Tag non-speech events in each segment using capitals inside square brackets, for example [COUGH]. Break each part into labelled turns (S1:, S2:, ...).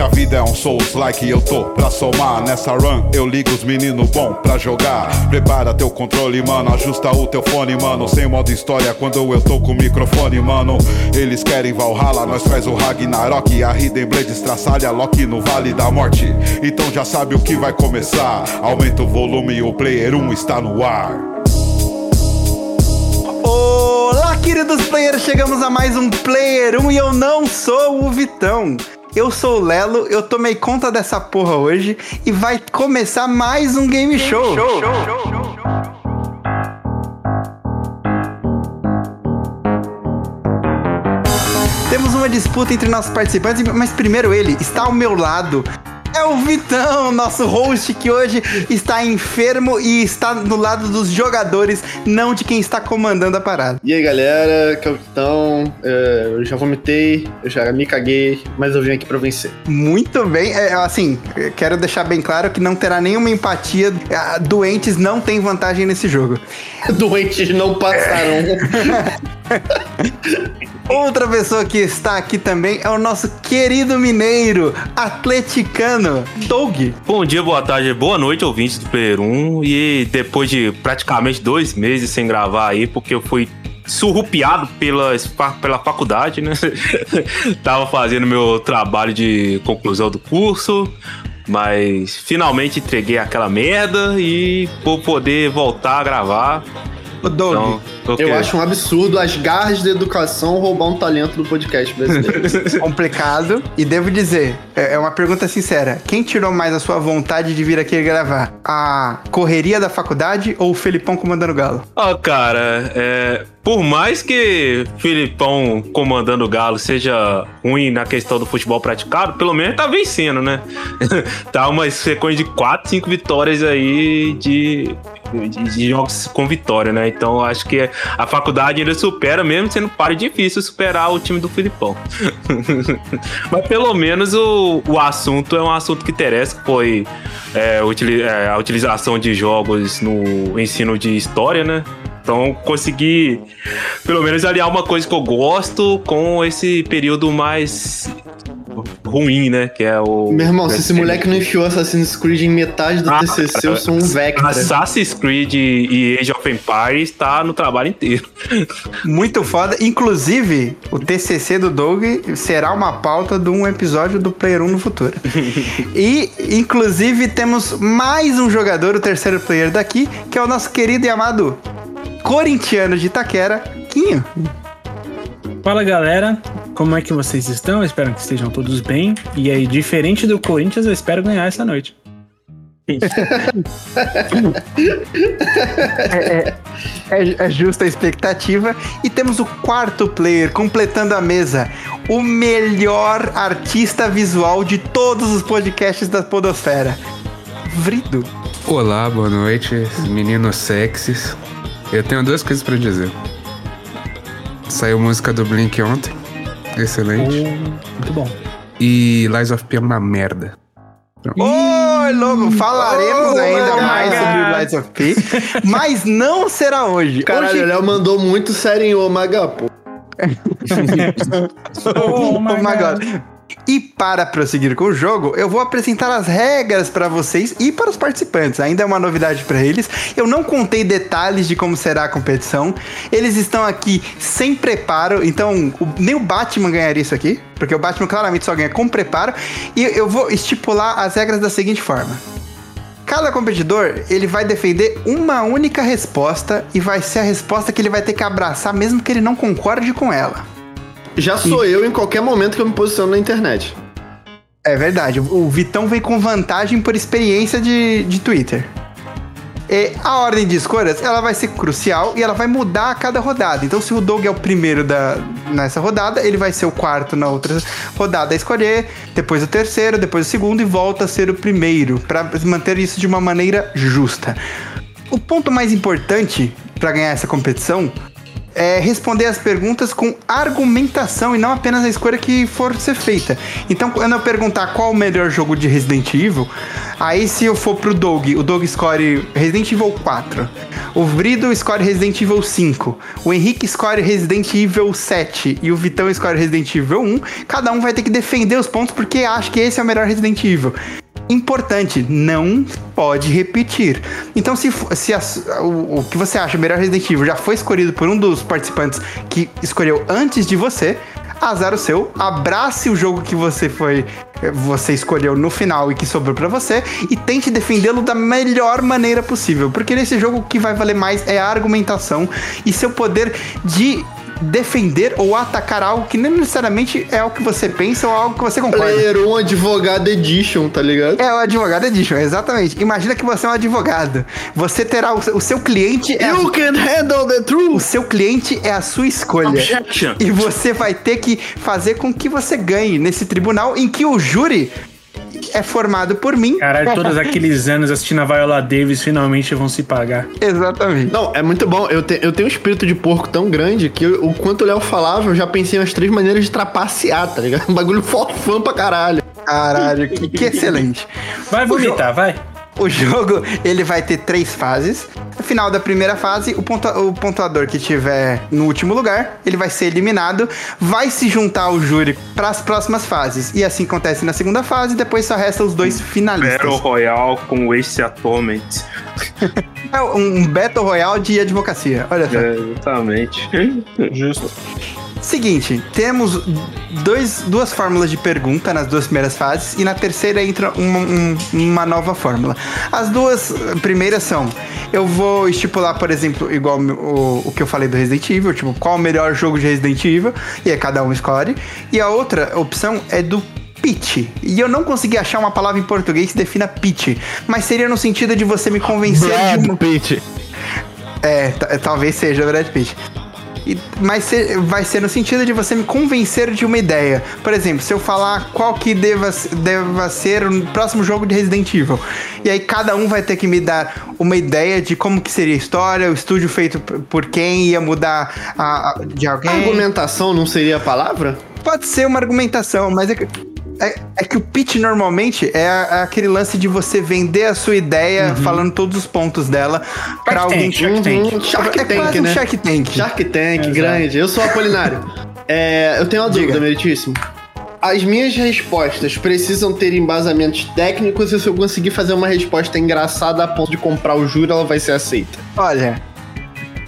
S1: Se a vida é um Souls like eu tô pra somar. Nessa run eu ligo os meninos bom pra jogar. Prepara teu controle, mano, ajusta o teu fone, mano. Sem modo história quando eu tô com o microfone, mano. Eles querem Valhalla, nós traz o Ragnarok. A Hidden Blade estraçalha Loki no Vale da Morte. Então já sabe o que vai começar. Aumenta o volume e o Player 1 está no ar.
S2: Olá, queridos players! Chegamos a mais um Player 1 e eu não sou o Vitão. Eu sou o Lelo, eu tomei conta dessa porra hoje e vai começar mais um game show. show, show, show Temos uma disputa entre nossos participantes, mas primeiro ele está ao meu lado, é o Vitão, nosso host que hoje está enfermo e está do lado dos jogadores, não de quem está comandando a parada.
S3: E aí galera, que é o Vitão. É, eu já vomitei, eu já me caguei, mas eu vim aqui pra vencer.
S2: Muito bem, é, assim, quero deixar bem claro que não terá nenhuma empatia. Doentes não têm vantagem nesse jogo. [LAUGHS]
S3: Doentes não passarão. [LAUGHS]
S2: Outra pessoa que está aqui também é o nosso querido mineiro, atleticano, Doug.
S4: Bom dia, boa tarde, boa noite, ouvintes do Peru. E depois de praticamente dois meses sem gravar aí, porque eu fui surrupiado pela, pela faculdade, né? [LAUGHS] Tava fazendo meu trabalho de conclusão do curso, mas finalmente entreguei aquela merda e vou poder voltar a gravar.
S3: Ô, Doug, então, eu acho um absurdo as garras da educação roubar um talento do podcast brasileiro. [LAUGHS]
S2: Complicado. E devo dizer, é, é uma pergunta sincera. Quem tirou mais a sua vontade de vir aqui gravar? A correria da faculdade ou o Felipão comandando o Galo?
S4: Ó, oh, cara, é por mais que Filipão comandando o Galo seja ruim na questão do futebol praticado, pelo menos tá vencendo, né? [LAUGHS] tá uma sequência de 4, 5 vitórias aí de, de, jogos com vitória, né? Então acho que a faculdade ainda supera, mesmo sendo pare difícil superar o time do Filipão. [LAUGHS] Mas pelo menos o, o assunto é um assunto que interessa, que foi é, é a utilização de jogos no ensino de história, né? Então, consegui pelo menos aliar uma coisa que eu gosto com esse período mais ruim, né? Que é o.
S3: Meu irmão, se esse moleque não enfiou Assassin's Creed em metade do ah, TCC, eu sou um Vector.
S4: Assassin's Creed e Age of Empires tá no trabalho inteiro. [LAUGHS]
S2: Muito foda. Inclusive, o TCC do Doug será uma pauta de um episódio do Player 1 no futuro. [LAUGHS] e, inclusive, temos mais um jogador, o terceiro player daqui, que é o nosso querido e amado corintiano de Itaquera, Quinho.
S5: Fala galera, como é que vocês estão? espero que estejam todos bem. E aí, diferente do Corinthians, eu espero ganhar essa noite. [LAUGHS]
S2: é, é, é, é, justa a expectativa. E temos o quarto player completando a mesa. O melhor artista visual de todos os podcasts da Podosfera. Vrido.
S6: Olá, boa noite, meninos sexys. Eu tenho duas coisas para dizer. Saiu música do Blink ontem. Excelente.
S5: Oh, muito bom.
S6: E Lies of P é uma merda.
S2: Oi, logo falaremos oh, ainda mais sobre Lies of P, mas não será hoje.
S3: Caralho,
S2: hoje...
S3: o Léo mandou muito sério em Omega, pô. [LAUGHS] [LAUGHS]
S2: oh, oh my God. E para prosseguir com o jogo, eu vou apresentar as regras para vocês e para os participantes. Ainda é uma novidade para eles. Eu não contei detalhes de como será a competição. Eles estão aqui sem preparo, então nem o Batman ganharia isso aqui, porque o Batman claramente só ganha com preparo. E eu vou estipular as regras da seguinte forma. Cada competidor, ele vai defender uma única resposta e vai ser a resposta que ele vai ter que abraçar mesmo que ele não concorde com ela.
S3: Já sou e... eu em qualquer momento que eu me posiciono na internet.
S2: É verdade. O Vitão vem com vantagem por experiência de, de Twitter. E a ordem de escolhas, ela vai ser crucial e ela vai mudar a cada rodada. Então, se o Doug é o primeiro da, nessa rodada, ele vai ser o quarto na outra rodada a escolher, depois o terceiro, depois o segundo e volta a ser o primeiro, para manter isso de uma maneira justa. O ponto mais importante para ganhar essa competição é, responder as perguntas com argumentação e não apenas a escolha que for ser feita. Então, quando eu perguntar qual o melhor jogo de Resident Evil, aí se eu for pro Doug, o Doug score Resident Evil 4. O Vrido score Resident Evil 5. O Henrique score Resident Evil 7. E o Vitão score Resident Evil 1. Cada um vai ter que defender os pontos porque acha que esse é o melhor Resident Evil importante, não pode repetir. Então, se, se a, o, o, que você acha melhor Resident Evil já foi escolhido por um dos participantes que escolheu antes de você, azar o seu, abrace o jogo que você foi você escolheu no final e que sobrou para você e tente defendê-lo da melhor maneira possível, porque nesse jogo o que vai valer mais é a argumentação e seu poder de defender ou atacar algo que nem necessariamente é o que você pensa ou algo que você concorda.
S3: Player 1 Advogado Edition, tá ligado?
S2: É o Advogado Edition, exatamente. Imagina que você é um advogado. Você terá o, o seu cliente.
S3: É you a, can handle the truth.
S2: O seu cliente é a sua escolha. Objection. E você vai ter que fazer com que você ganhe nesse tribunal em que o júri é formado por mim.
S5: Caralho, [LAUGHS] todos aqueles anos assistindo a Viola Davis finalmente vão se pagar.
S2: Exatamente.
S3: Não, é muito bom. Eu, te, eu tenho um espírito de porco tão grande que eu, o quanto o Léo falava, eu já pensei nas três maneiras de trapacear, tá ligado? [LAUGHS] Um bagulho fofão pra caralho.
S2: Caralho, que, que excelente.
S5: Vai vomitar, vai.
S2: O jogo ele vai ter três fases. No final da primeira fase, o, pontua o pontuador que tiver no último lugar, ele vai ser eliminado, vai se juntar ao júri para as próximas fases. E assim acontece na segunda fase, depois só resta os dois finalistas.
S4: Battle Royale com Ace Atonement.
S2: é um Battle Royale de advocacia, olha só.
S4: É, exatamente.
S5: Justo.
S2: Seguinte, temos dois, duas fórmulas de pergunta nas duas primeiras fases e na terceira entra uma, um, uma nova fórmula. As duas primeiras são: eu vou estipular, por exemplo, igual o, o que eu falei do Resident Evil, tipo, qual o melhor jogo de Resident Evil, e aí cada um escolhe. E a outra opção é do pitch. E eu não consegui achar uma palavra em português que defina pitch, mas seria no sentido de você me convencer
S3: Brad
S2: de uma...
S3: Pitt.
S2: É, talvez seja Brad Pitt. E, mas ser, vai ser no sentido de você me convencer de uma ideia. Por exemplo, se eu falar qual que deva, deva ser o próximo jogo de Resident Evil. E aí cada um vai ter que me dar uma ideia de como que seria a história, o estúdio feito por quem ia mudar a, a de alguém.
S3: Argumentação não seria a palavra?
S2: Pode ser uma argumentação, mas é que é, é, que o pitch normalmente é, é, aquele lance de você vender a sua ideia uhum. falando todos os pontos dela para alguém.
S3: Shark Tank. Uhum. Shark
S2: é
S3: Tank,
S2: né? Um Shark Tank.
S3: Shark Tank, grande. Eu sou Apolinário. é, eu tenho uma Diga. dúvida, meritíssimo. As minhas respostas precisam ter embasamentos técnicos e se eu conseguir fazer uma resposta engraçada a ponto de comprar o juro, ela vai ser aceita?
S2: Olha,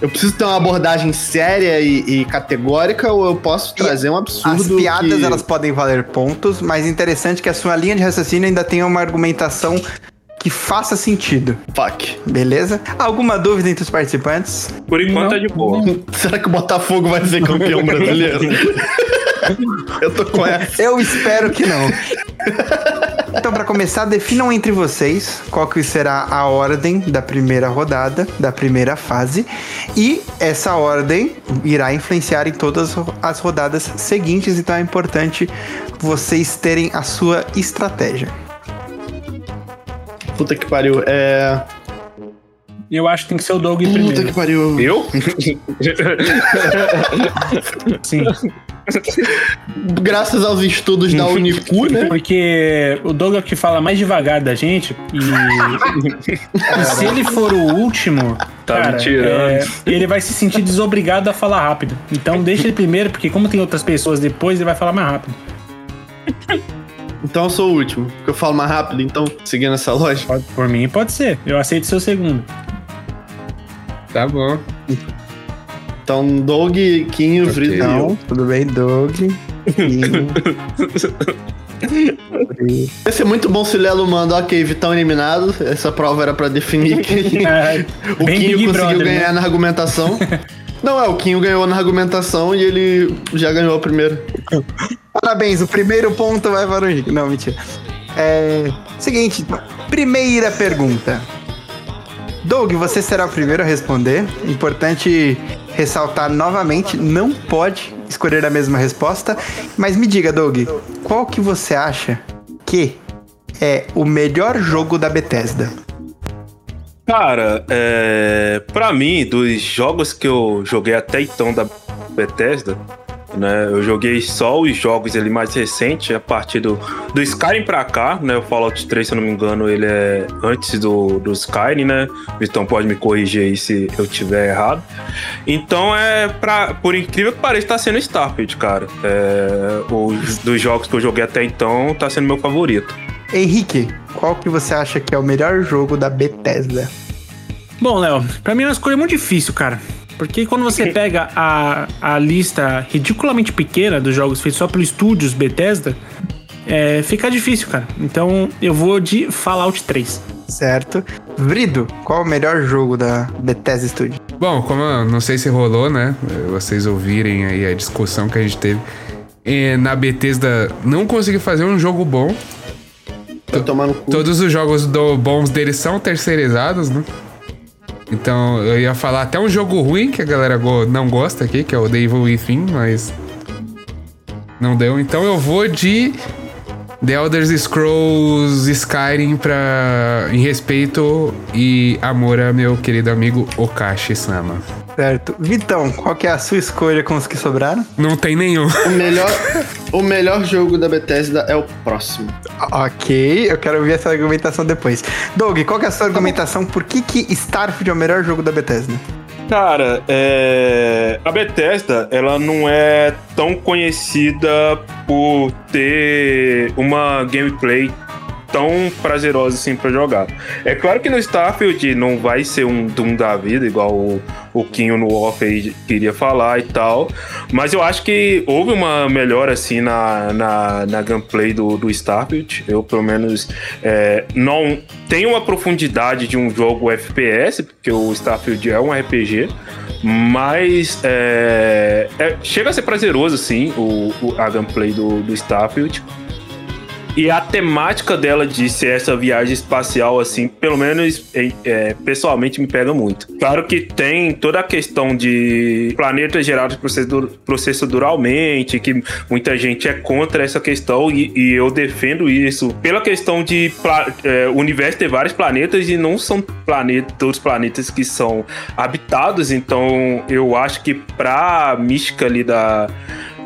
S3: eu preciso ter uma abordagem séria e, e categórica ou eu posso trazer um absurdo?
S2: As piadas
S3: que...
S2: elas podem valer pontos, mas interessante que a sua linha de raciocínio ainda tenha uma argumentação que faça sentido.
S3: Fuck.
S2: Beleza? Alguma dúvida entre os participantes?
S4: Por enquanto Não. é de boa. [LAUGHS]
S3: Será que o Botafogo vai ser campeão [LAUGHS] brasileiro? Eu tô com [LAUGHS] essa.
S2: Eu espero que não. Então, para começar, definam entre vocês qual que será a ordem da primeira rodada, da primeira fase, e essa ordem irá influenciar em todas as rodadas seguintes, então é importante vocês terem a sua estratégia.
S3: Puta que pariu, é.
S5: Eu acho que tem que ser o Doug
S3: Puta
S5: primeiro.
S3: Puta que pariu.
S4: Eu? [LAUGHS]
S5: Sim.
S3: Graças aos estudos da Unicu, né?
S5: Porque o Doug é o que fala mais devagar da gente. E, [LAUGHS] e se ele for o último,
S4: tá
S5: cara,
S4: me tirando.
S5: É, ele vai se sentir desobrigado a falar rápido. Então deixa ele primeiro, porque como tem outras pessoas depois, ele vai falar mais rápido.
S3: Então eu sou o último, porque eu falo mais rápido, então, seguindo essa lógica.
S5: Pode, por mim, pode ser. Eu aceito seu segundo.
S6: Tá bom.
S3: Então, Doug, Quinho, okay. Vridão.
S2: Tudo bem, Doug. [LAUGHS]
S3: Ia ser muito bom se o Lelo manda, ok, Vitão eliminado. Essa prova era pra definir quem. [LAUGHS] É, o Quinho conseguiu brother, ganhar né? na argumentação. [LAUGHS] Não, é, o Quinho ganhou na argumentação e ele já ganhou a primeira.
S2: Parabéns, o primeiro ponto vai para o Henrique. Não, mentira. É. Seguinte, primeira pergunta. Doug, você será o primeiro a responder. Importante ressaltar novamente, não pode escolher a mesma resposta. Mas me diga, Doug, qual que você acha que é o melhor jogo da Bethesda?
S4: Cara, é, pra mim, dos jogos que eu joguei até então da Bethesda, né? Eu joguei só os jogos ali mais recentes, a partir do, do Skyrim pra cá, né? O Fallout 3, se eu não me engano, ele é antes do, do Skyrim, né? Então pode me corrigir aí se eu tiver errado. Então é pra, por incrível que pareça, tá sendo Starfield, cara. É, os, dos jogos que eu joguei até então, tá sendo meu favorito.
S2: Henrique, qual que você acha que é o melhor jogo da Bethesda?
S5: Bom, Léo, pra mim é uma escolha muito difícil, cara. Porque quando você pega a, a lista ridiculamente pequena dos jogos feitos só pelo estúdios Bethesda, é, fica difícil, cara. Então eu vou de Fallout 3.
S2: Certo. Vrido, qual o melhor jogo da Bethesda Studio?
S6: Bom, como eu não sei se rolou, né? Vocês ouvirem aí a discussão que a gente teve. E na Bethesda não consegui fazer um jogo bom. Todos os jogos do, bons deles são terceirizados, né? Então eu ia falar até um jogo ruim que a galera não gosta aqui, que é o The Evil Within, mas não deu. Então eu vou de The Elder Scrolls Skyrim pra, em respeito e amor a meu querido amigo Okashi-sama.
S2: Certo. Vitão, qual que é a sua escolha com os que sobraram?
S6: Não tem nenhum.
S3: O melhor, o melhor jogo da Bethesda é o próximo.
S2: Ok, eu quero ouvir essa argumentação depois. Doug, qual que é a sua argumentação? Por que, que Starfield é o melhor jogo da Bethesda?
S4: Cara, é... a Bethesda, ela não é tão conhecida por ter uma gameplay tão prazerosa assim para jogar. É claro que no Starfield não vai ser um Doom da vida, igual o, o Kinho no off aí queria falar e tal, mas eu acho que houve uma melhora assim na, na, na gameplay do, do Starfield. Eu, pelo menos, é, não tenho uma profundidade de um jogo FPS, porque o Starfield é um RPG, mas é, é, chega a ser prazeroso, assim, o, o, a gameplay do, do Starfield. E a temática dela de ser essa viagem espacial, assim, pelo menos é, pessoalmente me pega muito. Claro que tem toda a questão de planetas gerados processaduralmente, que muita gente é contra essa questão e, e eu defendo isso pela questão de é, o universo ter vários planetas e não são planetas, todos planetas que são habitados, então eu acho que pra mística ali da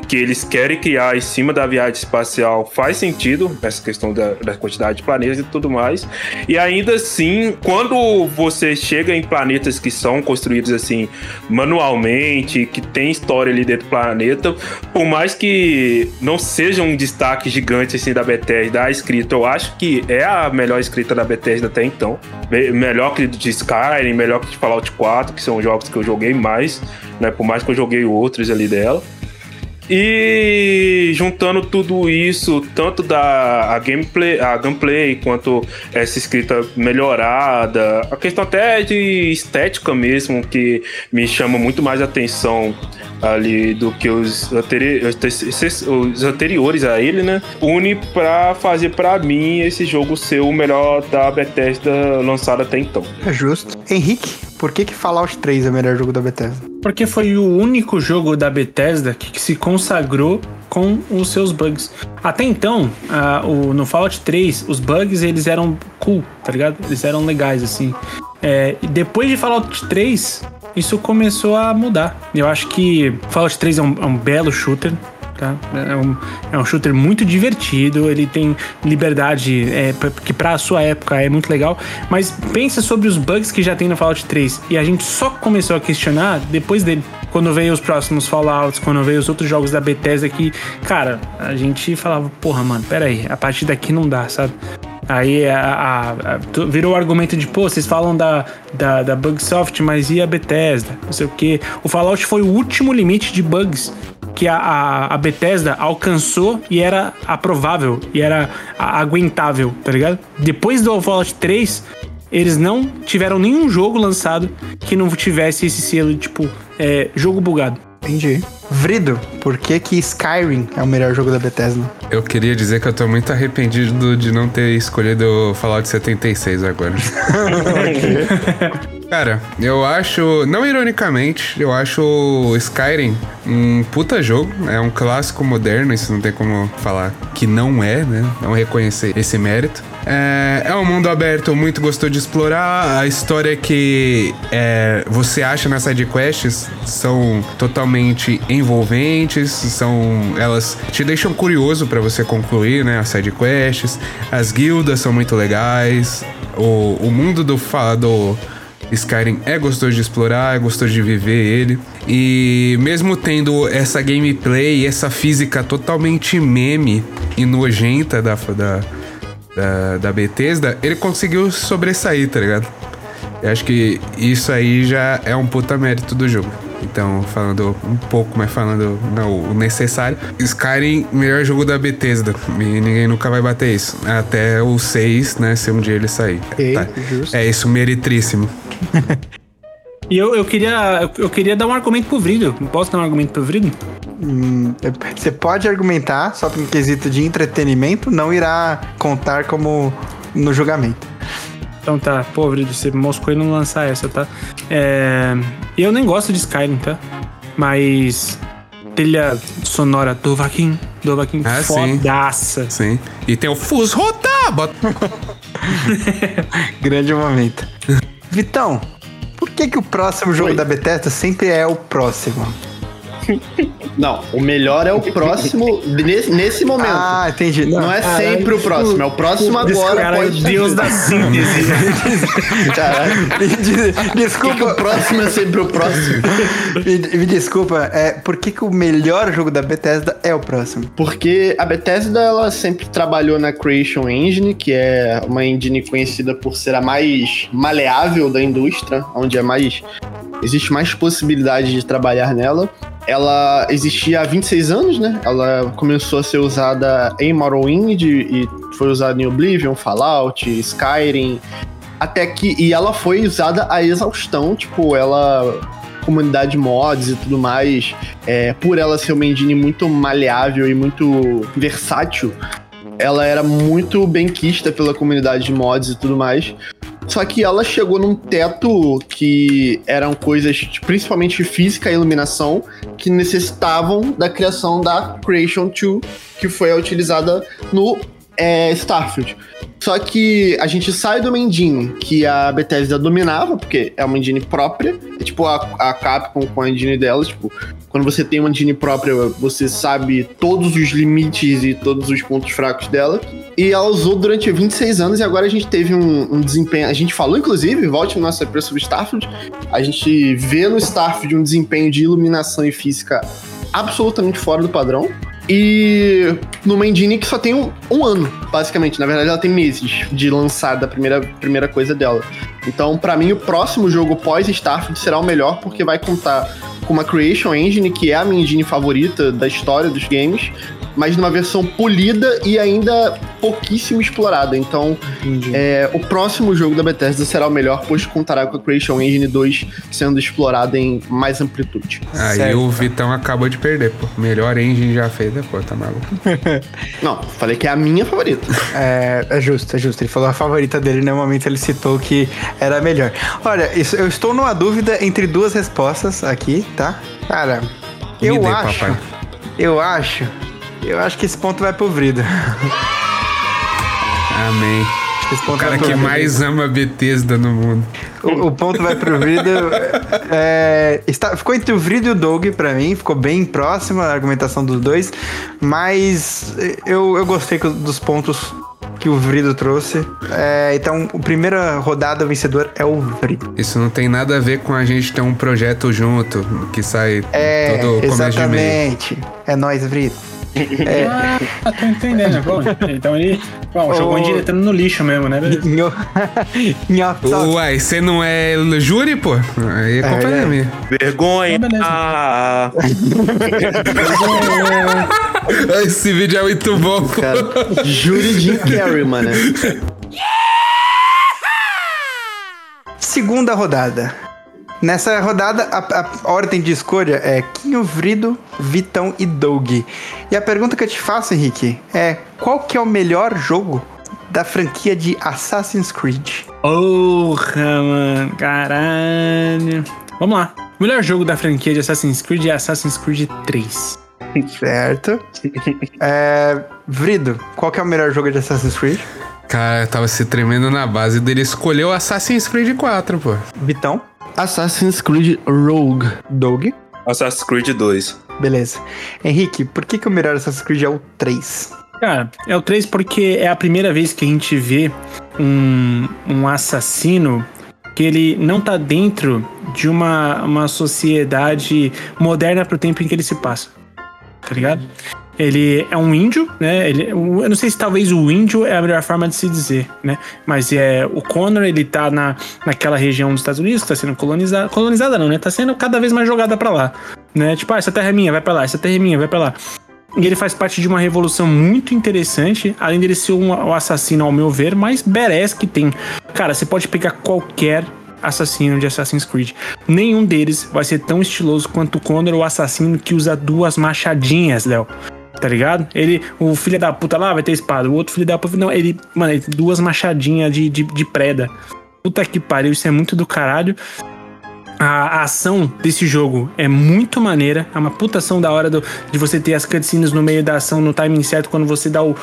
S4: que eles querem criar em cima da viagem espacial faz sentido, essa questão da, da, quantidade de planetas e tudo mais. E ainda assim, quando você chega em planetas que são construídos assim manualmente, que tem história ali dentro do planeta, por mais que não seja um destaque gigante assim da Bethesda, a escrita, eu acho que é a melhor escrita da Bethesda até então. Melhor que de Skyrim, melhor que de Fallout 4, que são jogos que eu joguei mais, né? Por mais que eu joguei outros ali dela. E juntando tudo isso, tanto da a gameplay, a gameplay quanto essa escrita melhorada, a questão até de estética mesmo, que me chama muito mais atenção ali do que os, anteri os anteriores a ele, né? Une para fazer para mim esse jogo ser o melhor da Bethesda lançado até então.
S2: É justo. Henrique, por que que Fallout 3 é o melhor jogo da Bethesda?
S5: Porque foi o único jogo da Bethesda que se consagrou com os seus bugs. Até então, uh, o, no Fallout 3, os bugs eles eram cool, tá ligado? Eles eram legais, assim. É, depois de Fallout 3, isso começou a mudar. Eu acho que Fallout 3 é um, é um belo shooter, Tá? É, um, é um shooter muito divertido, ele tem liberdade é, que para a sua época é muito legal, mas pensa sobre os bugs que já tem no Fallout 3 e a gente só começou a questionar depois dele. Quando veio os próximos Fallouts, quando veio os outros jogos da Bethesda que, cara, a gente falava, porra, mano, pera aí, a partir daqui não dá, sabe? Aí a, a, a, virou o argumento de, pô, vocês falam da, da, da Bugsoft, mas e a Bethesda? Não sei o que. O Fallout foi o último limite de bugs que a, a, a Bethesda alcançou e era aprovável, e era aguentável, tá ligado? Depois do Fallout 3, eles não tiveram nenhum jogo lançado que não tivesse esse selo, tipo, é, jogo bugado.
S2: Entendi. Vrido, por que que Skyrim é o melhor jogo da Bethesda?
S6: Eu queria dizer que eu tô muito arrependido de não ter escolhido Fallout 76 agora. [LAUGHS] Cara, eu acho, não ironicamente, eu acho Skyrim um puta jogo, é um clássico moderno, isso não tem como falar que não é, né? Não reconhecer esse mérito. É, é um mundo aberto muito gostoso de explorar. A história que é, você acha nas sidequests são totalmente envolventes, são elas te deixam curioso para você concluir, né? As sidequests. As guildas são muito legais. O, o mundo do, do Skyrim é gostoso de explorar, é gostoso de viver ele. E mesmo tendo essa gameplay essa física totalmente meme e nojenta da, da, da, da Bethesda, ele conseguiu sobressair, tá ligado? Eu acho que isso aí já é um puta mérito do jogo. Então, falando um pouco, mas falando não, o necessário. Skyrim, melhor jogo da Bethesda. E ninguém nunca vai bater isso. Até o 6, né? Se um dia ele sair. tá. É isso, meritríssimo. [LAUGHS]
S5: e eu, eu, queria, eu queria dar um argumento pro Vrido. Posso dar um argumento pro Vrido?
S2: Hum, você pode argumentar, só que em quesito de entretenimento, não irá contar como no julgamento.
S5: Então tá, pô, Vrido, você moscou e não lançar essa, tá? É... Eu nem gosto de Skyrim, tá? Mas trilha sonora do Vaquim, do Vaquim, ah, fodaça.
S6: Sim. sim. E tem o Fus Rotaba. [LAUGHS]
S2: Grande momento. Vitão, por que que o próximo jogo Oi. da Bethesda sempre é o próximo? [LAUGHS]
S3: Não, o melhor é o próximo nesse, nesse momento.
S2: Ah, entendi.
S3: Não, não é sempre o próximo, é o próximo agora.
S5: Cara, pode Deus da síntese. [LAUGHS]
S3: desculpa. Que que o próximo é sempre o próximo.
S2: me, me, desculpa, é, por que, que o melhor jogo da Bethesda é o próximo?
S3: Porque a Bethesda ela sempre trabalhou na Creation Engine, que é uma engine conhecida por ser a mais maleável da indústria, onde é mais existe mais possibilidade de trabalhar nela. Ela existia há 26 anos, né? Ela começou a ser usada em Morrowind e foi usada em Oblivion, Fallout, Skyrim, até que e ela foi usada a exaustão, tipo, ela comunidade mods e tudo mais, é, por ela ser uma engine muito maleável e muito versátil, ela era muito bem quista pela comunidade de mods e tudo mais. Só que ela chegou num teto que eram coisas, principalmente física e iluminação, que necessitavam da criação da Creation 2, que foi utilizada no é, Starfield. Só que a gente sai do engine que a Bethesda dominava, porque é uma engine própria, é tipo a, a Capcom com a engine dela, tipo, quando você tem uma engine própria, você sabe todos os limites e todos os pontos fracos dela. E ela usou durante 26 anos e agora a gente teve um, um desempenho. A gente falou, inclusive, volte no nosso preço sobre Starfield. A gente vê no Starfield um desempenho de iluminação e física absolutamente fora do padrão. E numa engine que só tem um, um, ano, basicamente. Na verdade, ela tem meses de lançar da primeira, primeira coisa dela. Então, para mim, o próximo jogo pós-Starfield será o melhor, porque vai contar com uma Creation Engine, que é a minha engine favorita da história dos games, mas numa versão polida e ainda pouquíssimo explorada. Então, é, o próximo jogo da Bethesda será o melhor, pois contará com a Creation Engine 2 sendo explorada em mais amplitude.
S6: Aí certo. o Vitão acabou de perder, pô. Melhor engine já feita, pô, tá maluco. [LAUGHS]
S3: Não, falei que é a minha favorita. [LAUGHS]
S2: É, é justo, é justo. Ele falou a favorita dele, no momento ele citou que era a melhor. Olha, isso, eu estou numa dúvida entre duas respostas aqui, tá? Cara, eu dê, acho. Papai. Eu acho eu acho que esse ponto vai pro Vrida. [LAUGHS]
S6: Amém. O cara que mais ama Bethesda no mundo.
S2: O, o ponto vai pro Vrido. É, está, ficou entre o Vrido e o Doug pra mim, ficou bem próxima a argumentação dos dois, mas eu, eu gostei dos pontos que o Vrido trouxe. É, então, a primeira rodada vencedor é o Vrido.
S6: Isso não tem nada a ver com a gente ter um projeto junto, que sai
S2: é, todo exatamente. É nós, Vrido.
S5: É. Ah, tô entendendo. Bom, então ele bom, jogou diretando no lixo mesmo, né?
S6: Uai, você não é júri, pô? Aí é culpa é, é minha.
S3: Vergonha. Ah, [LAUGHS]
S6: Esse vídeo é muito bom. Cara,
S3: júri Jim Carrey, mano. [LAUGHS]
S2: Segunda rodada. Nessa rodada, a, a, ordem de escolha é Quinho, Vrido, Vitão e Doug. E a pergunta que eu te faço, Henrique, é qual que é o melhor jogo da franquia de Assassin's Creed?
S5: Porra, mano, caralho. Vamos lá. O melhor jogo da franquia de Assassin's Creed é Assassin's Creed 3. [LAUGHS]
S2: Certo. é, Vrido, qual que é o melhor jogo de Assassin's Creed?
S6: Cara, tava se tremendo na base dele. Escolheu Assassin's Creed 4, pô.
S2: Vitão.
S3: Assassin's Creed Rogue.
S2: Doug.
S4: Assassin's Creed 2.
S2: Beleza. Henrique, por que, que o melhor Assassin's Creed é o 3?
S5: Cara, é o 3 porque é a primeira vez que a gente vê um, um assassino que ele não tá dentro de uma, uma sociedade moderna pro tempo em que ele se passa. Tá ligado? Ele é um índio, né? Ele, eu não sei se talvez o índio é a melhor forma de se dizer, né? Mas é o Connor, ele tá na, naquela região dos Estados Unidos que tá sendo colonizada. Colonizada não, né? Tá sendo cada vez mais jogada para lá, né? Tipo, ah, essa terra é minha, vai para lá, essa terra é minha, vai para lá. E ele faz parte de uma revolução muito interessante, além dele ser um, assassino, ao meu ver, mais badass que tem. Cara, você pode pegar qualquer assassino de Assassin's Creed. Nenhum deles vai ser tão estiloso quanto o Connor, o assassino que usa duas machadinhas, Léo. Tá ligado? Ele, o filho da puta lá vai ter espada, o outro filho da puta. Não, ele, mano, ele, duas machadinhas de, de, de preda. Puta que pariu, isso é muito do caralho. A, a, ação desse jogo é muito maneira. É uma puta ação da hora do, de você ter as cutscenes no meio da ação, no timing certo, quando você dá o,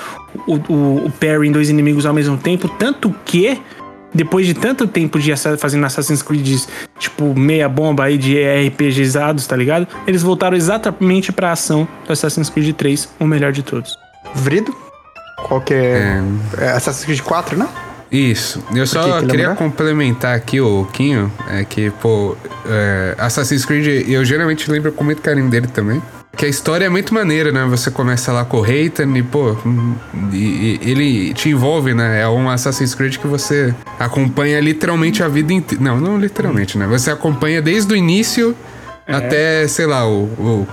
S5: o, o, o parry em dois inimigos ao mesmo tempo. Tanto que depois de tanto tempo de fazendo Assassin's Creed, tipo, meia bomba aí de RPGizados, tá ligado? Eles voltaram exatamente pra ação do Assassin's Creed 3, o melhor de todos.
S2: Vrido? Qual que é? é... é Assassin's Creed 4, né?
S6: Isso. Eu só que queria complementar aqui o Quinho, é que, pô, é, Assassin's Creed, eu geralmente lembro com muito carinho dele também. Que a história é muito maneira, né? Você começa lá com o Reitan e, pô, e, e ele te envolve, né? É um Assassin's Creed que você acompanha literalmente a vida inteira. Não, não literalmente, né? Você acompanha desde o início é. até, sei lá, o, o,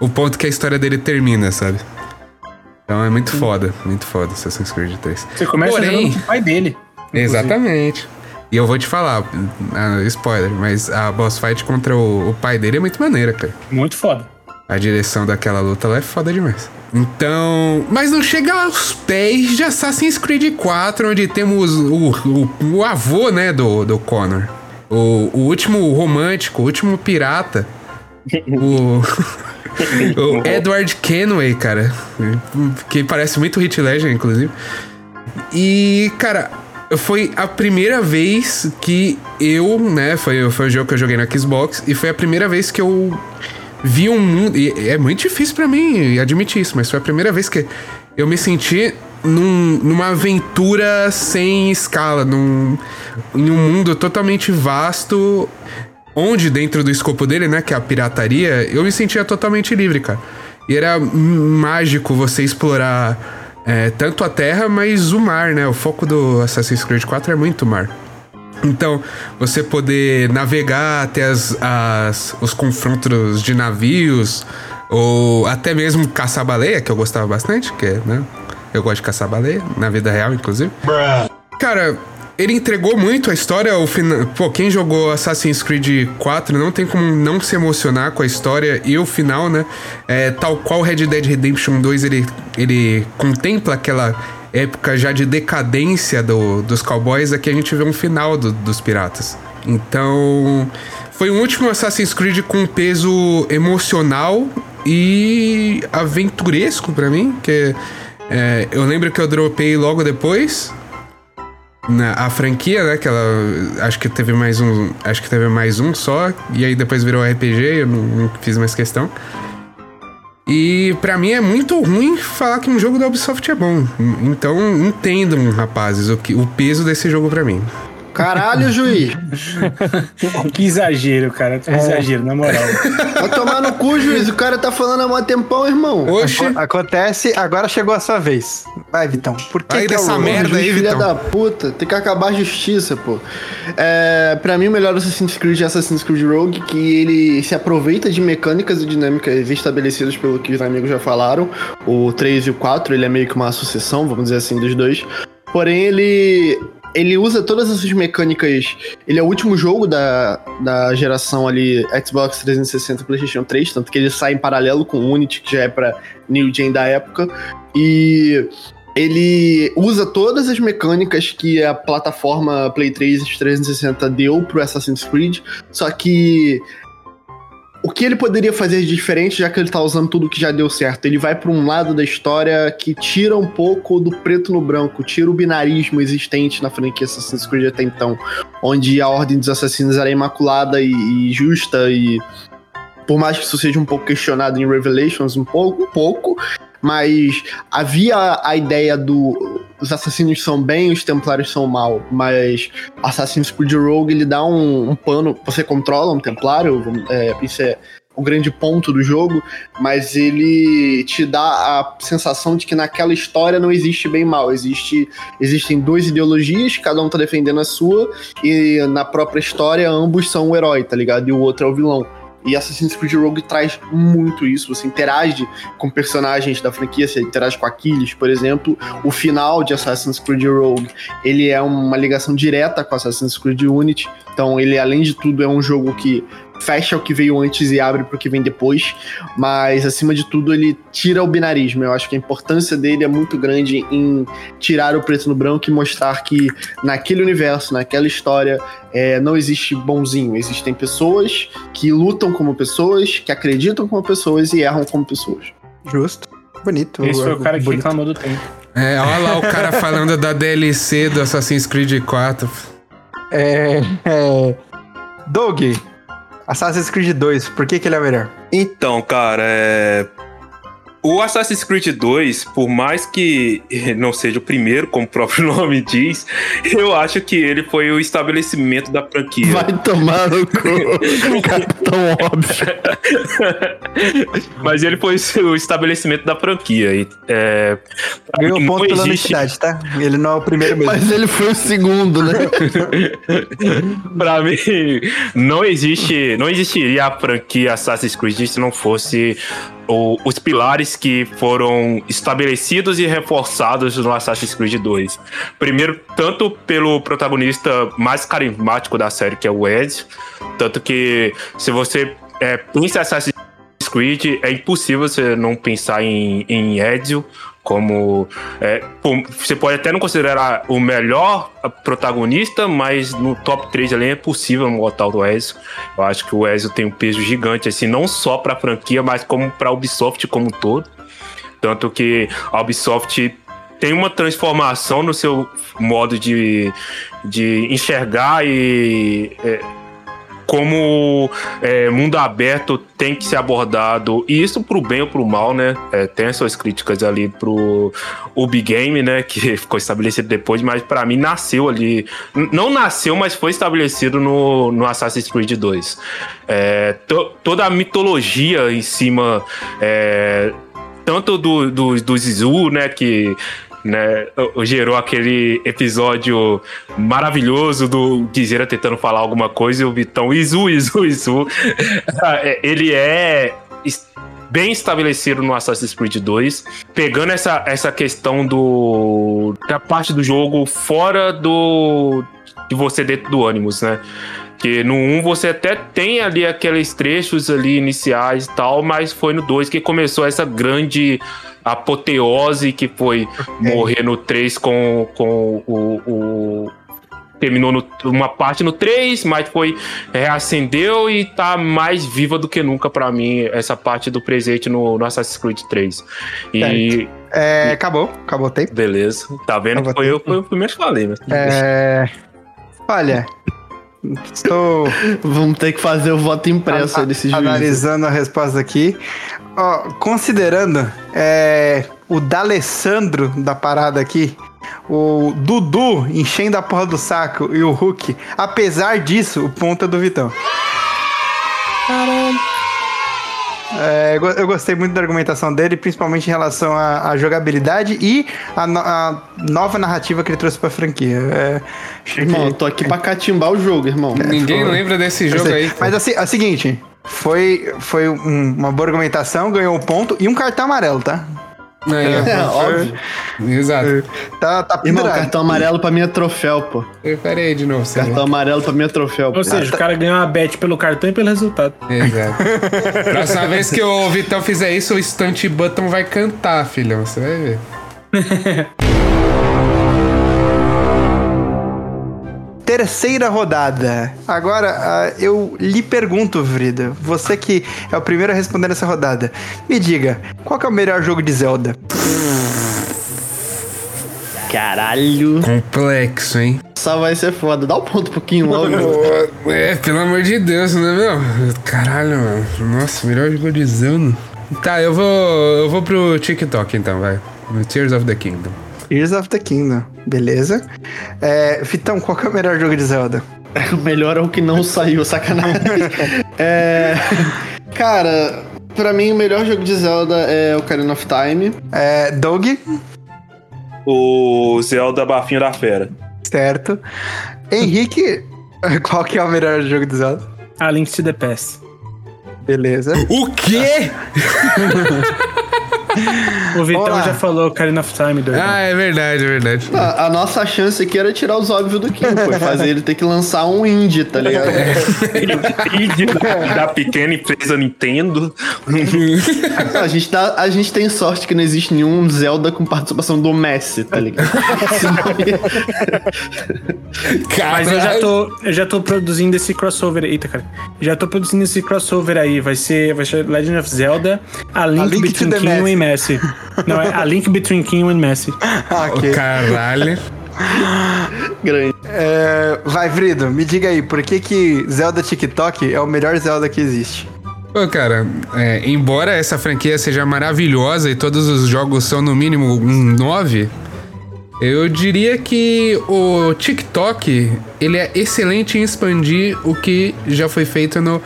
S6: o ponto que a história dele termina, sabe? Então é muito foda, muito foda Assassin's Creed 3.
S5: Você começa Porém, com o pai dele.
S6: Inclusive. Exatamente. E eu vou te falar, uh, spoiler, mas a boss fight contra o, o pai dele é muito maneira, cara.
S5: Muito foda.
S6: A direção daquela luta lá é foda demais. Então. Mas não chega aos pés de Assassin's Creed 4, onde temos o, o, o avô, né, do, do Connor. O, o último romântico, o último pirata. o. [LAUGHS] o Edward Kenway, cara. Que parece muito Hit Ledger, inclusive. E, cara, foi a primeira vez que eu, né? Foi, foi o jogo que eu joguei no Xbox. E foi a primeira vez que eu vi um mundo. E é muito difícil para mim admitir isso, mas foi a primeira vez que eu me senti num, numa aventura sem escala, num, em um mundo totalmente vasto, onde dentro do escopo dele, né, que é a pirataria, eu me sentia totalmente livre, cara. E era mágico você explorar é, tanto a terra, mas o mar, né? O foco do Assassin's Creed 4 é muito mar. Então, você poder navegar até as, as, os confrontos de navios, ou até mesmo caçar baleia, que eu gostava bastante, que né? Eu gosto de caçar baleia, na vida real, inclusive. Cara, ele entregou muito a história. O final, pô, quem jogou Assassin's Creed 4 não tem como não se emocionar com a história e o final, né? É, tal qual Red Dead Redemption 2, ele, ele contempla aquela época já de decadência do, dos cowboys, aqui a gente vê um final do, dos piratas. Então, foi o último Assassin's Creed com peso emocional e aventuresco para mim, que é, eu lembro que eu dropei logo depois na, a franquia, né? Que ela acho que teve mais um, acho que teve mais um só e aí depois virou RPG, eu não, não fiz mais questão. E para mim é muito ruim falar que um jogo da Ubisoft é bom. Então entendam, rapazes, o, que, o peso desse jogo para mim.
S3: Caralho, juiz. [LAUGHS]
S5: que exagero, cara. Que é. exagero, na moral.
S3: Vai tomar no cu, juiz. O cara tá falando há mó tempão, irmão.
S2: Oxe. Acontece, agora chegou a sua vez. Vai, Vitão. Por que,
S3: aí
S2: que
S3: é essa merda aí, Vitão? Filha da puta. Tem que acabar a justiça, pô. É, pra mim, o melhor Assassin's Creed é Assassin's Creed Rogue, que ele se aproveita de mecânicas e dinâmicas estabelecidas pelo que os amigos já falaram. O 3 e o 4, ele é meio que uma sucessão, vamos dizer assim, dos dois. Porém, ele ele usa todas essas mecânicas. Ele é o último jogo da, da geração ali Xbox 360 PlayStation 3, tanto que ele sai em paralelo com o Unity, que já é para New Gen da época. E ele usa todas as mecânicas que a plataforma Play 3 360 deu pro Assassin's Creed, só que o que ele poderia fazer de diferente, já que ele tá usando tudo que já deu certo? Ele vai para um lado da história que tira um pouco do preto no branco, tira o binarismo existente na franquia Assassin's Creed até então, onde a Ordem dos Assassinos era imaculada e, e justa e por mais que isso seja um pouco questionado em Revelations, um pouco, um pouco, mas havia a ideia do os assassinos são bem, os templários são mal, mas Assassin's Creed Rogue ele dá um, um pano, você controla um templário, é, isso é o grande ponto do jogo, mas ele te dá a sensação de que naquela história não existe bem e mal, existe existem duas ideologias, cada um tá defendendo a sua e na própria história ambos são o herói, tá ligado? E o outro é o vilão. E Assassin's Creed Rogue traz muito isso. Você interage com personagens da franquia, você interage com Aquiles, por exemplo. O final de Assassin's Creed Rogue, ele é uma ligação direta com Assassin's Creed Unity. Então, ele, além de tudo, é um jogo que fecha o que veio antes e abre para o que vem depois, mas acima de tudo ele tira o binarismo. Eu acho que a importância dele é muito grande em tirar o preto no branco e mostrar que naquele universo, naquela história, é, não existe bonzinho. Existem pessoas que lutam como pessoas, que acreditam como pessoas e erram como pessoas.
S2: Justo. Bonito.
S5: Esse foi o cara que bonito. reclamou do tempo.
S6: É, olha lá o cara falando da DLC do Assassin's Creed 4.
S2: É. é... Doug, Assassin's Creed 2, por que, que ele é melhor?
S4: Então, cara, é. O Assassin's Creed 2, por mais que não seja o primeiro, como o próprio [LAUGHS] nome diz, eu acho que ele foi o estabelecimento da franquia.
S3: Vai tomar no cu. tão óbvio. [LAUGHS]
S4: Mas ele foi o estabelecimento da franquia. E, é,
S2: Ganhou um ponto pela existe... honestidade, tá? Ele não é o primeiro mesmo.
S3: Mas ele foi o segundo, né? [LAUGHS]
S4: pra mim, não existe, não existiria a franquia Assassin's Creed se não fosse o, os pilares que foram estabelecidos e reforçados no Assassin's Creed 2. Primeiro, tanto pelo protagonista mais carismático da série, que é o Ezio, tanto que se você é, pensa em Assassin's Creed, é impossível você não pensar em, em Ezio, como é, você pode até não considerar o melhor protagonista, mas no top 3 ali é possível botar o Ezio. Eu acho que o Ezio tem um peso gigante, assim, não só para a franquia, mas como para a Ubisoft como um todo. Tanto que a Ubisoft tem uma transformação no seu modo de, de enxergar e é, como é, mundo aberto tem que ser abordado, e isso pro bem ou pro mal, né? É, tem as suas críticas ali pro Ubi Game, né? Que [LAUGHS] ficou estabelecido depois, mas para mim nasceu ali. Não nasceu, mas foi estabelecido no, no Assassin's Creed 2. É, to, toda a mitologia em cima. É, tanto do, do, do Zizu, né, que né? Gerou aquele episódio maravilhoso do Guizeira tentando falar alguma coisa e o Vitão, Izu, Izu, Izu. [LAUGHS] É, ele é bem estabelecido no Assassin's Creed 2, pegando essa, essa questão do da parte do jogo fora do de você dentro do Animus, né? Que no 1 você até tem ali aqueles trechos ali iniciais e tal, mas foi no 2 que começou essa grande apoteose que foi [LAUGHS] morrer no 3 com, com o, o terminou no, uma parte no 3, mas foi reacendeu e tá mais viva do que nunca para mim essa parte do presente no, no Assassin's Creed 3.
S2: E é, e, acabou, acabou o tempo.
S4: Beleza. Tá vendo acabou que foi eu, foi o primeiro que falei, mas
S2: é... Olha, estou
S3: vamos ter que fazer o voto impresso a, desse
S2: juiz. Analisando a resposta aqui, Ó, considerando é, o D'Alessandro da parada aqui, o Dudu enchendo a porra do saco e o Hulk, apesar disso, o ponto é do Vitão. Caralho. É, eu gostei muito da argumentação dele, principalmente em relação à, à jogabilidade e à no, nova narrativa que ele trouxe pra franquia. É,
S3: irmão, que... eu tô aqui pra catimbar o jogo, irmão.
S6: Ninguém lembra desse jogo aí.
S2: Mas assim, é o seguinte, foi, foi um, uma boa argumentação, ganhou um ponto e um cartão amarelo, tá?
S3: É, é, óbvio.
S6: Exato.
S3: Tá, tá Irmão, cartão amarelo pra mim é troféu, pô.
S6: Peraí de novo.
S3: Cartão lá. amarelo pra mim é troféu.
S5: Pô. Ou seja, ah, o cara ganhou uma bet pelo cartão e pelo resultado.
S6: Exato. [LAUGHS] Próxima vez que o Vitão fizer isso, o Stunt Button vai cantar, filhão. Você vai ver. [LAUGHS]
S2: terceira rodada. Agora, uh, eu lhe pergunto, Vrida, você que é o primeiro a responder nessa rodada, me diga, qual é o melhor jogo de Zelda?
S3: Caralho.
S6: Complexo, hein?
S3: Só vai ser foda. Dá um ponto um pouquinho logo.
S6: é, pelo amor de Deus, né, meu? Caralho, mano. Nossa, melhor jogo de Zelda. Tá, eu vou, eu vou pro TikTok então, vai. No Tears of the Kingdom.
S2: Tears of the Kingdom, beleza. É, Fitão, qual que é o melhor jogo de Zelda? [LAUGHS]
S3: O melhor é o que não saiu, sacanagem. é, cara, pra mim o melhor jogo de Zelda é Ocarina of Time.
S2: É, Doug?
S4: O Zelda Bafinho da Fera.
S2: Certo. Henrique, [LAUGHS] qual que é o melhor jogo de Zelda?
S5: A Link to the Past.
S2: Beleza.
S6: O quê? [LAUGHS]
S5: O Vitão Olá. já falou Karina of Time, doido.
S6: Ah, é verdade, é verdade.
S3: A, a, nossa chance aqui era tirar os óbvios do Kim, pô. Fazer ele ter que lançar um indie, tá ligado? É. [LAUGHS]
S4: indie da, [LAUGHS] da, pequena empresa Nintendo.
S3: a, gente tá, a gente tem sorte que não existe nenhum Zelda com participação do Messi, tá ligado? [LAUGHS]
S5: Mas eu já, tô, eu já tô produzindo esse crossover. Eita, cara. Já tô produzindo esse crossover aí. Vai ser, vai ser Legend of Zelda, A Link, a Link Between King e Messi. Não, é A Link Between Kim and Messi.
S6: okay. Oh, caralho. [LAUGHS]
S2: Grande. É, vai, Vrido, me diga aí, por que que Zelda TikTok é o melhor Zelda que existe?
S6: Pô, cara, é, embora essa franquia seja maravilhosa e todos os jogos são no mínimo um 9, eu diria que o TikTok ele é excelente em expandir o que já foi feito no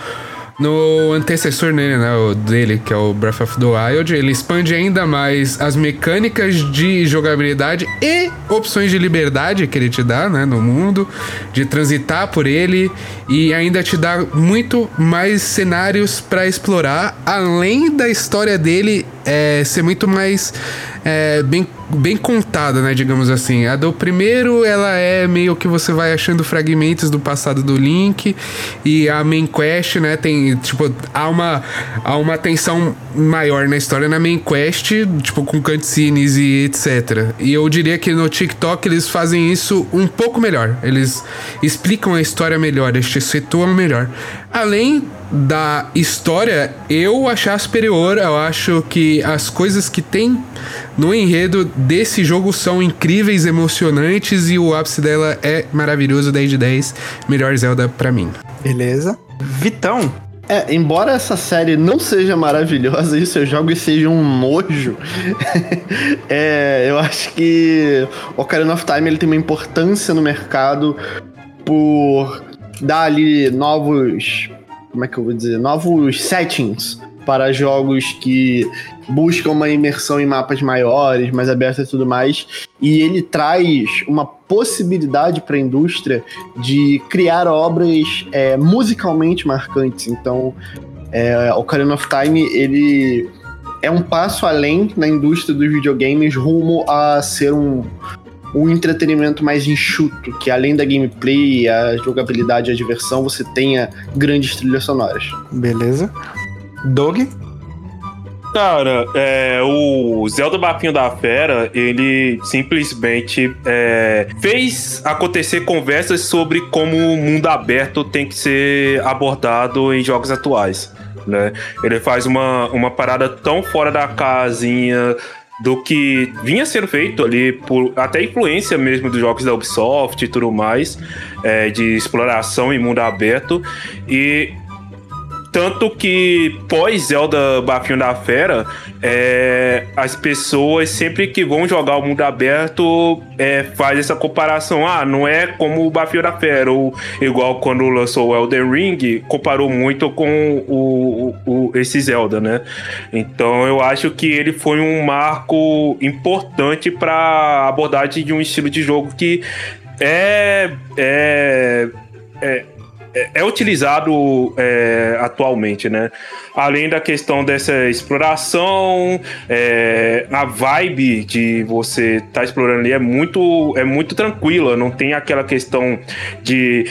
S6: no antecessor nele, né, o dele, que é o Breath of the Wild, ele expande ainda mais as mecânicas de jogabilidade e opções de liberdade que ele te dá, né, no mundo, de transitar por ele e ainda te dá muito mais cenários para explorar, além da história dele é, ser muito mais é, bem, bem contada, né? Digamos assim. A do primeiro, ela é meio que você vai achando fragmentos do passado do Link. E a main quest, né? Tem, tipo, há uma, há uma tensão maior na história na main quest, tipo, com cutscenes e etc. E eu diria que no TikTok eles fazem isso um pouco melhor. Eles explicam a história melhor, eles te situam melhor. Além da história eu achar superior. Eu acho que as coisas que tem no enredo desse jogo são incríveis, emocionantes e o ápice dela é maravilhoso, 10 de 10. Melhor Zelda para mim.
S2: Beleza. Vitão.
S3: É, embora essa série não seja maravilhosa e o seu jogo seja um nojo, [LAUGHS] é, eu acho que Ocarina of Time ele tem uma importância no mercado por dar ali novos como é que eu vou dizer, novos settings para jogos que buscam uma imersão em mapas maiores, mais abertos e tudo mais. E ele traz uma possibilidade para a indústria de criar obras é, musicalmente marcantes. Então, é, Ocarina of Time ele é um passo além na indústria dos videogames rumo a ser um, um entretenimento mais enxuto, que além da gameplay, a jogabilidade e a diversão, você tenha grandes trilhas sonoras.
S2: Beleza. Dog?
S4: Cara, é, o Zelda Bapinho da Fera, ele simplesmente é, fez acontecer conversas sobre como o mundo aberto tem que ser abordado em jogos atuais. Né? Ele faz uma, uma parada tão fora da casinha, do que vinha sendo feito ali por até influência mesmo dos jogos da Ubisoft e tudo mais, é, de exploração em mundo aberto. E tanto que pós Zelda Bafinho da Fera, é, as pessoas sempre que vão jogar o mundo aberto é, faz essa comparação. Ah, não é como o Bafinho da Fera, ou igual quando lançou o Elden Ring, comparou muito com o, o, o, esse Zelda, né? Então eu acho que ele foi um marco importante para abordagem de um estilo de jogo que é, é, é é, é utilizado é, atualmente, né? Além da questão dessa exploração, é, a vibe de você estar tá explorando ali é muito, é muito tranquila, não tem aquela questão de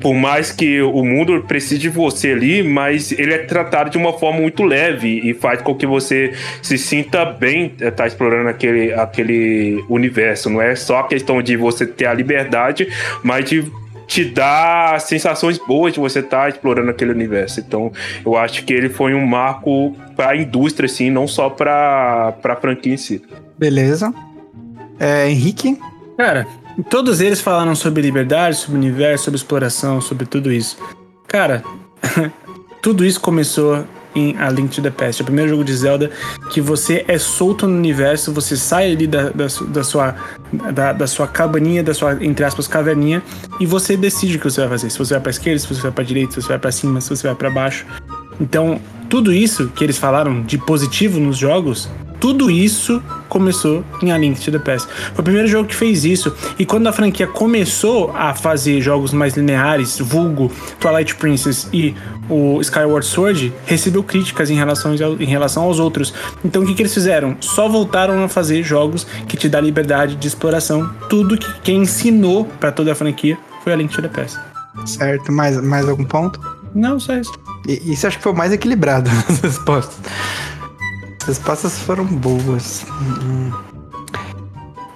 S4: por mais que o mundo precise de você ali, mas ele é tratado de uma forma muito leve e faz com que você se sinta bem estar tá explorando aquele, aquele universo. Não é só a questão de você ter a liberdade, mas de te dá sensações boas de você estar tá explorando aquele universo. Então, eu acho que ele foi um marco para a indústria, assim, não só para a franquia em si.
S2: Beleza. É, Henrique?
S5: Cara, todos eles falaram sobre liberdade, sobre universo, sobre exploração, sobre tudo isso. Cara, [LAUGHS] tudo isso começou em A Link to the Past. É o primeiro jogo de Zelda que você é solto no universo, você sai ali da, da, da sua, da, da, sua cabaninha, da sua, entre aspas, caverninha, e você decide o que você vai fazer. Se você vai pra esquerda, se você vai pra direita, se você vai pra cima, se você vai para baixo. Então, tudo isso que eles falaram de positivo nos jogos tudo isso começou em A Link to the Past. Foi o primeiro jogo que fez isso. E quando a franquia começou a fazer jogos mais lineares, vulgo Twilight Princess e o Skyward Sword, recebeu críticas em relação, em relação aos outros. Então o que, que eles fizeram? Só voltaram a fazer jogos que te dá liberdade de exploração. Tudo que quem ensinou para toda a franquia foi A Link to the Past.
S2: Certo, mais, mais algum ponto?
S5: Não, só isso.
S2: E, isso acho que foi o mais equilibrado [LAUGHS] nas respostas. As respostas foram boas.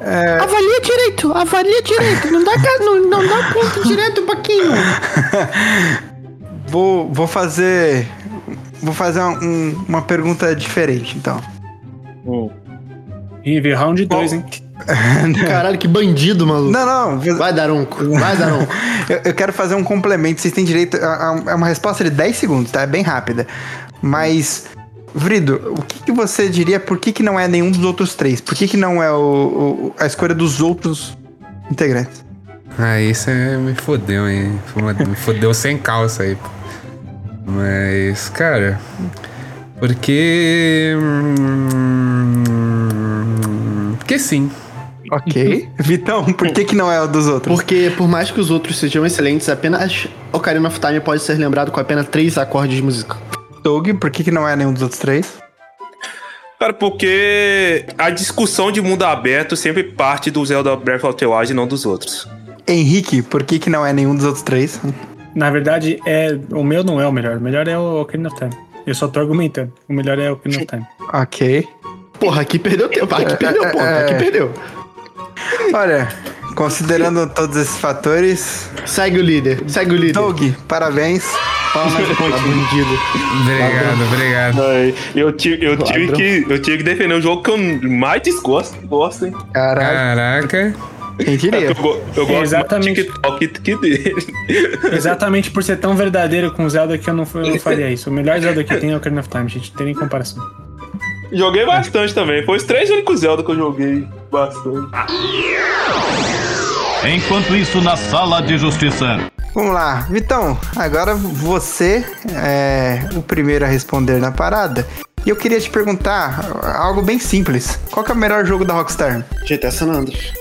S3: É... Avalia direito, avalia direito. Não dá, não, não dá ponto direito um pouquinho. [LAUGHS]
S2: vou, vou fazer. Vou fazer um, uma pergunta diferente, então.
S5: Oh. River round 2, hein? [LAUGHS]
S3: Caralho, que bandido, maluco.
S2: Não, não.
S3: Vai, Daronco. Vai, Daronco. [LAUGHS]
S2: eu, eu quero fazer um complemento. Vocês têm direito. É uma resposta de 10 segundos, tá? É bem rápida. Mas Vrido, o que, que, você diria por que, que não é nenhum dos outros três? Por que, que não é o, o a escolha dos outros integrantes?
S6: Ah, isso é, me fodeu, hein? Me fodeu sem calça aí. Mas, cara, porque. Hum, porque sim.
S2: Ok. [LAUGHS] Vitão, por que, que não é o dos outros?
S3: Porque, por mais que os outros sejam excelentes, apenas Ocarina of Time pode ser lembrado com apenas três acordes de música.
S2: Doug, por que, que não é nenhum dos outros três?
S4: Cara, porque a discussão de mundo aberto sempre parte do Zelda Breath of the Wild e não dos outros.
S2: Henrique, por que, que não é nenhum dos outros três?
S5: Na verdade, é o meu não é o melhor. O melhor é o Ocarina of Time. Eu só tô argumentando. O melhor é o Ocarina of Time.
S2: Ok.
S3: Porra, aqui perdeu tempo. Aqui perdeu ponto. Aqui perdeu.
S2: Olha, considerando todos esses fatores.
S3: Segue o líder. Segue o líder.
S2: Doug, parabéns.
S6: Fala mais um bandido. Obrigado, obrigado.
S4: Eu, tive, eu, tive que, eu tive que defender o jogo que eu mais desgosto. Gosto, hein?
S6: Caraca.
S2: Quem diria?
S4: Eu, eu gosto Exatamente. do TikTok dele. [LAUGHS]
S5: Exatamente por ser tão verdadeiro com o Zelda que eu não, eu não faria isso. O melhor Zelda que tem é o Ocarina of Time, gente. Não tem nem comparação.
S4: Joguei bastante também. Foi os três únicos Zelda que eu joguei bastante.
S7: Enquanto isso, na sala de justiça.
S2: Vamos lá, Vitão, agora você é o primeiro a responder na parada. E eu queria te perguntar algo bem simples. Qual é o melhor jogo da Rockstar?
S3: GTA San Andreas.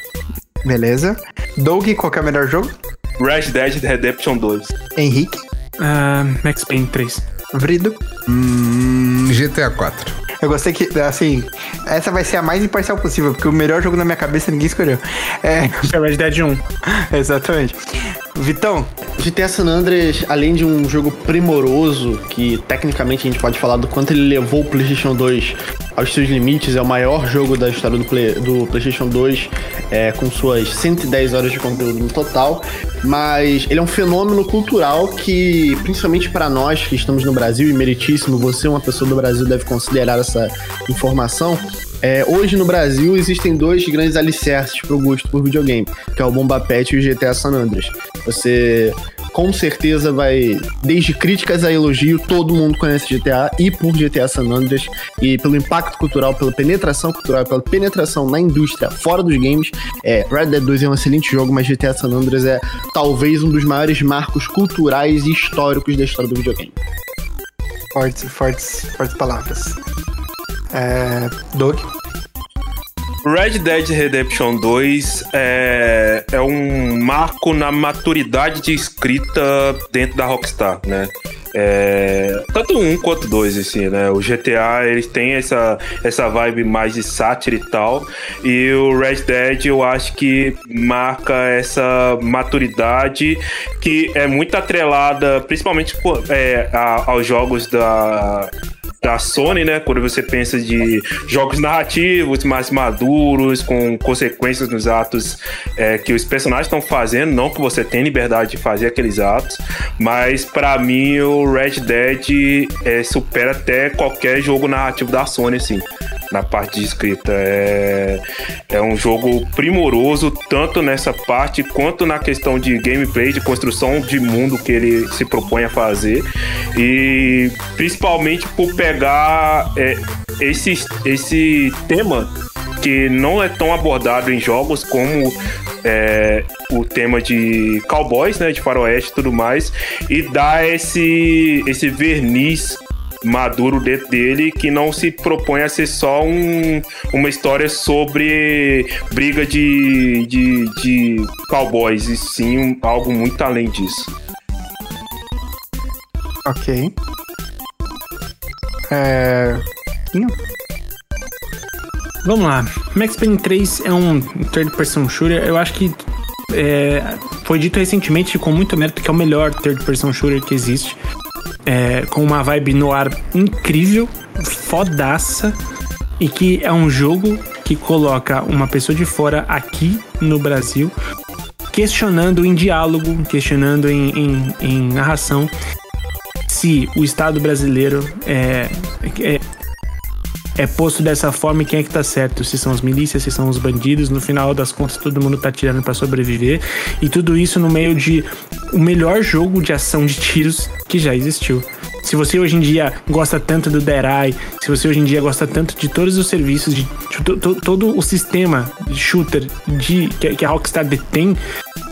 S2: Beleza. Doug, qual é o melhor jogo?
S4: Red Dead Redemption 2.
S2: Henrique?
S5: Uh, Max Payne 3.
S2: Vrido?
S6: Hum, GTA 4.
S2: Eu gostei que, assim, essa vai ser a mais imparcial possível, porque o melhor jogo na minha cabeça ninguém escolheu.
S5: É. é Red Dead 1. [LAUGHS]
S2: Exatamente. Vitão.
S3: GTA San Andreas, além de um jogo primoroso, que tecnicamente a gente pode falar do quanto ele levou o PlayStation 2 aos seus limites, é o maior jogo da história do, Play, do PlayStation 2, é, com suas 110 horas de conteúdo no total. Mas ele é um fenômeno cultural que, principalmente para nós que estamos no Brasil, e meritíssimo, você, uma pessoa do Brasil, deve considerar essa informação. É, hoje no Brasil existem dois grandes alicerces para o gosto por videogame, que é o Bomba Pet e o GTA San Andreas. Você com certeza vai, desde críticas a elogio, todo mundo conhece GTA e por GTA San Andreas e pelo impacto cultural, pela penetração cultural, pela penetração na indústria fora dos games. É, Red Dead 2 é um excelente jogo, mas GTA San Andreas é talvez um dos maiores marcos culturais e históricos da história do videogame.
S2: Fortes, fortes, fortes palavras. É, Doug?
S4: Red Dead Redemption 2 é, é um marco na maturidade de escrita dentro da Rockstar, né? É, tanto um quanto dois, assim, né? O GTA, eles têm essa, essa vibe mais de sátira e tal. E o Red Dead, eu acho que marca essa maturidade que é muito atrelada, principalmente é, a, aos jogos da da Sony, né? Quando você pensa de jogos narrativos mais maduros, com consequências nos atos é, que os personagens estão fazendo, não que você tenha liberdade de fazer aqueles atos, mas para mim o Red Dead é, supera até qualquer jogo narrativo da Sony, assim na parte de escrita. É, é um jogo primoroso, tanto nessa parte quanto na questão de gameplay, de construção de mundo que ele se propõe a fazer. E principalmente por pegar é, esse, esse tema que não é tão abordado em jogos como é, o tema de cowboys, né, de faroeste e tudo mais, e dar esse, esse verniz maduro dentro dele que não se propõe a ser só um, uma história sobre briga de, de, de cowboys, e sim um, algo muito além disso.
S2: Ok. É.
S5: Vamos lá. Max Payne 3 é um third person shooter. Eu acho que é, foi dito recentemente com muito mérito que é o melhor third person shooter que existe é, com uma vibe no ar incrível, fodaça, e que é um jogo que coloca uma pessoa de fora aqui no Brasil questionando em diálogo, questionando em, em, em narração se o Estado brasileiro é, é, é posto dessa forma e quem é que tá certo? Se são as milícias, se são os bandidos, no final das contas todo mundo tá tirando para sobreviver e tudo isso no meio de o melhor jogo de ação de tiros que já existiu. Se você hoje em dia gosta tanto do Eye, se você hoje em dia gosta tanto de todos os serviços, de todo o sistema de shooter de, que, que a Rockstar detém,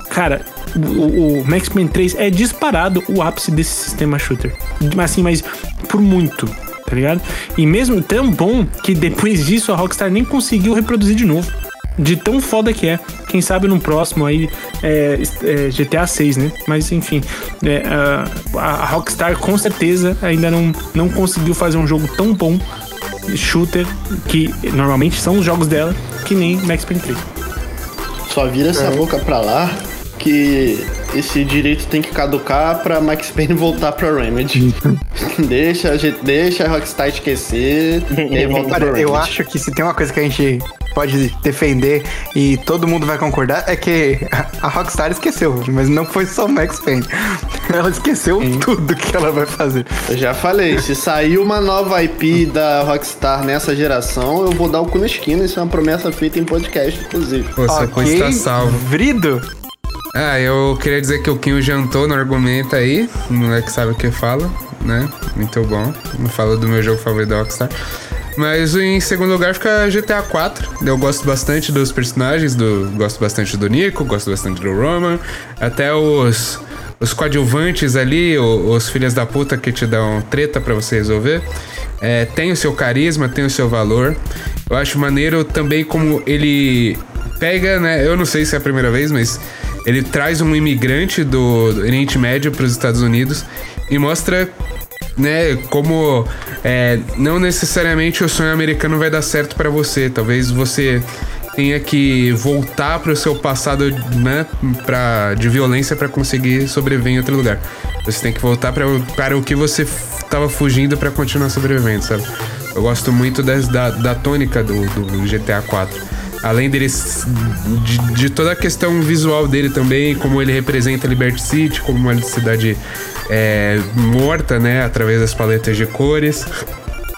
S5: cara, o, o, Max Payne 3 é disparado o ápice desse sistema shooter. Assim, mas por muito tá ligado? E mesmo tão bom que depois disso a Rockstar nem conseguiu reproduzir de novo. De tão foda que é. Quem sabe no próximo aí é, é GTA 6, né? Mas enfim, é, a, a, Rockstar com certeza ainda não, não conseguiu fazer um jogo tão bom, shooter, que normalmente são os jogos dela, que nem Max Payne 3.
S3: Só vira essa é. boca pra lá que esse direito tem que caducar pra Max Payne [LAUGHS] voltar pra Remedy. [LAUGHS] deixa, a gente, deixa a Rockstar esquecer e volta
S2: pra Remedy. Eu acho que se tem uma coisa que a gente pode defender e todo mundo vai concordar é que [LAUGHS] a Rockstar esqueceu, mas não foi só o Max Payne. Ela esqueceu Sim. tudo que ela vai fazer.
S3: Eu já falei, se sair uma nova IP da Rockstar nessa geração, eu vou dar o cu na esquina. Isso é uma promessa feita em podcast, inclusive.
S6: Você okay. está salvo.
S2: Vrido?
S6: Ah, eu queria dizer que o Kim jantou no argumento aí, o moleque sabe o que fala, né? Muito bom. Não falo do meu jogo favorito da Rockstar. Mas em segundo lugar fica GTA 4. Eu gosto bastante dos personagens, do, gosto bastante do Nico, gosto bastante do Roman. Até os, os coadjuvantes ali, os, os filhos da puta que te dão treta para você resolver. É, tem o seu carisma, tem o seu valor. Eu acho maneiro também como ele pega, né? Eu não sei se é a primeira vez, mas ele traz um imigrante do, Oriente Médio para os Estados Unidos e mostra né, como é, não necessariamente o sonho americano vai dar certo para você. Talvez você tenha que voltar para o seu passado né, pra, de violência para conseguir sobreviver em outro lugar. Você tem que voltar para o que você estava fugindo para continuar sobrevivendo, sabe? Eu gosto muito das, da, da tônica do, do GTA 4 além dele de, de, toda a questão visual dele também, como ele representa Liberty City, como uma cidade é, morta, né, através das paletas de cores.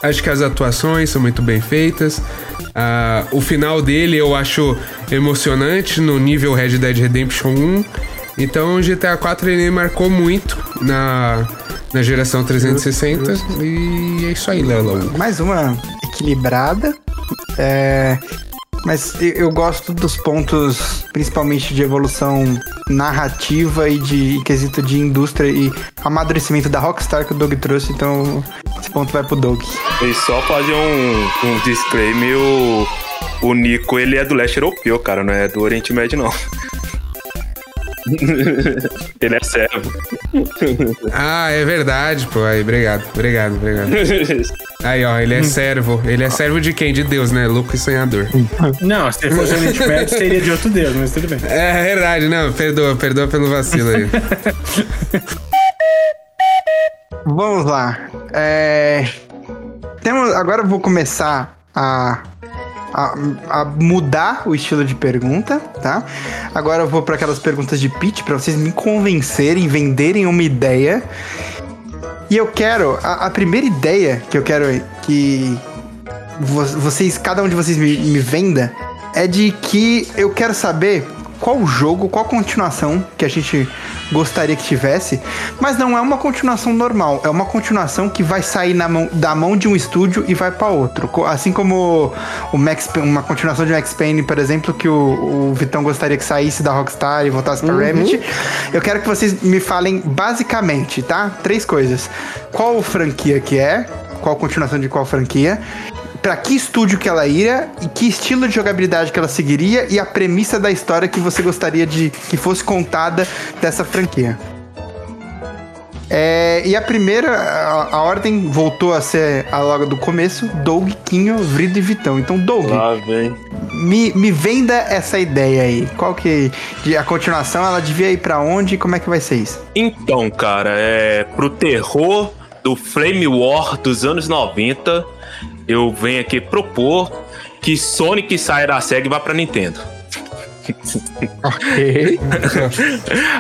S6: Acho que as atuações são muito bem feitas. Ah, o final dele eu acho emocionante no nível Red Dead Redemption 1. Então o GTA 4 ele marcou muito na, na geração 360. E é isso aí, Léo.
S2: Mais uma equilibrada. É, mas eu gosto dos pontos, principalmente de evolução narrativa e de quesito de indústria e amadurecimento da Rockstar que o Doug trouxe, então esse ponto vai pro Doug.
S4: E só fazer um, um disclaimer, o, o Nico, ele é do leste europeu, cara, não é do Oriente Médio, não. [LAUGHS] Ele é servo.
S6: Ah, é verdade, pô. Aí, obrigado, obrigado, obrigado. [LAUGHS] Aí, ó, ele é servo. Ele é servo de quem? De Deus, né? Louco e sonhador.
S5: Não, se fosse Médio, [LAUGHS] seria de outro Deus, mas tudo bem.
S6: É verdade, não. Perdoa, perdoa pelo vacilo aí.
S2: Vamos lá. É... temos, agora eu vou começar a, a, a, mudar o estilo de pergunta, tá? Agora eu vou para aquelas perguntas de pitch para vocês me convencerem, venderem uma ideia. E eu quero a, a primeira ideia que eu quero que vocês, cada um de vocês me, me venda é de que eu quero saber qual jogo, qual continuação que a gente gostaria que tivesse, mas não é uma continuação normal, é uma continuação que vai sair na mão, da mão de um estúdio e vai para outro. Assim como o Max, uma continuação de Max Payne, por exemplo, que o, o Vitão gostaria que saísse da Rockstar e voltasse para uhum. Remedy. Eu quero que vocês me falem basicamente, tá? Três coisas. Qual franquia que é? Qual continuação de qual franquia? Para que estúdio que ela iria e que estilo de jogabilidade que ela seguiria e a premissa da história que você gostaria de que fosse contada dessa franquia. É, e a primeira, a, a, ordem voltou a ser a logo do começo: Doug, Quinho, Vrido e Vitão. Então, Doug,
S4: vem.
S2: Me, me venda essa ideia aí. Qual que. De, a continuação, ela devia ir para onde e como é que vai ser isso?
S4: Então, cara, é pro terror do Flame War dos anos 90 eu venho aqui propor que Sonic saia da SEGA e vá pra Nintendo.
S2: Ok.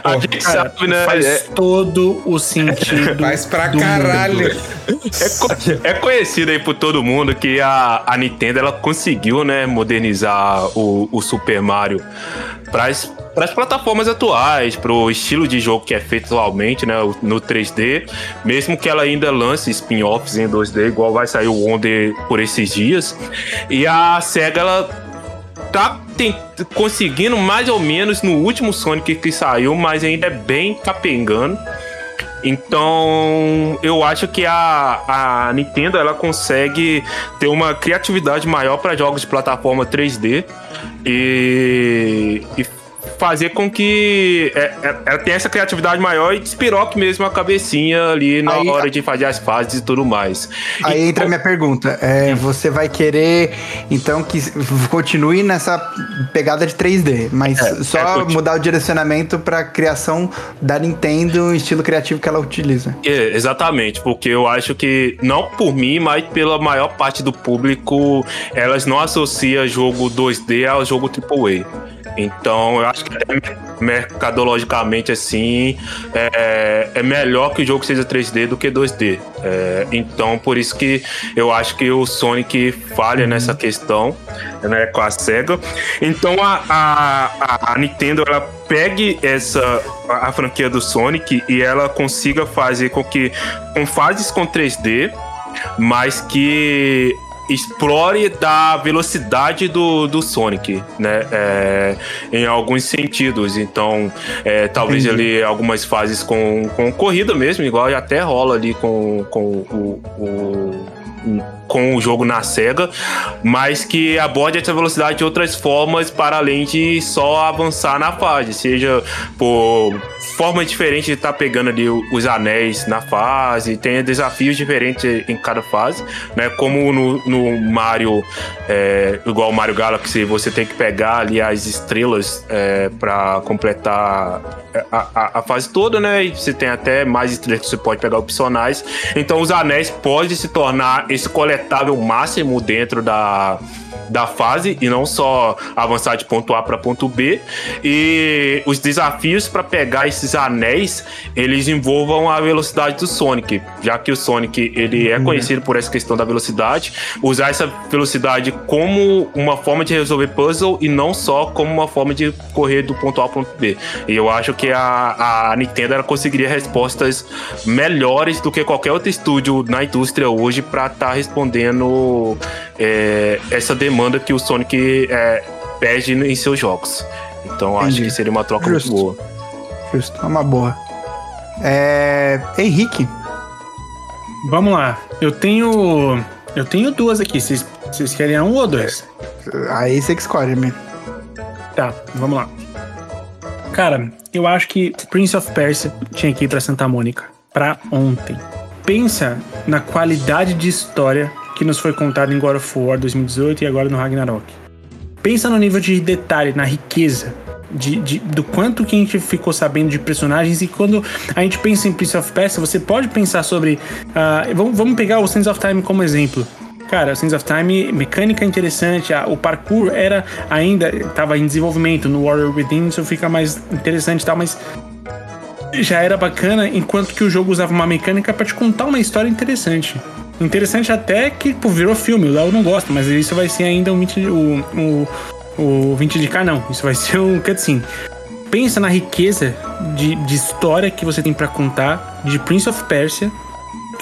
S5: a gente cara, sabe, né? Faz é... todo o sentido. [LAUGHS]
S6: Faz pra caralho.
S4: É, é, conhecido aí por todo mundo que a, a Nintendo ela conseguiu, né, modernizar o, o Super Mario para para as plataformas atuais, para o estilo de jogo que é feito atualmente, né, no 3D, mesmo que ela ainda lance spin-offs em 2D, igual vai sair o Wonder por esses dias. E a Sega ela tá conseguindo mais ou menos no último Sonic que saiu, mas ainda é bem capengando. Então, eu acho que a, a Nintendo ela consegue ter uma criatividade maior para jogos de plataforma 3D e, e fazer com que é, é, ela tenha essa criatividade maior e despiroque mesmo a cabecinha ali na aí, hora de fazer as fases e tudo mais.
S2: Aí e, entra a minha pergunta. É, você vai querer, então, que continue nessa pegada de 3D, mas é, só mudar o direcionamento para criação da Nintendo, o estilo criativo que ela utiliza.
S4: É, exatamente, porque eu acho que, não por mim, mas pela maior parte do público, elas não associam jogo 2D ao jogo AAA. Então, eu acho que mercadologicamente assim é, é melhor que o jogo seja 3D do que 2D. É, então, por isso que eu acho que o Sonic falha nessa questão né, com a SEGA. Então, a, a, a Nintendo ela pegue essa a franquia do Sonic e ela consiga fazer com que com fases com 3D, mas que explore da velocidade do, do Sonic, né? É, em alguns sentidos. Então, é, talvez Entendi. ali algumas fases com, com corrida mesmo, igual até rola ali com, com o, o com o jogo na SEGA, mas que aborde essa velocidade de outras formas para além de só avançar na fase, seja por forma diferente de estar tá pegando ali os anéis na fase, tem desafios diferentes em cada fase, né? Como no, no Mario, é, igual o Mario Galaxy, você tem que pegar ali as estrelas é, para completar a, a, a, fase toda, né? E você tem até mais estrelas que você pode pegar opcionais. Então os anéis podem se tornar esse coletável máximo dentro da, da fase e não só avançar de ponto A para ponto B. E os desafios para pegar esses anéis, eles envolvam a velocidade do Sonic, já que o Sonic ele é uhum. conhecido por essa questão da velocidade, usar essa velocidade como uma forma de resolver puzzle e não só como uma forma de correr do ponto A ao ponto B. E eu acho que a, a Nintendo ela conseguiria respostas melhores do que qualquer outro estúdio na indústria hoje para estar tá respondendo é, essa demanda que o Sonic é, pede em seus jogos. Então Entendi. acho que seria uma troca Justo. muito boa.
S2: Justo, é uma boa. É... Henrique.
S5: Vamos lá. Eu tenho. Eu tenho duas aqui. Vocês, vocês querem um ou dois?
S2: Aí você que escolhe, me.
S5: Tá, vamos lá. Cara, eu acho que Prince of Persia tinha que ir pra Santa Mônica. Pra ontem. Pensa na qualidade de história que nos foi contado em God of War 2018 e agora no Ragnarok. Pensa no nível de detalhe, na riqueza de, de, do quanto que a gente ficou sabendo de personagens. E quando a gente pensa em Prince of Persia, você pode pensar sobre. Uh, vamos, vamos pegar o Sands of Time como exemplo. Cara, Sands of Time, mecânica interessante, o parkour era ainda, estava em desenvolvimento, no Warrior Within isso fica mais interessante e tal, mas já era bacana, enquanto que o jogo usava uma mecânica para te contar uma história interessante. Interessante até que pô, virou filme, o Léo não gosta, mas isso vai ser ainda um 20, o, o, o 20 de K, não. Isso vai [LAUGHS] ser um cutscene. Pensa na riqueza de, de história que você tem para contar de Prince of Persia,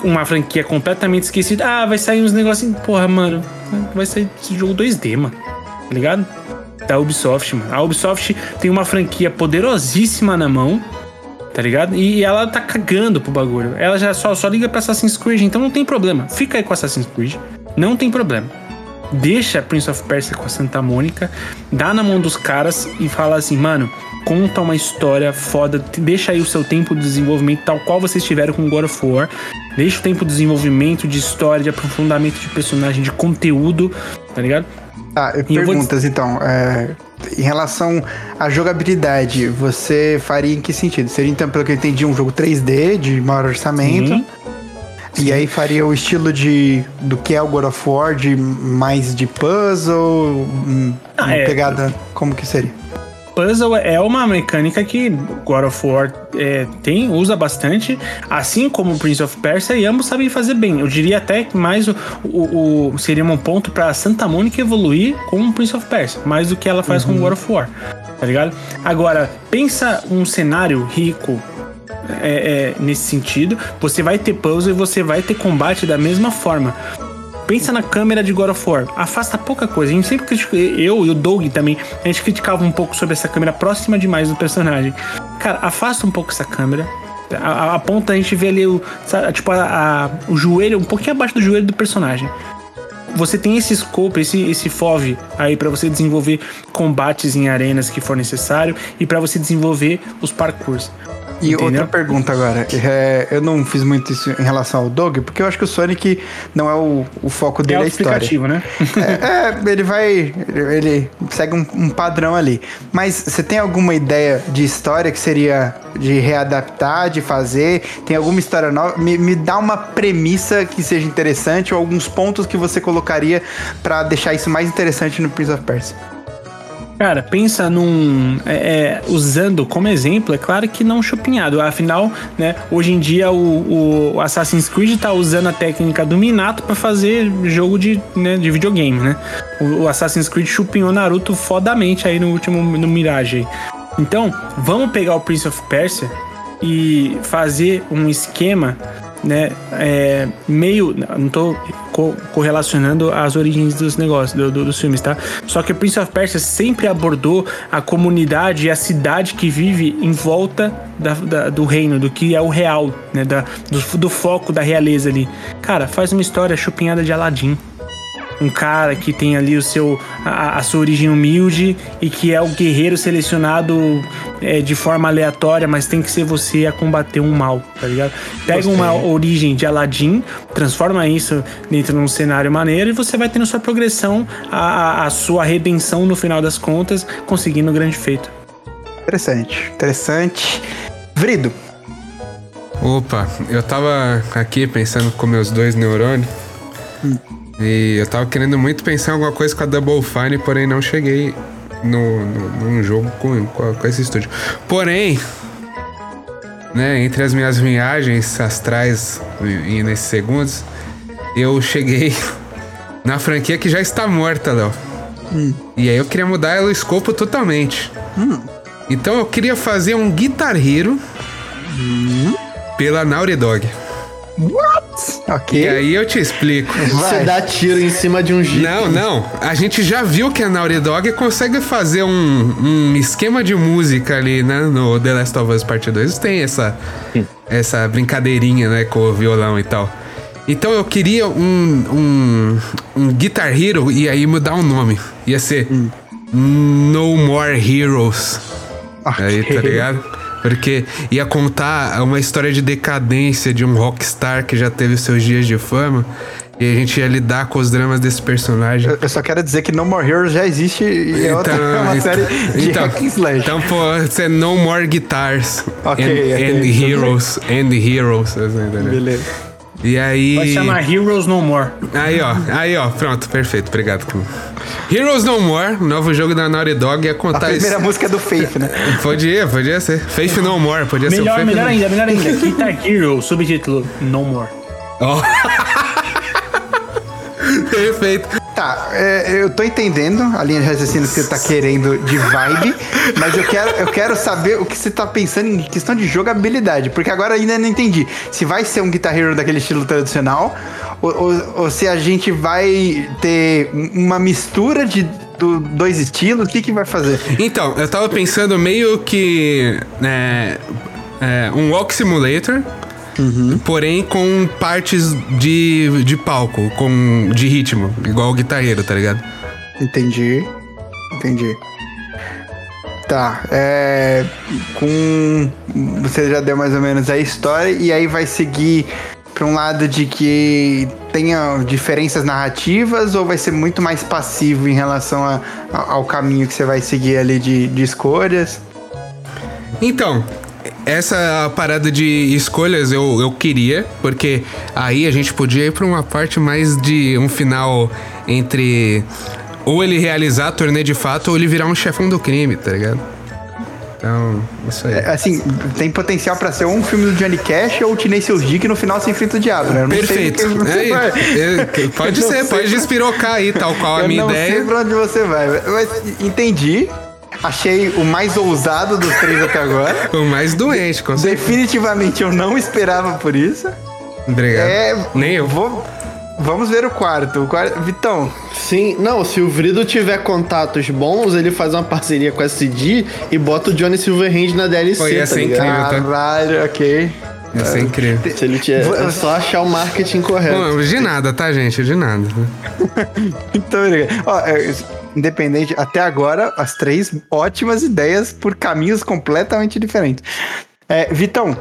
S5: uma franquia completamente esquecida. Ah, vai sair uns negocinhos. Porra, mano, vai sair esse jogo 2D, mano. Tá ligado? Da Ubisoft, mano. A Ubisoft tem uma franquia poderosíssima na mão tá ligado? E ela tá cagando pro bagulho. Ela já só, só liga pra Assassin's Creed, então não tem problema. Fica aí com Assassin's Creed, não tem problema. Deixa Prince of Persia com a Santa Mônica, dá na mão dos caras e fala assim, mano, conta uma história foda, deixa aí o seu tempo de desenvolvimento, tal qual vocês tiveram com God of War. Deixa o tempo de desenvolvimento, de história, de aprofundamento de personagem, de conteúdo, tá ligado?
S2: Ah, perguntas vou... então. É, em relação à jogabilidade, você faria em que sentido? Seria então, pelo que eu entendi, um jogo 3D de maior orçamento. Sim. E aí faria o estilo de do que é o God of War, de mais de puzzle, ah, é. pegada, como que seria?
S5: Puzzle é uma mecânica que God of War é, tem, usa bastante, assim como o Prince of Persia, e ambos sabem fazer bem. Eu diria até que mais o, o, o seria um ponto para Santa Mônica evoluir com o Prince of Persia, mais do que ela faz uhum. com God of War, tá ligado? Agora, pensa um cenário rico, é, é, nesse sentido. Você vai ter puzzle e você vai ter combate da mesma forma. Pensa na câmera de God of War. Afasta pouca coisa. A gente sempre criticou, eu e o Doug também, a gente criticava um pouco sobre essa câmera próxima demais do personagem. Cara, afasta um pouco essa câmera. A, a ponta a gente vê ali o, sabe, tipo, a, a, o joelho, um pouquinho abaixo do joelho do personagem você tem esse scope, esse, esse FOV aí para você desenvolver combates em arenas que for necessário e para você desenvolver os parkours.
S2: E Entendeu? outra pergunta agora. É, eu não fiz muito isso em relação ao Dog, porque eu acho que o Sonic não é o, o foco dele, é, é a história.
S5: né?
S2: é, é, ele vai. Ele segue um, um, padrão ali. Mas você tem alguma ideia de história que seria de readaptar, de fazer? Tem alguma história nova? Me, me dá uma premissa que seja interessante ou alguns pontos que você colocaria para deixar isso mais interessante no Prince of Persia.
S5: Cara, pensa num. É, é, usando como exemplo, é claro que não chupinhado. Afinal, né, hoje em dia o, o Assassin's Creed tá usando a técnica do Minato para fazer jogo de, né, de videogame, né? O, o, Assassin's Creed chupinhou Naruto fodamente aí no último no Mirage. Então, vamos pegar o Prince of Persia e fazer um esquema né, é, meio. Não tô co correlacionando as origens dos negócios, do, do, dos filmes, tá? Só que Prince of Persia sempre abordou a comunidade e a cidade que vive em volta da, da, do reino, do que é o real, né? Da, do, do foco da realeza ali. Cara, faz uma história chupinhada de Aladdin um cara que tem ali o seu a, a sua origem humilde e que é o guerreiro selecionado é, de forma aleatória, mas tem que ser você a combater um mal, tá ligado? Pega Gostei. uma origem de Aladdin, transforma isso dentro de um cenário maneiro e você vai tendo sua progressão, a, a sua redenção no final das contas, conseguindo um grande feito.
S2: Interessante, interessante. Vrido.
S6: Opa, eu tava aqui pensando com meus dois neurônios. Hum. E eu tava querendo muito pensar em alguma coisa com a Double Fine, porém não cheguei no, no, num jogo com, com, com esse estúdio. Porém, né, entre as minhas viagens astrais e, e nesses segundos, eu cheguei [LAUGHS] na franquia que já está morta, Léo. Hum. E aí eu queria mudar o escopo totalmente. Hum. Então eu queria fazer um Guitar Hero hum. pela Naughty Dog.
S2: What? Ok.
S6: E aí eu te explico.
S3: Você dá tiro em cima de um jeep.
S6: Não, não. A gente já viu que a Naughty Dog consegue fazer um, um esquema de música ali, né? No The Last of Us Part 2. Tem essa, essa brincadeirinha, né? Com o violão e tal. Então eu queria um, um, um Guitar Hero e aí mudar o um nome. Ia ser hum. No More Heroes. Okay. Aí, tá ligado? Porque ia contar uma história de decadência de um rockstar que já teve seus dias de fama. E a gente ia lidar com os dramas desse personagem.
S2: Eu, eu só quero dizer que No More Heroes já existe e é então, outra, é [LAUGHS] uma então, série de então, hack slash.
S6: Então pode ser No More Guitars okay, and, okay. and Heroes. And Heroes. Assim,
S2: Beleza.
S6: E aí.
S5: Vai chamar Heroes No More.
S6: Aí, ó. Aí, ó. Pronto, perfeito. Obrigado. Heroes No More, novo jogo da Naughty Dog, ia contar
S2: A primeira isso. música é do Faith, né? [LAUGHS]
S6: Podia, podia ser. Faith No More, podia
S5: melhor,
S6: ser.
S5: Melhor ainda, melhor ainda. Guitar Hero, subtítulo No More. [LAUGHS] Oh.
S6: Perfeito.
S2: Tá, é, eu tô entendendo a linha de raciocínio que você tá querendo de vibe, [LAUGHS] mas eu quero, eu quero saber o que você tá pensando em questão de jogabilidade, porque agora ainda não entendi se vai ser um Guitar Hero daquele estilo tradicional ou, ou, ou se a gente vai ter uma mistura de do, dois estilos, o que que vai fazer?
S6: Então, eu tava pensando meio que é, é, um Walk Simulator, Uhum. Porém, com partes de, de palco, com, de ritmo, igual o guitarreiro, tá ligado?
S2: Entendi. Entendi. Tá, é. Com. Você já deu mais ou menos a história, e aí vai seguir para um lado de que tenha diferenças narrativas ou vai ser muito mais passivo em relação a, a, ao caminho que você vai seguir ali de, de escolhas?
S6: Então, essa parada de escolhas eu, eu queria, porque aí a gente podia ir pra uma parte mais de um final entre ou ele realizar a turnê de fato ou ele virar um chefão do crime, tá ligado? Então, isso aí.
S2: É, assim, tem potencial para ser um filme do Johnny Cash ou o Tinei Seus Dick no final se enfrenta o diabo, né?
S6: Perfeito. É, é, pode ser, pode despirocar aí, tal qual a minha ideia.
S2: Eu não sei pra onde você vai, mas entendi. Achei o mais ousado dos três até agora.
S6: o mais doente, com
S2: certeza. Definitivamente eu não esperava por isso.
S6: Obrigado. É, Nem eu.
S2: Vou, vamos ver o quarto. o quarto. Vitão.
S3: Sim, não, se o Vrido tiver contatos bons, ele faz uma parceria com a CD e bota o Johnny Silverhand na DLC. Foi,
S6: ia ser tá incrível, tá?
S2: Caralho, ok.
S6: Ia ser incrível.
S3: Se ele tiver, é só achar o marketing correto.
S6: Não, de nada, tá, gente? De nada. [LAUGHS]
S2: Obrigado. Ó, é, independente, até agora, as três ótimas ideias por caminhos completamente diferentes. É, Vitão,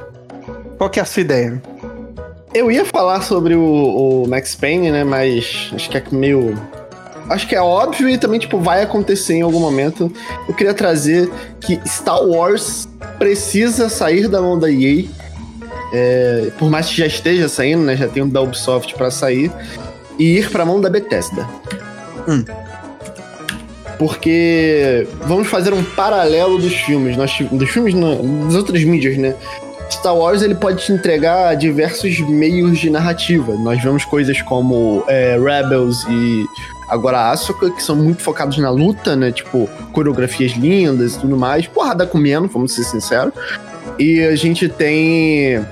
S2: qual que é a sua ideia?
S3: Eu ia falar sobre o, o, Max Payne, né? Mas acho que é meio. Acho que é óbvio e também, tipo, vai acontecer em algum momento. Eu queria trazer que Star Wars precisa sair da mão da EA. É, por mais que já esteja saindo, né? Já tem um da Ubisoft para sair. E ir pra mão da Bethesda. Hum. Porque vamos fazer um paralelo dos filmes, nós, dos filmes não, das outras mídias, né? Star Wars ele pode te entregar diversos meios de narrativa. Nós vemos coisas como é, Rebels e agora Ahsoka, que são muito focados na luta, né? Tipo, coreografias lindas e tudo mais. Porrada comendo, vamos ser sinceros. E a gente tem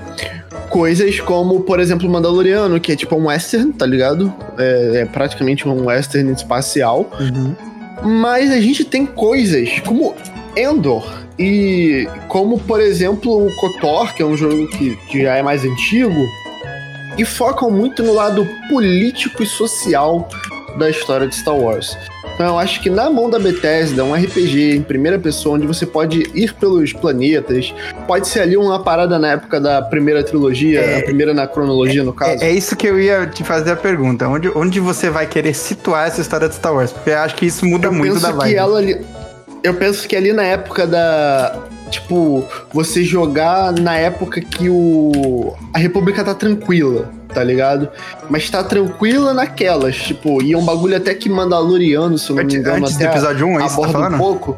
S3: coisas como, por exemplo, Mandaloriano, que é tipo um western, tá ligado? É, é praticamente um western espacial. Uhum. Mas a gente tem coisas como Endor e como, por exemplo, o KOTOR, que é um jogo que, que já é mais antigo, e focam muito no lado político e social da história de Star Wars. Então eu acho que na mão da Bethesda, um RPG em primeira pessoa, onde você pode ir pelos planetas, pode ser ali uma parada na época da primeira trilogia, é, a primeira na cronologia,
S2: é,
S3: no caso.
S2: É, é, isso que eu ia te fazer a pergunta. Onde, onde você vai querer situar essa história de Star Wars? Porque eu acho que isso muda
S3: eu
S2: muito da vibe.
S3: Que ela ali, eu penso que ali na época da. Tipo, você jogar na época que o. A República tá tranquila tá ligado? Mas tá tranquila naquelas, tipo, e é um bagulho até que Mandaloriano, se eu não me engano,
S2: antes até do episódio 1, é isso
S3: tá um pouco.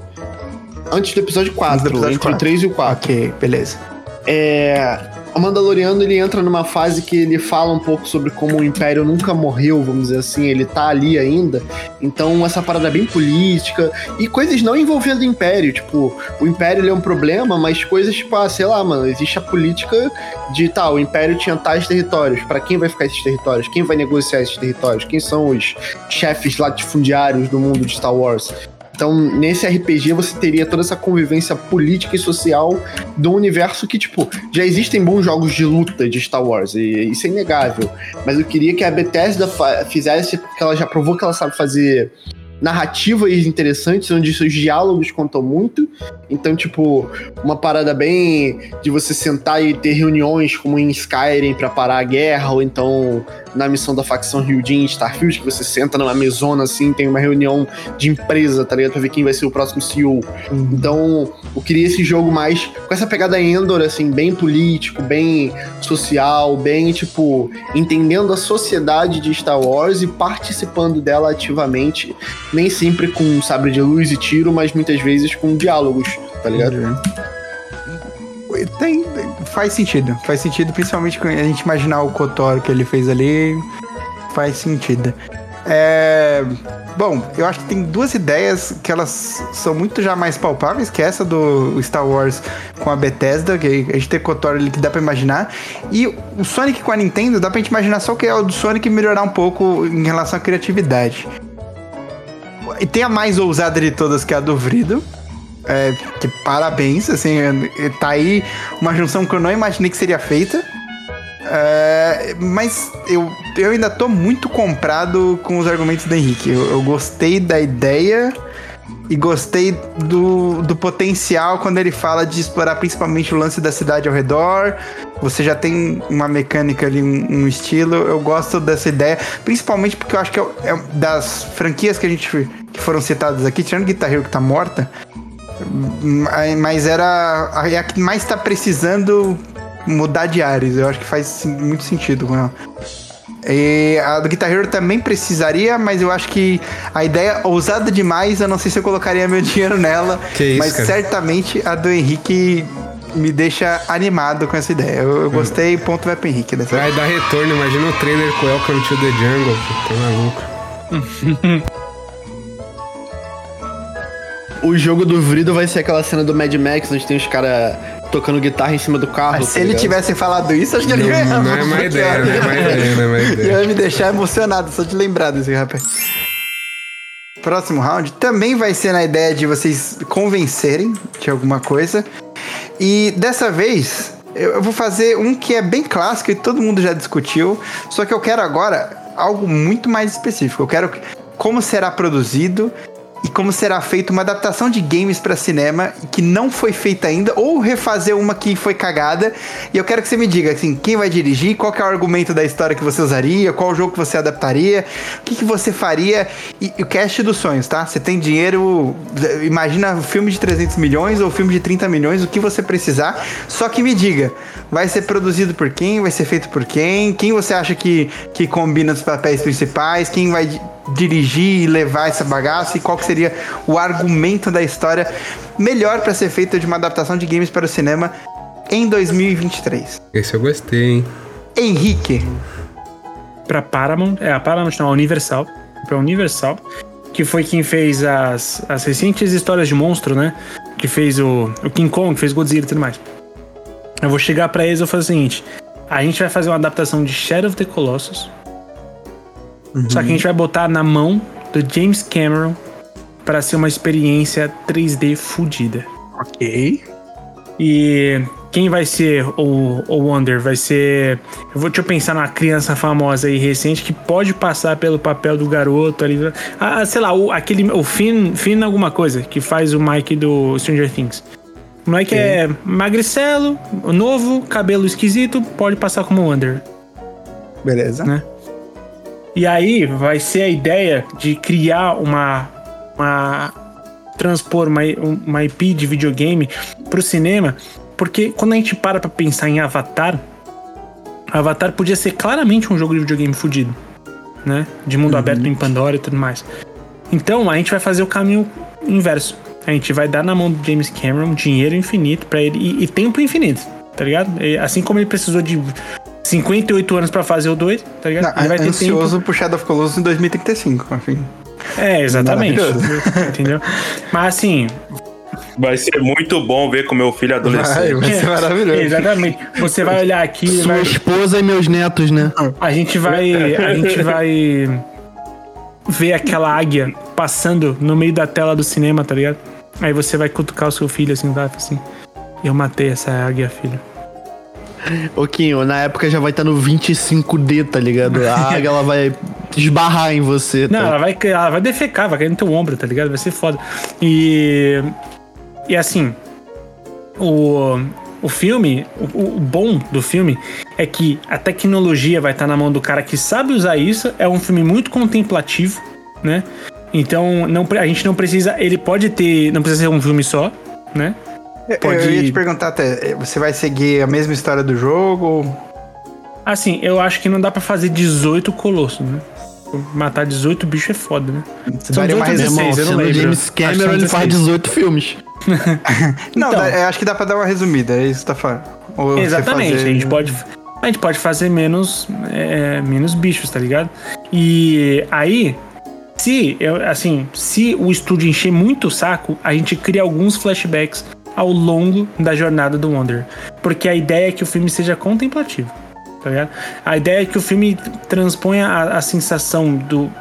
S3: Antes do episódio 4, do episódio entre 4. o 3 e o 4.
S2: Ok, beleza.
S3: É, o Mandaloriano ele entra numa fase que ele fala um pouco sobre como o Império nunca morreu, vamos dizer assim, ele tá ali ainda. Então essa parada é bem política e coisas não envolvendo o Império, tipo, o Império é um problema, mas coisas tipo, ah, sei lá, mano, existe a política de tal, tá, o Império tinha tais territórios, para quem vai ficar esses territórios? Quem vai negociar esses territórios? Quem são os chefes latifundiários do mundo de Star Wars? Então, nesse RPG, você teria toda essa convivência política e social do universo que, tipo, já existem bons jogos de luta de Star Wars, e isso é inegável. Mas eu queria que a Bethesda fizesse, porque ela já provou que ela sabe fazer narrativas interessantes, onde seus diálogos contam muito. Então, tipo, uma parada bem de você sentar e ter reuniões como em Skyrim para parar a guerra, ou então na missão da facção Ryujin em Starfield, que você senta numa mesona assim, tem uma reunião de empresa, tá ligado? Pra ver quem vai ser o próximo CEO. Uhum. Então, eu queria esse jogo mais com essa pegada Endor, assim, bem político, bem social, bem, tipo, entendendo a sociedade de Star Wars e participando dela ativamente nem sempre com sabre de luz e tiro, mas muitas vezes com diálogos, tá ligado? Uhum.
S2: Tem, faz sentido, faz sentido, principalmente a gente imaginar o Kotor que ele fez ali, faz sentido. É, bom, eu acho que tem duas ideias que elas são muito já mais palpáveis, que é essa do Star Wars com a Bethesda, que a gente tem Kotor ali que dá pra imaginar, e o Sonic com a Nintendo, dá pra gente imaginar só que é o do Sonic melhorar um pouco em relação à criatividade. E tem a mais ousada de todas, que é a do Vrido. É, que parabéns, assim, tá aí uma junção que eu não imaginei que seria feita. É, mas eu, eu ainda tô muito comprado com os argumentos do Henrique. Eu, eu gostei da ideia e gostei do, do potencial quando ele fala de explorar principalmente o lance da cidade ao redor. Você já tem uma mecânica ali, um, um estilo. Eu gosto dessa ideia, principalmente porque eu acho que é, é das franquias que a gente que foram citadas aqui, tirando Guitar Hero que tá morta, mas era a, a que mais tá precisando mudar de áreas. Eu acho que faz muito sentido com ela. E a do Guitar Hero também precisaria, mas eu acho que a ideia ousada demais, eu não sei se eu colocaria meu [LAUGHS] dinheiro nela. Isso, mas cara. certamente a do Henrique me deixa animado com essa ideia. Eu, eu gostei, ponto vai pro Henrique
S6: dessa Vai dar retorno, imagina o trailer com Welcome to the Jungle, tá maluco. [LAUGHS]
S3: o jogo do Vrido vai ser aquela cena do Mad Max, onde tem os caras tocando guitarra em cima do carro. Mas
S2: tá se ele tivesse falado isso, acho que ele
S6: ia. Não é [LAUGHS] uma ideia, não é uma ideia, não é uma ideia.
S2: Ia me deixar emocionado só de lembrar desse rapaz. Próximo round também vai ser na ideia de vocês convencerem de alguma coisa. E dessa vez, eu vou fazer um que é bem clássico e todo mundo já discutiu. Só que eu quero agora algo muito mais específico. Eu quero como será produzido e como será feita uma adaptação de games para cinema que não foi feita ainda, ou refazer uma que foi cagada. E eu quero que você me diga assim, quem vai dirigir, qual é o argumento da história que você usaria, qual jogo que você adaptaria, o que, que você faria. E, e o cast dos sonhos, tá? Você tem dinheiro, imagina um filme de 300 milhões ou filme de 30 milhões, o que você precisar. Só que me diga, vai ser produzido por quem, vai ser feito por quem, quem você acha que, que combina os papéis principais, quem vai dirigir e levar essa bagaça e qual que seria o argumento da história melhor para ser feita de uma adaptação de games para o cinema em 2023.
S6: Esse eu gostei, hein?
S2: Henrique.
S5: Pra Paramount, é a Paramount não, a Universal, pra Universal, que foi quem fez as, as recentes histórias de monstro, né? Que fez o, o King Kong, que fez Godzilla e tudo mais. Eu vou chegar para eles e vou fazer o seguinte: a gente vai fazer uma adaptação de Shadow of the Colossus, Uhum. Só que a gente vai botar na mão do James Cameron para ser uma experiência 3D fodida.
S2: Ok.
S5: E quem vai ser o, o Wonder? Vai ser. Eu vou te pensar numa criança famosa e recente que pode passar pelo papel do garoto ali. Ah, sei lá, o, aquele, o Finn, Finn alguma coisa, que faz o Mike do Stranger Things. O moleque okay. é magricelo, novo, cabelo esquisito, pode passar como Wonder.
S2: Beleza.
S5: Né? E aí vai ser a ideia de criar uma. uma transpor uma, uma IP de videogame pro cinema, porque quando a gente para pra pensar em Avatar, Avatar podia ser claramente um jogo de videogame fudido, né? De mundo uhum. aberto em Pandora e tudo mais. Então a gente vai fazer o caminho inverso. A gente vai dar na mão do James Cameron dinheiro infinito para ele e, e, tempo infinito, tá ligado? E, assim como ele precisou de 58 anos pra fazer o 2, tá ligado?
S2: Não, ele vai ter ansioso tempo. pro Shadow of Colossus em 2035, enfim.
S5: É, exatamente. entendeu? Mas assim.
S4: Vai ser muito bom ver com meu filho adolescente. Vai,
S2: vai ser maravilhoso.
S5: exatamente. Você vai olhar aqui.
S3: Sua
S5: vai...
S3: esposa e meus netos, né?
S5: A gente vai. A gente vai ver aquela águia passando no meio da tela do cinema, tá ligado? Aí você vai cutucar o seu filho assim, vai assim. Eu matei essa águia, filho.
S3: Ô, Quinho, na época já vai estar tá no 25D, tá ligado? A águia ela vai esbarrar em você.
S5: Não, tá? ela vai, ela vai defecar, vai cair no teu ombro, tá ligado? Vai ser foda. E. E assim. O. O filme, o, o, bom do filme é que a tecnologia vai estar na mão do cara que sabe usar isso. É um filme muito contemplativo, né? Então não, a gente não precisa. Ele pode ter. Não precisa ser um filme só, né?
S2: Pode... Eu ia te perguntar até, você vai seguir a mesma história do jogo?
S5: Assim, eu acho que não dá para fazer 18 colossos, né? Matar 18 bichos é foda, né?
S3: Você São 18 16, eu não lembro. James Cameron ele faz 18 filmes. [LAUGHS]
S2: não, então, dá, acho que dá pra dar uma resumida, é isso que tá falando.
S5: Ou exatamente, fazer... a gente pode a gente pode fazer menos é, menos bichos, tá ligado? E aí se eu, assim, se o estúdio encher muito o saco, a gente cria alguns flashbacks ao longo da jornada do Wanderer. Porque a ideia é que o filme seja contemplativo. Tá ligado? A ideia é que o filme transponha a, a sensação do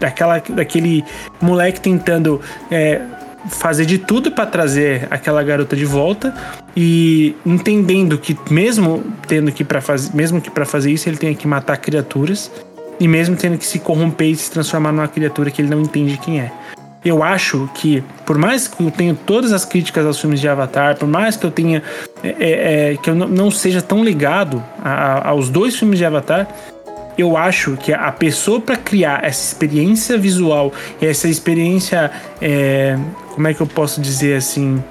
S5: daquela, daquele moleque tentando é, fazer de tudo para trazer aquela garota de volta e entendendo que mesmo tendo que para fazer mesmo que para fazer isso ele tenha que matar criaturas e mesmo tendo que se corromper e se transformar numa criatura que ele não entende quem é eu acho que, por mais que eu tenha todas as críticas aos filmes de Avatar, por mais que eu tenha. É, é, é que eu não seja tão ligado a, a, aos dois filmes de Avatar, eu acho que a pessoa para criar essa experiência visual, essa experiência. É, como é que eu posso dizer assim?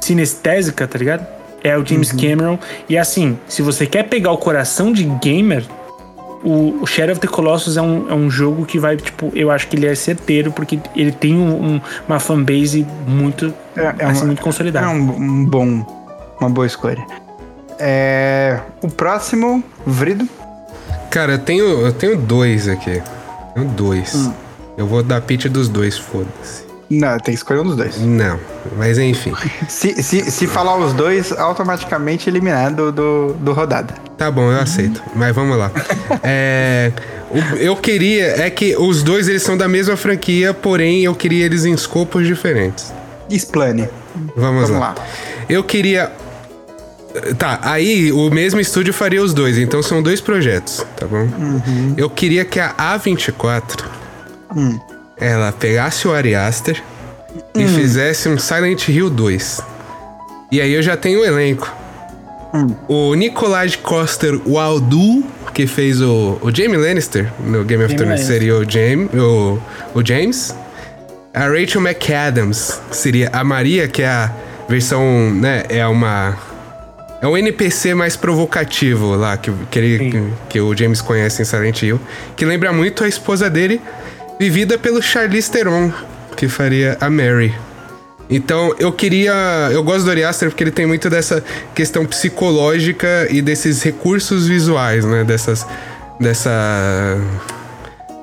S5: Sinestésica, tá ligado? É o James uhum. Cameron. E assim, se você quer pegar o coração de gamer, o, o Shadow of the Colossus é um, é um jogo que vai, tipo, eu acho que ele é certeiro, porque ele tem um, um, uma fanbase muito, é, é assim, uma, muito consolidada. É
S2: um, um, bom, uma boa escolha. É, o próximo, Vrido?
S6: Cara, eu tenho, eu tenho dois aqui. Tenho dois. Hum. Eu vou dar pitch dos dois, foda-se.
S2: Não, tem que escolher um dos dois.
S6: Não, mas enfim.
S2: se, se, se falar os dois, automaticamente eliminado do, do rodada.
S6: Tá bom, eu aceito. Mas vamos lá. é, eu queria. É que os dois eles são da mesma franquia, porém eu queria eles em escopos diferentes.
S2: Explane.
S6: Vamos, vamos lá. lá. Eu queria. Tá, aí o mesmo estúdio faria os dois, então são dois projetos, tá bom? Uhum. Eu queria que a A24 hum ela pegasse o Ari Aster hum. e fizesse um Silent Hill 2. E aí eu já tenho o elenco. Hum. O Nicolás Coster Waldu, que fez o, o Jamie Lannister no Game of Thrones, seria o, James, o, o James. A Rachel McAdams seria a Maria, que é a versão, né, é uma... É um NPC mais provocativo lá, que, que, ele, que, que o James conhece em Silent Hill, que lembra muito a esposa dele, vivida pelo Charlize Theron, que faria a Mary. Então eu queria. Eu gosto do Ari Aster porque ele tem muito dessa questão psicológica e desses recursos visuais, né? Dessas. Dessa.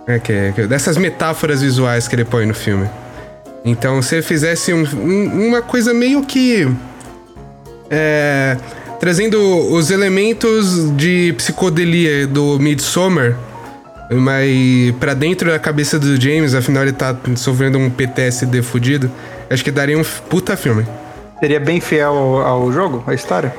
S6: É que é, dessas metáforas visuais que ele põe no filme. Então se ele fizesse um, um, uma coisa meio que. É, trazendo os elementos de psicodelia do Midsommar mas para dentro da cabeça do James, afinal ele tá sofrendo um PTSD fudido, acho que daria um puta filme.
S2: Seria bem fiel ao, ao jogo, à história?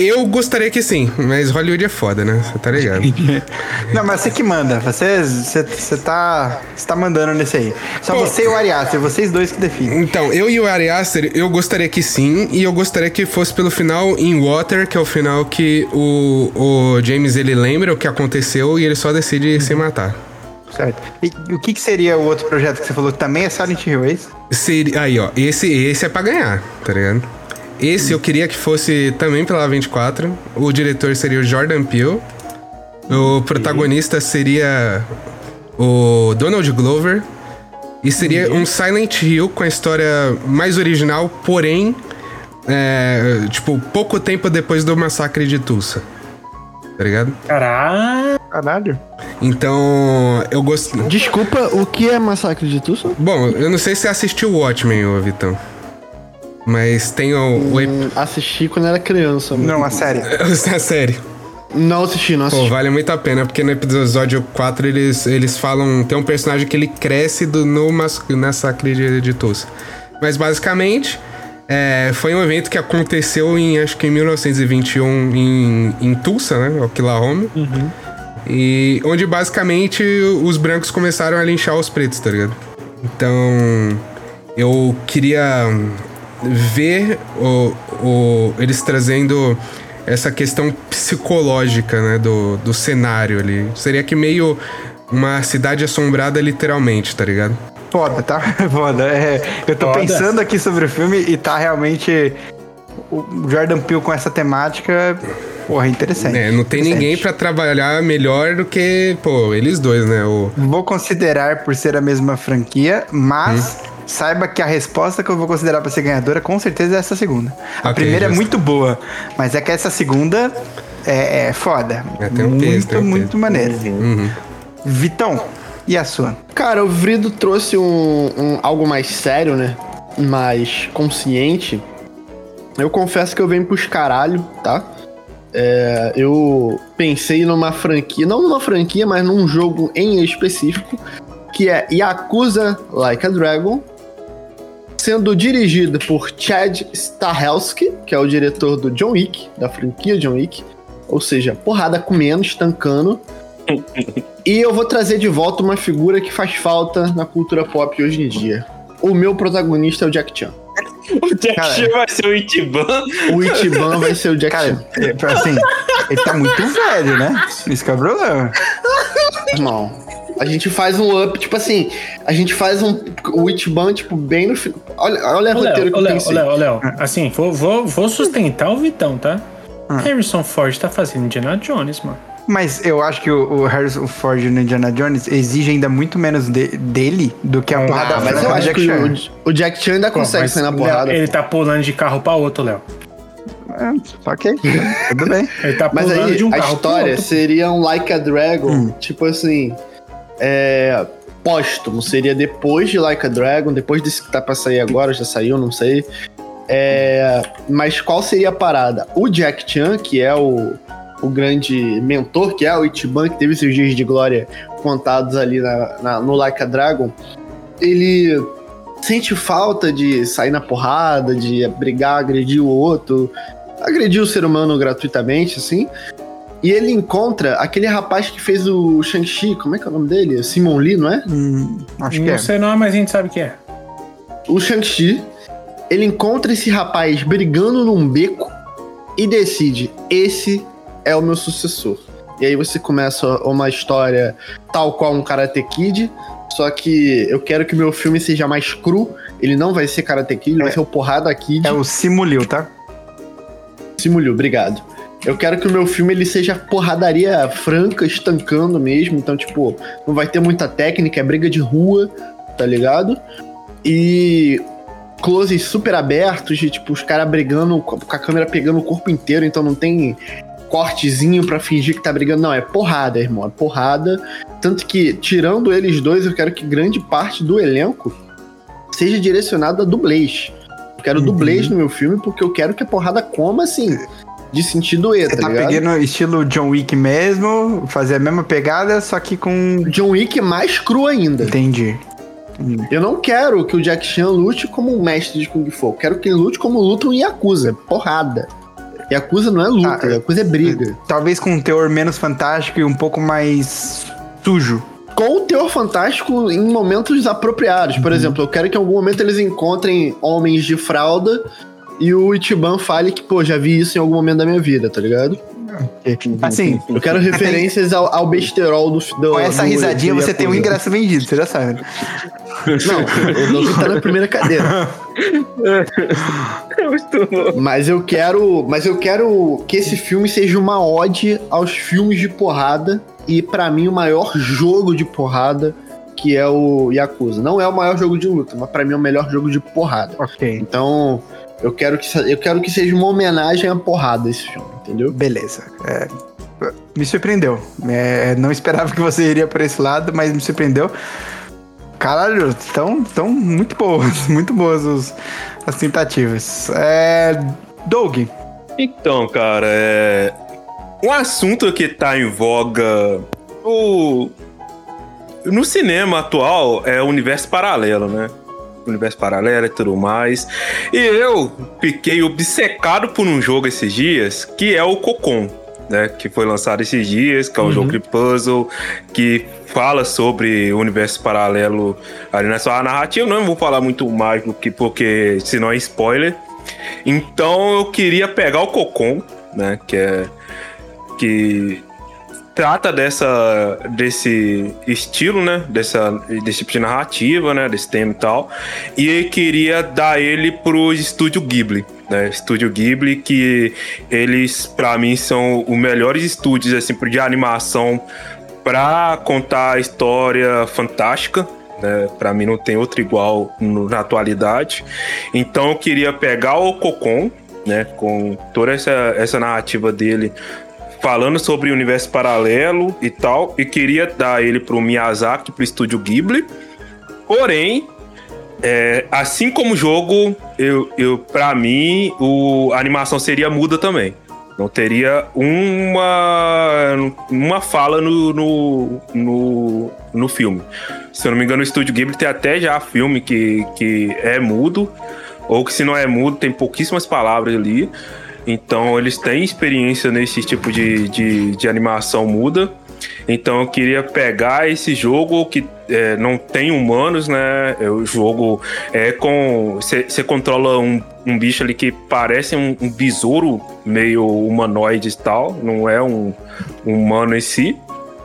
S6: Eu gostaria que sim, mas Hollywood é foda, né? Você tá ligado? [LAUGHS]
S2: Não, mas você que manda. Você, você, você, tá, você tá mandando nesse aí. Só Pô, você e o Ari Aster, vocês dois que definem.
S6: Então, eu e o Ari Aster, eu gostaria que sim, e eu gostaria que fosse pelo final em Water, que é o final que o, o James ele lembra o que aconteceu e ele só decide uhum. se matar.
S2: Certo. E o que, que, seria o outro projeto que você falou que também é Silent Hill, é isso?
S6: Seria, aí, ó. Esse, esse é pra ganhar, tá ligado? Esse eu queria que fosse também pela 24. O diretor seria o Jordan Peele. O protagonista seria o Donald Glover. E seria um Silent Hill com a história mais original, porém, é, tipo, pouco tempo depois do massacre de Tulsa. Tá ligado?
S2: Caralho.
S6: Então, eu gosto.
S3: Desculpa, o que é massacre de Tulsa?
S6: Bom, eu não sei se você assistiu Watchmen, ô Vitão. Mas tem o.
S3: Hum, assisti quando era criança.
S2: Não, a série. [LAUGHS]
S6: a série.
S3: Não assisti, não assisti.
S6: Pô, vale muito a pena, porque no episódio 4 eles, eles falam. Tem um personagem que ele cresce do, no massacre de, de Tulsa. Mas basicamente. É, foi um evento que aconteceu em, acho que em 1921, em, em Tulsa, né? Oklahoma. Uhum. E onde basicamente os brancos começaram a linchar os pretos, tá ligado? Então eu queria ver o, o, eles trazendo essa questão psicológica, né, do, do cenário ali. Seria que meio uma cidade assombrada literalmente, tá ligado?
S2: Foda, tá? [LAUGHS] Foda. É, eu tô Foda. pensando aqui sobre o filme e tá realmente o Jordan Peele com essa temática, porra, interessante.
S6: É, não tem ninguém para trabalhar melhor do que, pô, eles dois, né? O...
S2: Vou considerar por ser a mesma franquia, mas hum. Saiba que a resposta que eu vou considerar para ser ganhadora com certeza é essa segunda. A okay, primeira é muito boa, mas é que essa segunda é, é foda. É, tem um muito, peso, tem um muito peso. maneiro. Uhum. Vitão, e a sua?
S3: Cara, o Vrido trouxe um, um, algo mais sério, né? Mais consciente. Eu confesso que eu venho pros caralho, tá? É, eu pensei numa franquia, não numa franquia, mas num jogo em específico, que é Yakuza Like a Dragon, sendo dirigido por Chad Stahelski, que é o diretor do John Wick, da franquia John Wick, ou seja, porrada comendo, estancando. e eu vou trazer de volta uma figura que faz falta na cultura pop hoje em dia. O meu protagonista é o Jack Chan.
S4: O Jack cara, Chan vai ser o Itiban.
S3: O Itiban vai ser o Jack cara, Chan.
S2: É, assim, ele tá muito velho, né? Isso que é o problema.
S3: Não. A gente faz um up, tipo assim, a gente faz um o Itiban, tipo, bem no final. Olha, olha o roteiro que eu pensei.
S5: Léo, Léo, assim, vou, vou, vou sustentar o Vitão, tá? Ah. Harrison Ford tá fazendo Indiana Jones, mano.
S2: Mas eu acho que o, o Harrison Ford no Indiana Jones exige ainda muito menos de, dele do que a porrada.
S3: Ah, mas eu acho Jack que Chan. O, o, Jack Chan ainda consegue sair na porrada.
S5: Ele tá pulando de carro pra outro, Léo.
S2: É, ok, tudo bem. [LAUGHS]
S3: Ele tá pulando mas aí, de um a carro história seria um Like a Dragon, hum. tipo assim, é, póstumo. Seria depois de Like a Dragon, depois desse que tá pra sair agora, já saiu, não sei. É, mas qual seria a parada? O Jack Chan, que é o, o grande mentor, que é o Ichiban, que teve seus dias de glória contados ali na, na, no Like a Dragon, ele sente falta de sair na porrada, de brigar, agredir o outro, agredir o ser humano gratuitamente, assim. E ele encontra aquele rapaz que fez o Shang-Chi, como é que é o nome dele? Simon Lee, não é?
S5: Hum, acho não que é. Não sei não, mas a gente sabe que é.
S3: O Shang-Chi, ele encontra esse rapaz brigando num beco e decide, esse é o meu sucessor. E aí você começa uma história tal qual um Karate Kid, só que eu quero que o meu filme seja mais cru. Ele não vai ser Karate Kid, é, vai ser o Porrada Kid.
S2: É o Simulil, tá?
S3: Simulil, obrigado. Eu quero que o meu filme ele seja porradaria franca, estancando mesmo. Então, tipo, não vai ter muita técnica, é briga de rua, tá ligado? E closes super abertos, de tipo, os caras brigando com a câmera pegando o corpo inteiro, então não tem cortezinho para fingir que tá brigando. Não, é porrada, irmão. É porrada. Tanto que, tirando eles dois, eu quero que grande parte do elenco seja direcionado a dublês. Eu quero uhum. dublês no meu filme porque eu quero que a porrada coma assim. De sentido E, Você tá, tá
S2: pegando estilo John Wick mesmo, fazer a mesma pegada, só que com.
S3: John Wick mais cru ainda.
S2: Entendi.
S3: Eu não quero que o Jack Chan lute como um mestre de Kung Fu. Eu quero que ele lute como luta um Yakuza. Porrada. Yakuza não é luta, ah, Yakuza é briga.
S2: Talvez com um teor menos fantástico e um pouco mais sujo.
S3: Com o teor fantástico em momentos apropriados. Por uhum. exemplo, eu quero que em algum momento eles encontrem homens de fralda e o Ichiban fale que, pô, já vi isso em algum momento da minha vida, tá ligado?
S2: Assim,
S3: eu quero referências ao, ao besterol do, do
S2: Com essa
S3: do,
S2: risadinha do você tem um ingresso vendido, você já sabe.
S3: Não, o tá na primeira cadeira. mas eu quero, mas eu quero que esse filme seja uma ode aos filmes de porrada e para mim o maior jogo de porrada que é o Yakuza. Não é o maior jogo de luta, mas para mim é o melhor jogo de porrada.
S2: OK.
S3: Então, eu quero que eu quero que seja uma homenagem à porrada esse filme, entendeu?
S2: Beleza. É, me surpreendeu. É, não esperava que você iria por esse lado, mas me surpreendeu. Caralho, estão tão muito boas, [LAUGHS] muito boas os, as tentativas. É, Doug.
S4: Então, cara, é. Um assunto que tá em voga o... no cinema atual é o universo paralelo, né? Universo paralelo e tudo mais. E eu fiquei obcecado por um jogo esses dias, que é o Cocon. né, que foi lançado esses dias, que é um uhum. jogo de puzzle, que fala sobre o universo paralelo ali na sua narrativa. Não vou falar muito mais do que porque senão é spoiler. Então eu queria pegar o Cocon, né, que é que trata dessa desse estilo, né, dessa desse tipo de narrativa, né, desse tema e tal, e queria dar ele pro estúdio Ghibli, né, estúdio Ghibli que eles para mim são os melhores estúdios assim de animação para contar história fantástica, né? Para mim não tem outro igual no, na atualidade. Então eu queria pegar o Cocon, né, com toda essa, essa narrativa dele falando sobre o universo paralelo e tal, e queria dar ele pro Miyazaki, pro estúdio Ghibli. Porém, é, assim como o jogo, eu, eu para mim, o, a animação seria muda também. Não teria uma, uma fala no, no, no, no, filme. Se eu não me engano, o Estúdio Ghibli tem até já filme que, que é mudo, ou que se não é mudo, tem pouquíssimas palavras ali. Então eles têm experiência nesse tipo de, de, de animação muda. Então eu queria pegar esse jogo que é, não tem humanos, né? É, o jogo é com. Você controla um, um bicho ali que parece um, um besouro meio humanoide e tal, não é um, um humano em si.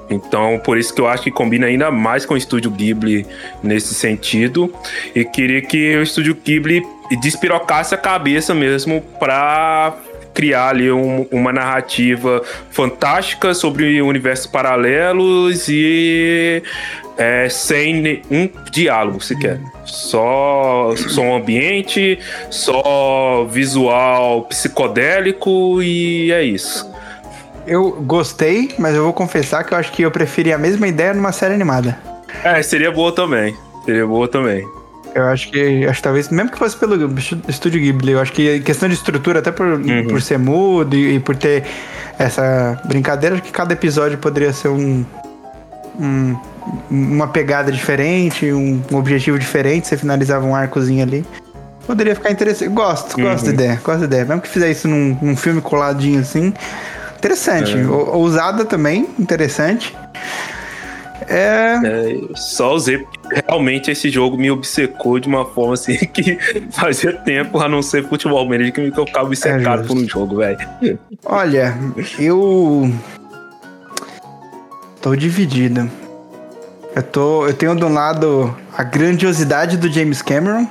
S4: Então, por isso que eu acho que combina ainda mais com o estúdio Ghibli nesse sentido. E queria que o estúdio Ghibli despirocasse a cabeça mesmo para criar ali um, uma narrativa fantástica sobre universos paralelos e é, sem nenhum diálogo sequer. Só som ambiente, só visual psicodélico e é isso.
S2: Eu gostei, mas eu vou confessar que eu acho que eu preferia a mesma ideia numa série animada.
S4: É, seria boa também. Seria boa também.
S2: Eu acho que, acho que talvez, mesmo que fosse pelo estúdio Ghibli, eu acho que questão de estrutura, até por, uhum. por ser mudo e, e, por ter essa brincadeira, acho que cada episódio poderia ser um, um uma pegada diferente, um, um, objetivo diferente, você finalizava um arcozinho ali. Poderia ficar interessante. Gosto, gosto uhum. da ideia, gosto da ideia. Mesmo que fizer isso num, num filme coladinho assim. Interessante. É. Ousada também, interessante.
S4: É... é... Só usei realmente esse jogo me obcecou de uma forma assim [LAUGHS] que fazia tempo, a não ser futebol manager, que eu ficava obcecado é por um jogo, velho.
S2: Olha, eu. tô dividido. Eu, tô, eu tenho de um lado a grandiosidade do James Cameron.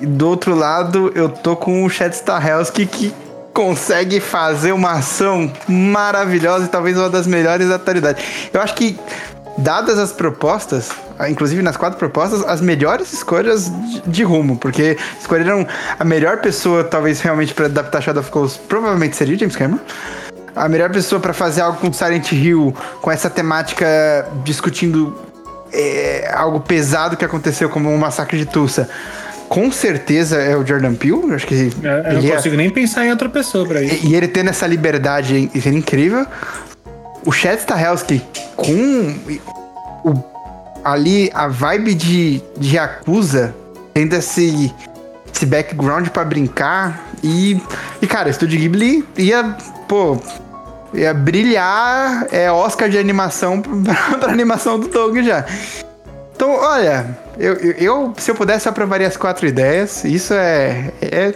S2: E do outro lado, eu tô com o Chad Stahelski que consegue fazer uma ação maravilhosa e talvez uma das melhores da atualidade. Eu acho que, dadas as propostas, inclusive nas quatro propostas, as melhores escolhas de, de rumo, porque escolheram a melhor pessoa, talvez realmente para adaptar Shadow of Colossus, provavelmente seria o James Cameron. A melhor pessoa para fazer algo com Silent Hill, com essa temática discutindo é, algo pesado que aconteceu, como um massacre de Tulsa com certeza é o Jordan Peele. Acho que
S5: é, eu não é consigo é... nem pensar em outra pessoa pra isso.
S2: E, e ele tendo essa liberdade é incrível. O Chad Stahelski com o, ali a vibe de, de Yakuza, tendo esse, esse background para brincar. E, e, cara, o Studio Ghibli ia, pô, ia brilhar. É Oscar de animação [LAUGHS] pra, pra animação do Doug já. Então, olha, eu, eu, se eu pudesse, eu aprovaria as quatro ideias. Isso é, é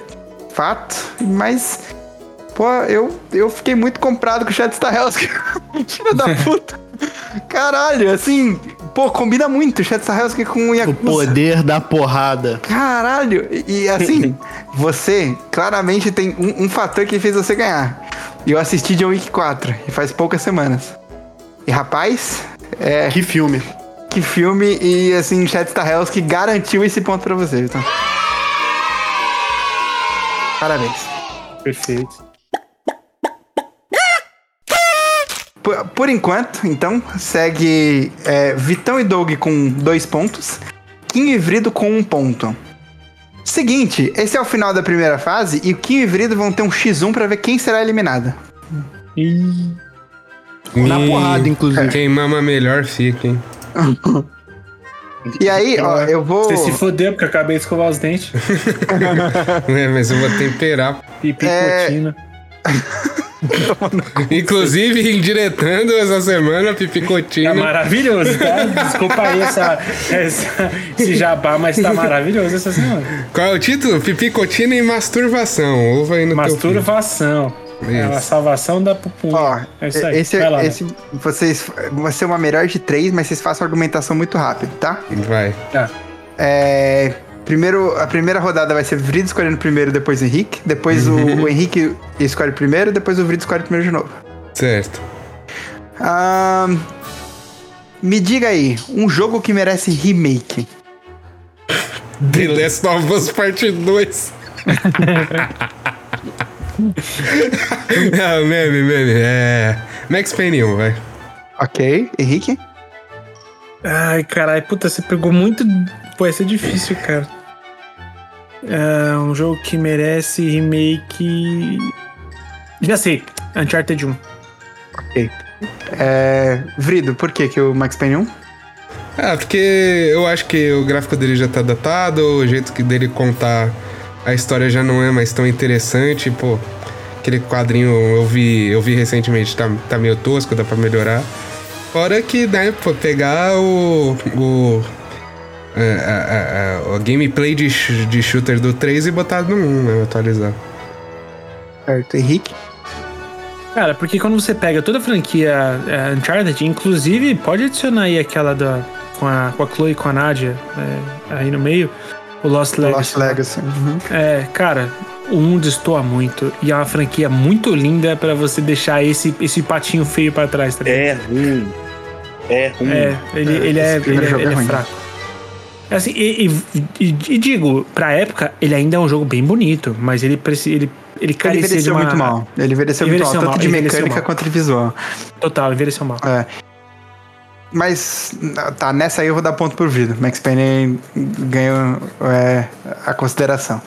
S2: fato, mas. Pô, eu, eu fiquei muito comprado com o Chad Stahelski. [LAUGHS] Filho da [LAUGHS] puta. Caralho, assim, pô, combina muito o Chad Stahelski com o Yakuza.
S3: O poder da porrada.
S2: Caralho, e, e assim, [LAUGHS] você claramente tem um, um, fator que fez você ganhar. Eu assisti John Wick 4, e faz poucas semanas. E rapaz, é...
S3: Que filme
S2: que filme e assim, Chad Stahelski garantiu esse ponto para você, então. Parabéns.
S5: Perfeito.
S2: Por, por enquanto, então, segue é, Vitão e Doug com dois pontos, Kim e Vrido com um ponto. Seguinte, esse é o final da primeira fase e o Kim e Vrido vão ter um X1 para ver quem será eliminado.
S6: E... Na porrada, inclusive. Quem mama melhor fica, hein?
S2: E aí, ó, eu vou.
S5: Você se fodeu porque eu acabei de escovar os dentes. [LAUGHS]
S6: é, mas eu vou temperar.
S5: Pipicotina. [LAUGHS]
S6: Inclusive, indiretando essa semana, Pipicotina.
S5: Tá maravilhoso, tá? Desculpa aí essa, essa, esse jabá, mas tá maravilhoso essa semana.
S6: Qual é o título? Pipicotina e masturbação. Ouva aí no
S5: Masturbação. É a salvação da pupum.
S2: Ó, é isso aí. Esse, lá, esse vocês, vai ser uma melhor de três, mas vocês façam a argumentação muito rápido, tá?
S6: Vai.
S5: Tá.
S2: É, primeiro, a primeira rodada vai ser Vrido escolhendo primeiro, depois o Henrique. Depois o, [LAUGHS] o, Henrique escolhe primeiro, depois o Vrido escolhe primeiro de novo.
S6: Certo.
S2: Ah, me diga aí, um jogo que merece remake.
S6: The Last of Us Part 2. [LAUGHS] Não, [LAUGHS] meme, meme. É. Max Payne 1, vai.
S2: Ok. Henrique?
S5: Ai, caralho, puta, você pegou muito. Pô, vai ser difícil, cara. É um jogo que merece remake. Já sei, Uncharted 1.
S2: Ok. É... Vrido, por que, que o Max Payne 1?
S6: Ah, porque eu acho que o gráfico dele já tá datado, o jeito que dele contar a história já não é mais tão interessante, pô. Aquele quadrinho eu vi, eu vi recentemente, tá, tá meio tosco, dá pra melhorar. Fora que, né, pô, pegar o. o a, a, a, a gameplay de, de shooter do 3 e botar no 1, né? Atualizar.
S2: Certo, Henrique?
S5: Cara, porque quando você pega toda a franquia é, Uncharted, inclusive pode adicionar aí aquela da, com, a, com a Chloe e com a Nadia é, aí no meio, o Lost Legacy.
S2: Lost Legacy. Uhum.
S5: É, cara, o 1 destoa muito. E é uma franquia muito linda para você deixar esse, esse patinho feio para trás, tá
S4: É ruim. É ruim.
S5: É, ele, é, ele é, ele, é, ele é, é fraco. Assim, e, e, e, e, digo, pra época, ele ainda é um jogo bem bonito, mas ele ele, ele
S2: carecia ele envelheceu uma... muito mal. Ele envelheceu, envelheceu muito mal, tanto de mecânica mal. quanto de visual.
S5: Total, envelheceu mal.
S2: É. Mas, tá, nessa aí eu vou dar ponto pro Vido. Max Payne ganhou é, a consideração.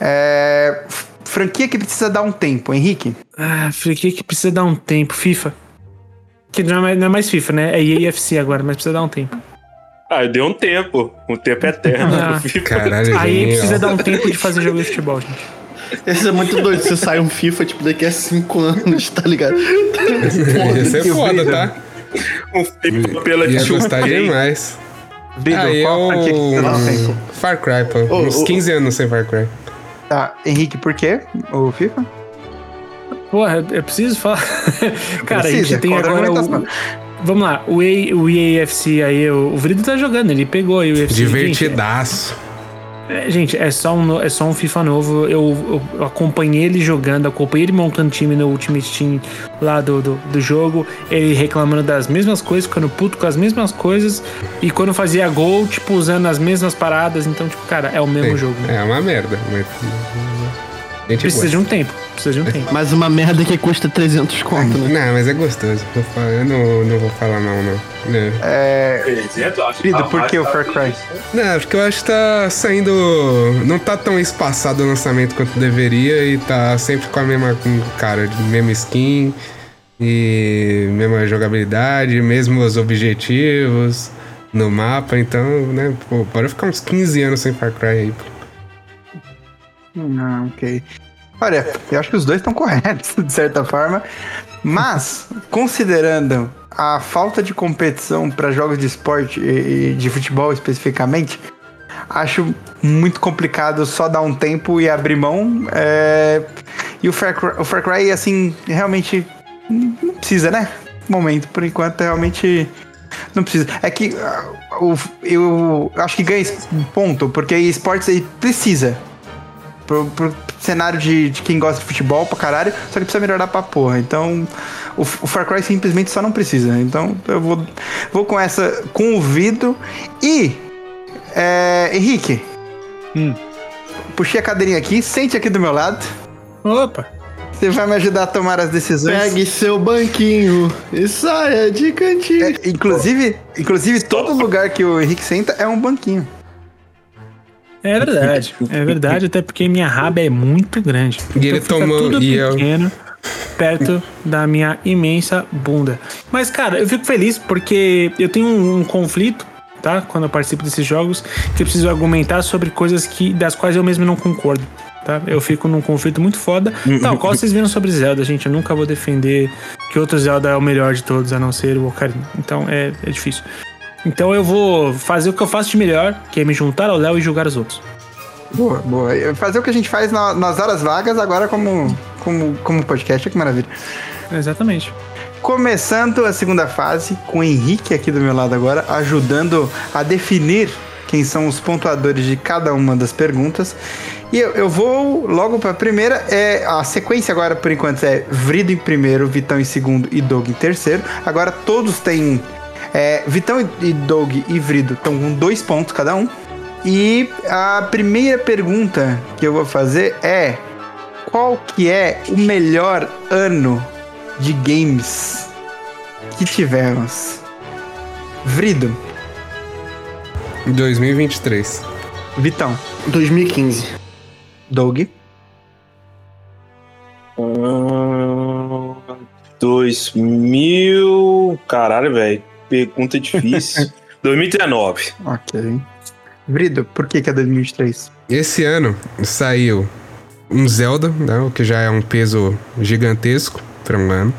S2: É, franquia que precisa dar um tempo, Henrique?
S5: Ah, franquia que precisa dar um tempo, FIFA. Que não é mais, não é mais FIFA, né? É EAFC agora, mas precisa dar um tempo.
S4: Ah, eu dei um tempo. Um tempo eterno. Ah,
S6: Caralho,
S5: aí precisa dar um tempo de fazer jogo de futebol, gente.
S3: Esse é muito doido. Você sai um FIFA, tipo, daqui a 5 anos, tá ligado? [LAUGHS]
S6: Esse é foda, tá? [LAUGHS]
S4: Um pela
S6: Ia gostar [LAUGHS] demais.
S2: Bido, ah,
S6: eu... Far Cry, pô. Oh, Uns 15 oh, anos sem Far Cry.
S2: Tá, Henrique, por quê? O FIFA?
S5: Porra, eu preciso falar. [LAUGHS] Cara, Precisa, a gente tem agora o. Vamos lá, o, EA, o EAFC aí, o, o Vrido tá jogando, ele pegou aí o UFC.
S6: Divertidaço.
S5: Gente, é, gente, é só um, é só um FIFA novo. Eu, eu, acompanhei ele jogando, acompanhei ele montando time no Ultimate Team lá do, do, do, jogo. Ele reclamando das mesmas coisas, ficando puto com as mesmas coisas. E quando fazia gol, tipo, usando as mesmas paradas. Então, tipo, cara, é o mesmo jogo.
S6: Né? É uma merda. Mas...
S5: Precisa gosta. de um tempo. Precisa de um tempo.
S3: Mas uma merda que custa 300 conto, né?
S6: Não, mas é gostoso. Eu não, não vou falar não, não.
S2: não. É... Frido, por que o Far Cry?
S6: Não, porque eu acho que tá saindo... Não tá tão espaçado o lançamento quanto deveria e tá sempre com a mesma cara, mesma skin e mesma jogabilidade, mesmos objetivos no mapa. Então, né, pô, bora ficar uns 15 anos sem Far Cry aí, pô.
S2: Ah, ok. Olha, eu acho que os dois estão corretos, de certa forma. Mas, considerando a falta de competição para jogos de esporte e de futebol especificamente, acho muito complicado só dar um tempo e abrir mão. É... E o Far, Cry, o Far Cry, assim, realmente não precisa, né? Momento, por enquanto, realmente não precisa. É que uh, eu acho que ganha ponto, porque esportes precisa pro, pro cenário de, de, quem gosta de futebol pra caralho, só que precisa melhorar pra porra. Então, o, o Far Cry simplesmente só não precisa. Então, eu vou, vou com essa, com o vidro. E, é, Henrique, hum. puxei a cadeirinha aqui, sente aqui do meu lado.
S5: Opa!
S2: Você vai me ajudar a tomar as decisões.
S3: Pegue seu banquinho e saia de cantinho.
S2: É, inclusive, inclusive todo lugar que o Henrique senta é um banquinho.
S5: É verdade, é verdade, até porque minha raba é muito grande.
S6: E ele então tomou tudo e
S5: pequeno. Eu... Perto [LAUGHS] da minha imensa bunda. Mas, cara, eu fico feliz porque eu tenho um, um conflito tá? Quando eu participo desses jogos, que eu preciso argumentar sobre coisas que das quais eu mesmo não concordo, tá? Eu fico num conflito muito foda. Não, qual vocês viram sobre Zelda, gente? Eu nunca vou defender que outro Zelda é o melhor de todos, a não ser o Ocarina. Então é, é difícil. Então eu vou fazer o que eu faço de melhor, que é me juntar ao Léo e julgar os outros.
S2: Boa, boa. Fazer o que a gente faz na, nas horas vagas agora como, como, como podcast, que maravilha.
S5: Exatamente.
S2: Começando a segunda fase, com o Henrique aqui do meu lado agora, ajudando a definir quem são os pontuadores de cada uma das perguntas. E eu, eu vou logo para a primeira. É, a sequência agora, por enquanto, é Vrido em primeiro, Vitão em segundo e Doug em terceiro. Agora todos têm. É, Vitão e Doug e Vrido estão com dois pontos cada um. E a primeira pergunta que eu vou fazer é: qual que é o melhor ano de games que tivemos? Vrido.
S6: 2023.
S2: Vitão.
S3: 2015.
S2: Doug.
S4: Hum, 2000. Caralho, velho. Pergunta difícil. [LAUGHS] 2019.
S2: Ok. Vrido, por que, que é 2023?
S6: Esse ano saiu um Zelda, né, o que já é um peso gigantesco para um ano.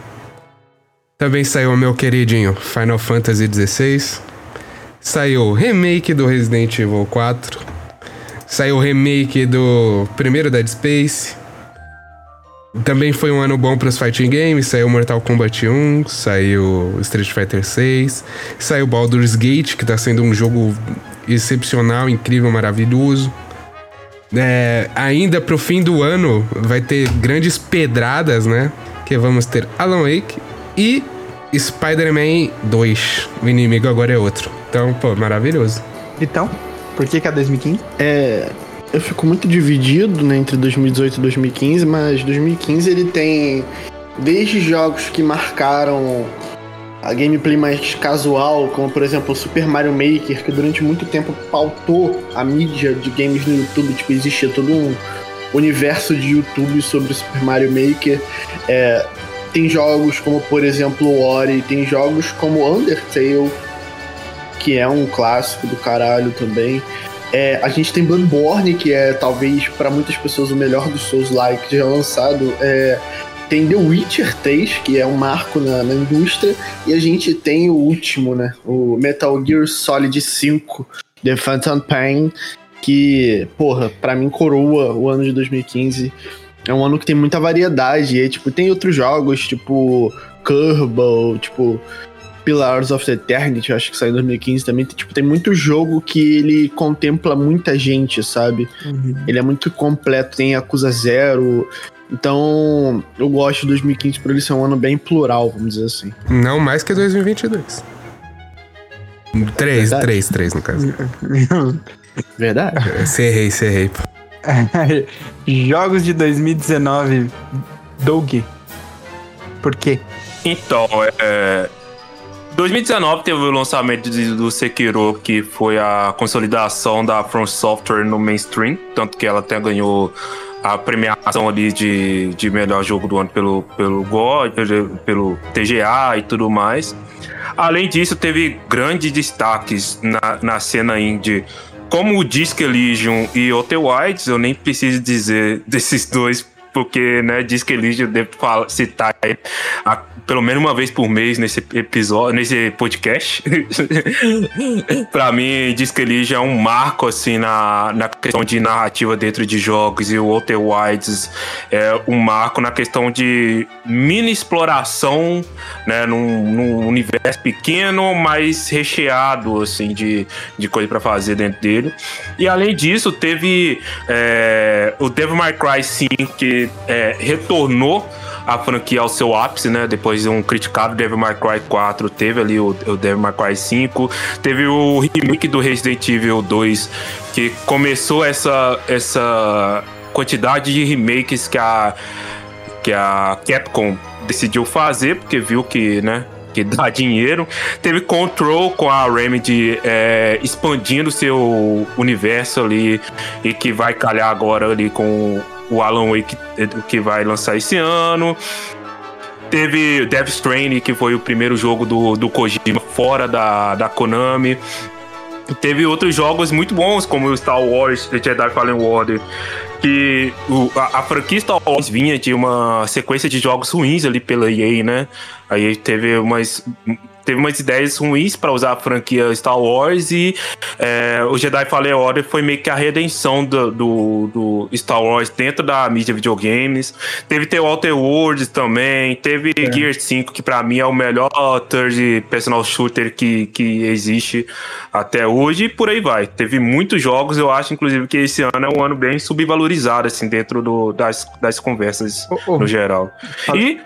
S6: Também saiu o meu queridinho Final Fantasy XVI. Saiu o remake do Resident Evil 4. Saiu o remake do primeiro Dead Space. Também foi um ano bom para os fighting games. Saiu Mortal Kombat 1, saiu Street Fighter 6, saiu Baldur's Gate, que está sendo um jogo excepcional, incrível, maravilhoso. É, ainda pro fim do ano vai ter grandes pedradas, né? Que vamos ter Alan Wake e Spider-Man 2. O inimigo agora é outro. Então, pô, maravilhoso.
S2: Então, por que, que é 2015?
S3: É. Eu fico muito dividido né, entre 2018 e 2015, mas 2015 ele tem desde jogos que marcaram a gameplay mais casual, como por exemplo o Super Mario Maker, que durante muito tempo pautou a mídia de games no YouTube, tipo, existia todo um universo de YouTube sobre Super Mario Maker. É, tem jogos como, por exemplo, Ori, tem jogos como Undertale, que é um clássico do caralho também. É, a gente tem Bloodborne, que é talvez para muitas pessoas o melhor dos Souls-like já lançado. É, tem The Witcher 3, que é um marco na, na, indústria, e a gente tem o último, né? O Metal Gear Solid 5, The Phantom Pain, que, porra, pra mim coroa o ano de 2015. É um ano que tem muita variedade, e tipo, tem outros jogos, tipo Kerbal, tipo Pillars of the Eternity, acho que saiu em 2015 também. Tipo, tem muito jogo que ele contempla muita gente, sabe? Uhum. Ele é muito completo, tem Acusa Zero, então, eu gosto de 2015 por ele ser um ano bem plural, vamos dizer assim.
S6: Não mais que 2022. Três, três, três no caso. [LAUGHS]
S3: Verdade.
S6: Cerrei, cerrei. [LAUGHS]
S2: Jogos de 2019, Doug. Por quê?
S4: Então, é, 2019 teve o lançamento do Sekiro, que foi a consolidação da From Software no mainstream, tanto que ela até ganhou a premiação ali de, de melhor jogo do ano pelo, pelo God, pelo TGA e tudo mais. Além disso, teve grandes destaques na, na cena indie, como o Disc Elysium e Outer Wilds, eu nem preciso dizer [LAUGHS] desses dois porque, né, diz que Elijah deve falar, citar a, pelo menos uma vez por mês nesse episódio, nesse podcast. [LAUGHS] para mim, diz que Elijah é um marco, assim, na, na questão de narrativa dentro de jogos, e o Walter White é um marco na questão de mini exploração, né, num, num universo pequeno, mas recheado, assim, de, de coisa para fazer dentro dele. E além disso, teve é, o Devil May Cry 5, que é, retornou a franquia ao seu ápice, né? Depois de um criticado Devil May Cry 4, teve ali o, o Devil May Cry 5, teve o remake do Resident Evil 2, que começou essa, essa quantidade de remakes que a, que a Capcom decidiu fazer, porque viu que, né? que dá [LAUGHS] dinheiro. Teve Control com a Remedy é, expandindo seu universo ali e que vai calhar agora ali com o Alan Wake que vai lançar esse ano. Teve Death Stranding, que foi o primeiro jogo do, do Kojima fora da, da Konami. teve outros jogos muito bons, como Star Wars Jedi Fallen Order, que o, a, a, franquia Star Wars vinha de uma sequência de jogos ruins ali pela EA, né? Aí teve umas teve umas ideias ruins para usar a franquia Star Wars e é, o Jedi Fallen Order foi meio que a redenção do, do, do, Star Wars dentro da mídia videogames. Teve The Walter Worlds também, teve é. Gear 5, que para mim é o melhor third personal shooter que, que existe até hoje, e por aí vai. Teve muitos jogos, eu acho, inclusive, que esse ano é um ano bem subvalorizado, assim, dentro do, das, das conversas oh, oh. no geral. E,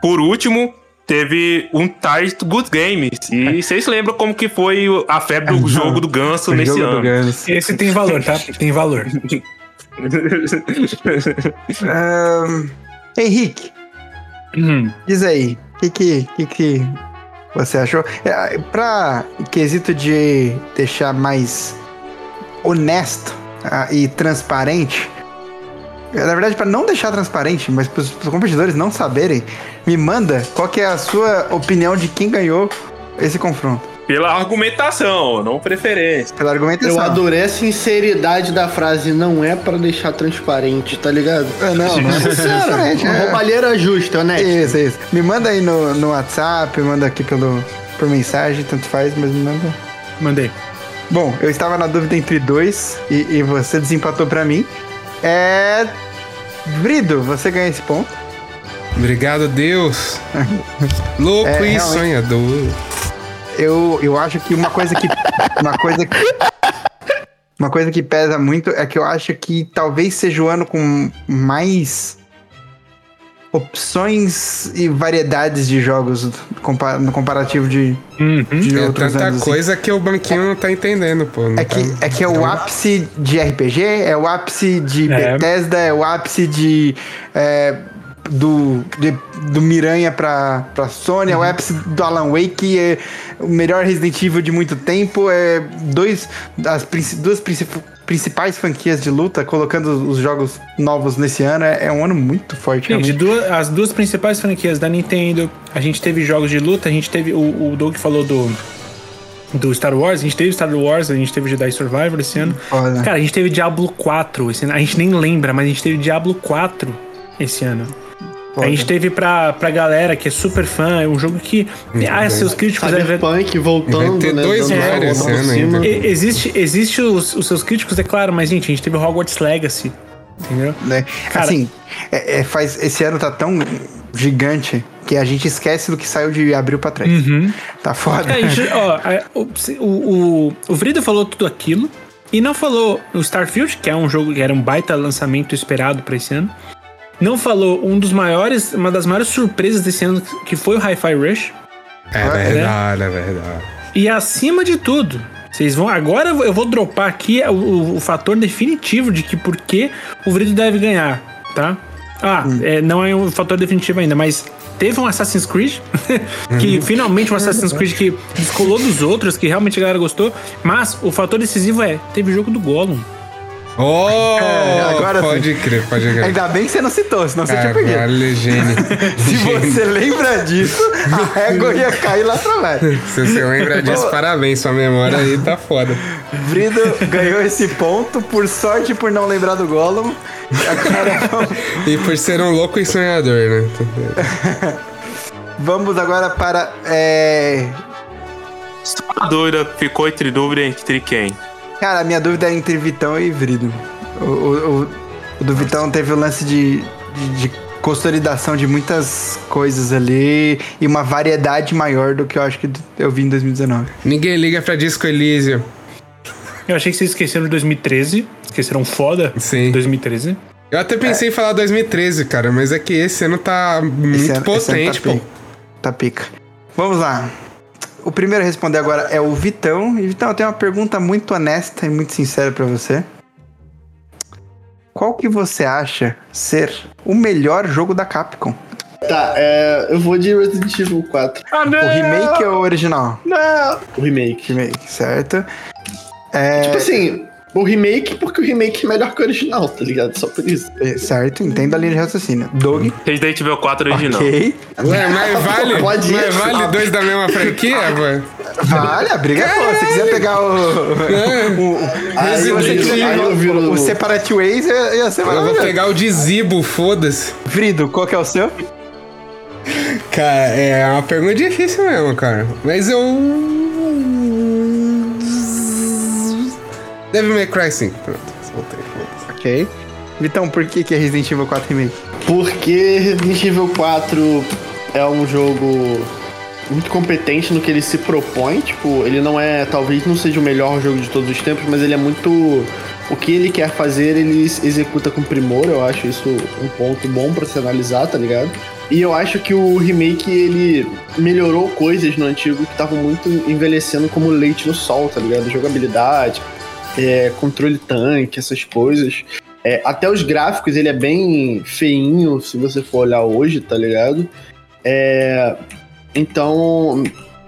S4: por último, teve um Tight Good Games. E vocês lembram como que foi a febre do [LAUGHS] jogo do ganso nesse jogo ano.
S5: Esse tem valor, tá? Tem valor.
S2: um, Henrique, hum. diz aí, o que, que, que, que você achou? É, pra quesito de deixar mais honesto uh, e transparente, na verdade, para não deixar transparente, mas para os competidores não saberem, me manda qual que é a sua opinião de quem ganhou esse confronto.
S4: Pela argumentação, não preferência.
S3: Pela argumentação. Eu adorei a sinceridade da frase, não é para deixar transparente, tá ligado?
S2: É, não, não é transparente.
S3: É. Roubalheira justa, né?
S2: Isso, isso. Me manda aí no, no WhatsApp, manda aqui pelo, por mensagem, tanto faz, mas me manda.
S5: Mandei.
S2: Bom, eu estava na dúvida entre dois e, e você desempatou para mim. É. Brido, você ganha esse ponto.
S6: Obrigado, Deus. [LAUGHS] Louco é, e sonhador.
S2: Eu, eu acho que uma coisa que. Uma coisa que. Uma coisa que pesa muito é que eu acho que talvez seja o ano com mais opções e variedades de jogos no comparativo de,
S6: uhum. de é outros tanta anos, assim. coisa assim. que o banquinho é, não tá entendendo, pô.
S2: É, tá, que, é que é o ápice de RPG, é o ápice de é. Bethesda, é o ápice de... É, do, de, do Miranha pra, pra Sony, uhum. é o ápice do Alan Wake, é o melhor Resident Evil de muito tempo, é dois, as duas principais principais franquias de luta, colocando os jogos novos nesse ano, é, é um ano muito forte.
S5: Gente, duas, as duas principais franquias da Nintendo, a gente teve jogos de luta, a gente teve. O, o Doug falou do. Do Star Wars, a gente teve Star Wars, a gente teve Jedi Survivor esse ano. Olha. Cara, a gente teve Diablo 4 esse ano. A gente nem lembra, mas a gente teve Diablo 4 esse ano. A gente teve pra, pra galera que é super fã, é um jogo que. Ah, seus críticos.
S3: Cyberpunk voltando,
S6: Vai ter
S3: né?
S6: dois
S3: é,
S6: esse ano ainda.
S5: Existe, existe os, os seus críticos, é claro, mas, gente, a gente teve Hogwarts Legacy. Entendeu?
S2: Né? Cara, assim, é, é, faz, esse ano tá tão gigante que a gente esquece do que saiu de abril pra trás. Uhum. Tá foda.
S5: É, gente, ó, o, o, o, Vrido falou tudo aquilo. E não falou o Starfield, que é um jogo que era um baita lançamento esperado para esse ano não falou um dos maiores, uma das maiores surpresas desse ano, que foi o Hi-Fi Rush.
S6: É né? verdade, é verdade.
S5: E acima de tudo, vocês vão. Agora eu vou dropar aqui o, o, o fator definitivo de que por que o Vrido deve ganhar, tá? Ah, hum. é, não é um fator definitivo ainda, mas teve um Assassin's Creed, [LAUGHS] que uhum. finalmente um Assassin's Creed que descolou dos outros, que realmente a galera gostou. Mas o fator decisivo é: teve jogo do Gollum.
S6: Oh, é, agora pode sim. crer, pode crer.
S2: Ainda bem que você não citou, senão você tinha perdido. [LAUGHS]
S6: Legene. [LAUGHS]
S2: Se você lembra disso, a régua ia cair lá atrás.
S6: Se você lembra disso, parabéns, sua memória aí tá foda.
S2: Brido ganhou esse ponto, por sorte por não lembrar do Gollum.
S6: Agora [LAUGHS] E por ser um louco e sonhador, né?
S2: Vamos agora para. É...
S4: A dúvida ficou entre dúvida entre quem?
S2: Cara, a minha dúvida é entre Vitão e Vrido. O, o, o, o do Vitão teve o lance de, de, de, consolidação de muitas coisas ali e uma variedade maior do que eu acho que eu vi em 2019.
S6: Ninguém liga pra Disco Elysium.
S5: Eu achei que vocês esqueceram de 2013. Esqueceram foda.
S6: Sim.
S5: 2013.
S6: Eu até pensei é. em falar 2013, cara, mas é que esse ano tá muito ano, potente, tá pô. Pica.
S2: Tá pica. Vamos lá. O primeiro a responder agora é o Vitão. E Vitão, eu tenho uma pergunta muito honesta e muito sincera para você. Qual que você acha ser o melhor jogo da Capcom?
S3: Tá, é, eu vou de Resident Evil 4.
S2: Ah, o remake ou o original?
S3: Não! O remake.
S2: Remake, certo.
S3: É... Tipo assim, o remake porque o remake é melhor que o original, tá ligado? Só por isso.
S2: É, certo, entendo a linha de raciocínio. Dog.
S4: Resident Evil 4 original.
S2: Ok.
S6: Ué, mas [LAUGHS] vale,
S3: Pode ir.
S6: mas vale dois da mesma franquia, mano?
S2: Vale, a briga é boa. Se quiser pegar o. o, o
S3: Aí
S2: você quiser
S3: eu viro-
S2: o, o Separate Ways, ia, ia ser
S6: Eu vou
S2: maravilhoso.
S6: pegar o de Zibo, foda-se.
S2: Frido, qual que é o seu?
S6: Cara, é uma pergunta difícil mesmo, cara. Mas eu. Devil May Cry 5. Pronto, voltei. foda-se.
S2: Ok. Vitão, por que, que é Resident Evil 4 Remake?
S3: Porque Resident Evil 4 é um jogo muito competente no que ele se propõe. Tipo, ele não é. Talvez não seja o melhor jogo de todos os tempos, mas ele é muito. O que ele quer fazer, ele executa com primor. Eu acho isso um ponto bom pra se analisar, tá ligado? E eu acho que o remake ele melhorou coisas no antigo que estavam muito envelhecendo como leite no sol, tá ligado? Jogabilidade, é, controle tanque, essas coisas. É, até os gráficos, ele é bem feinho, se você for olhar hoje, tá ligado? É, então,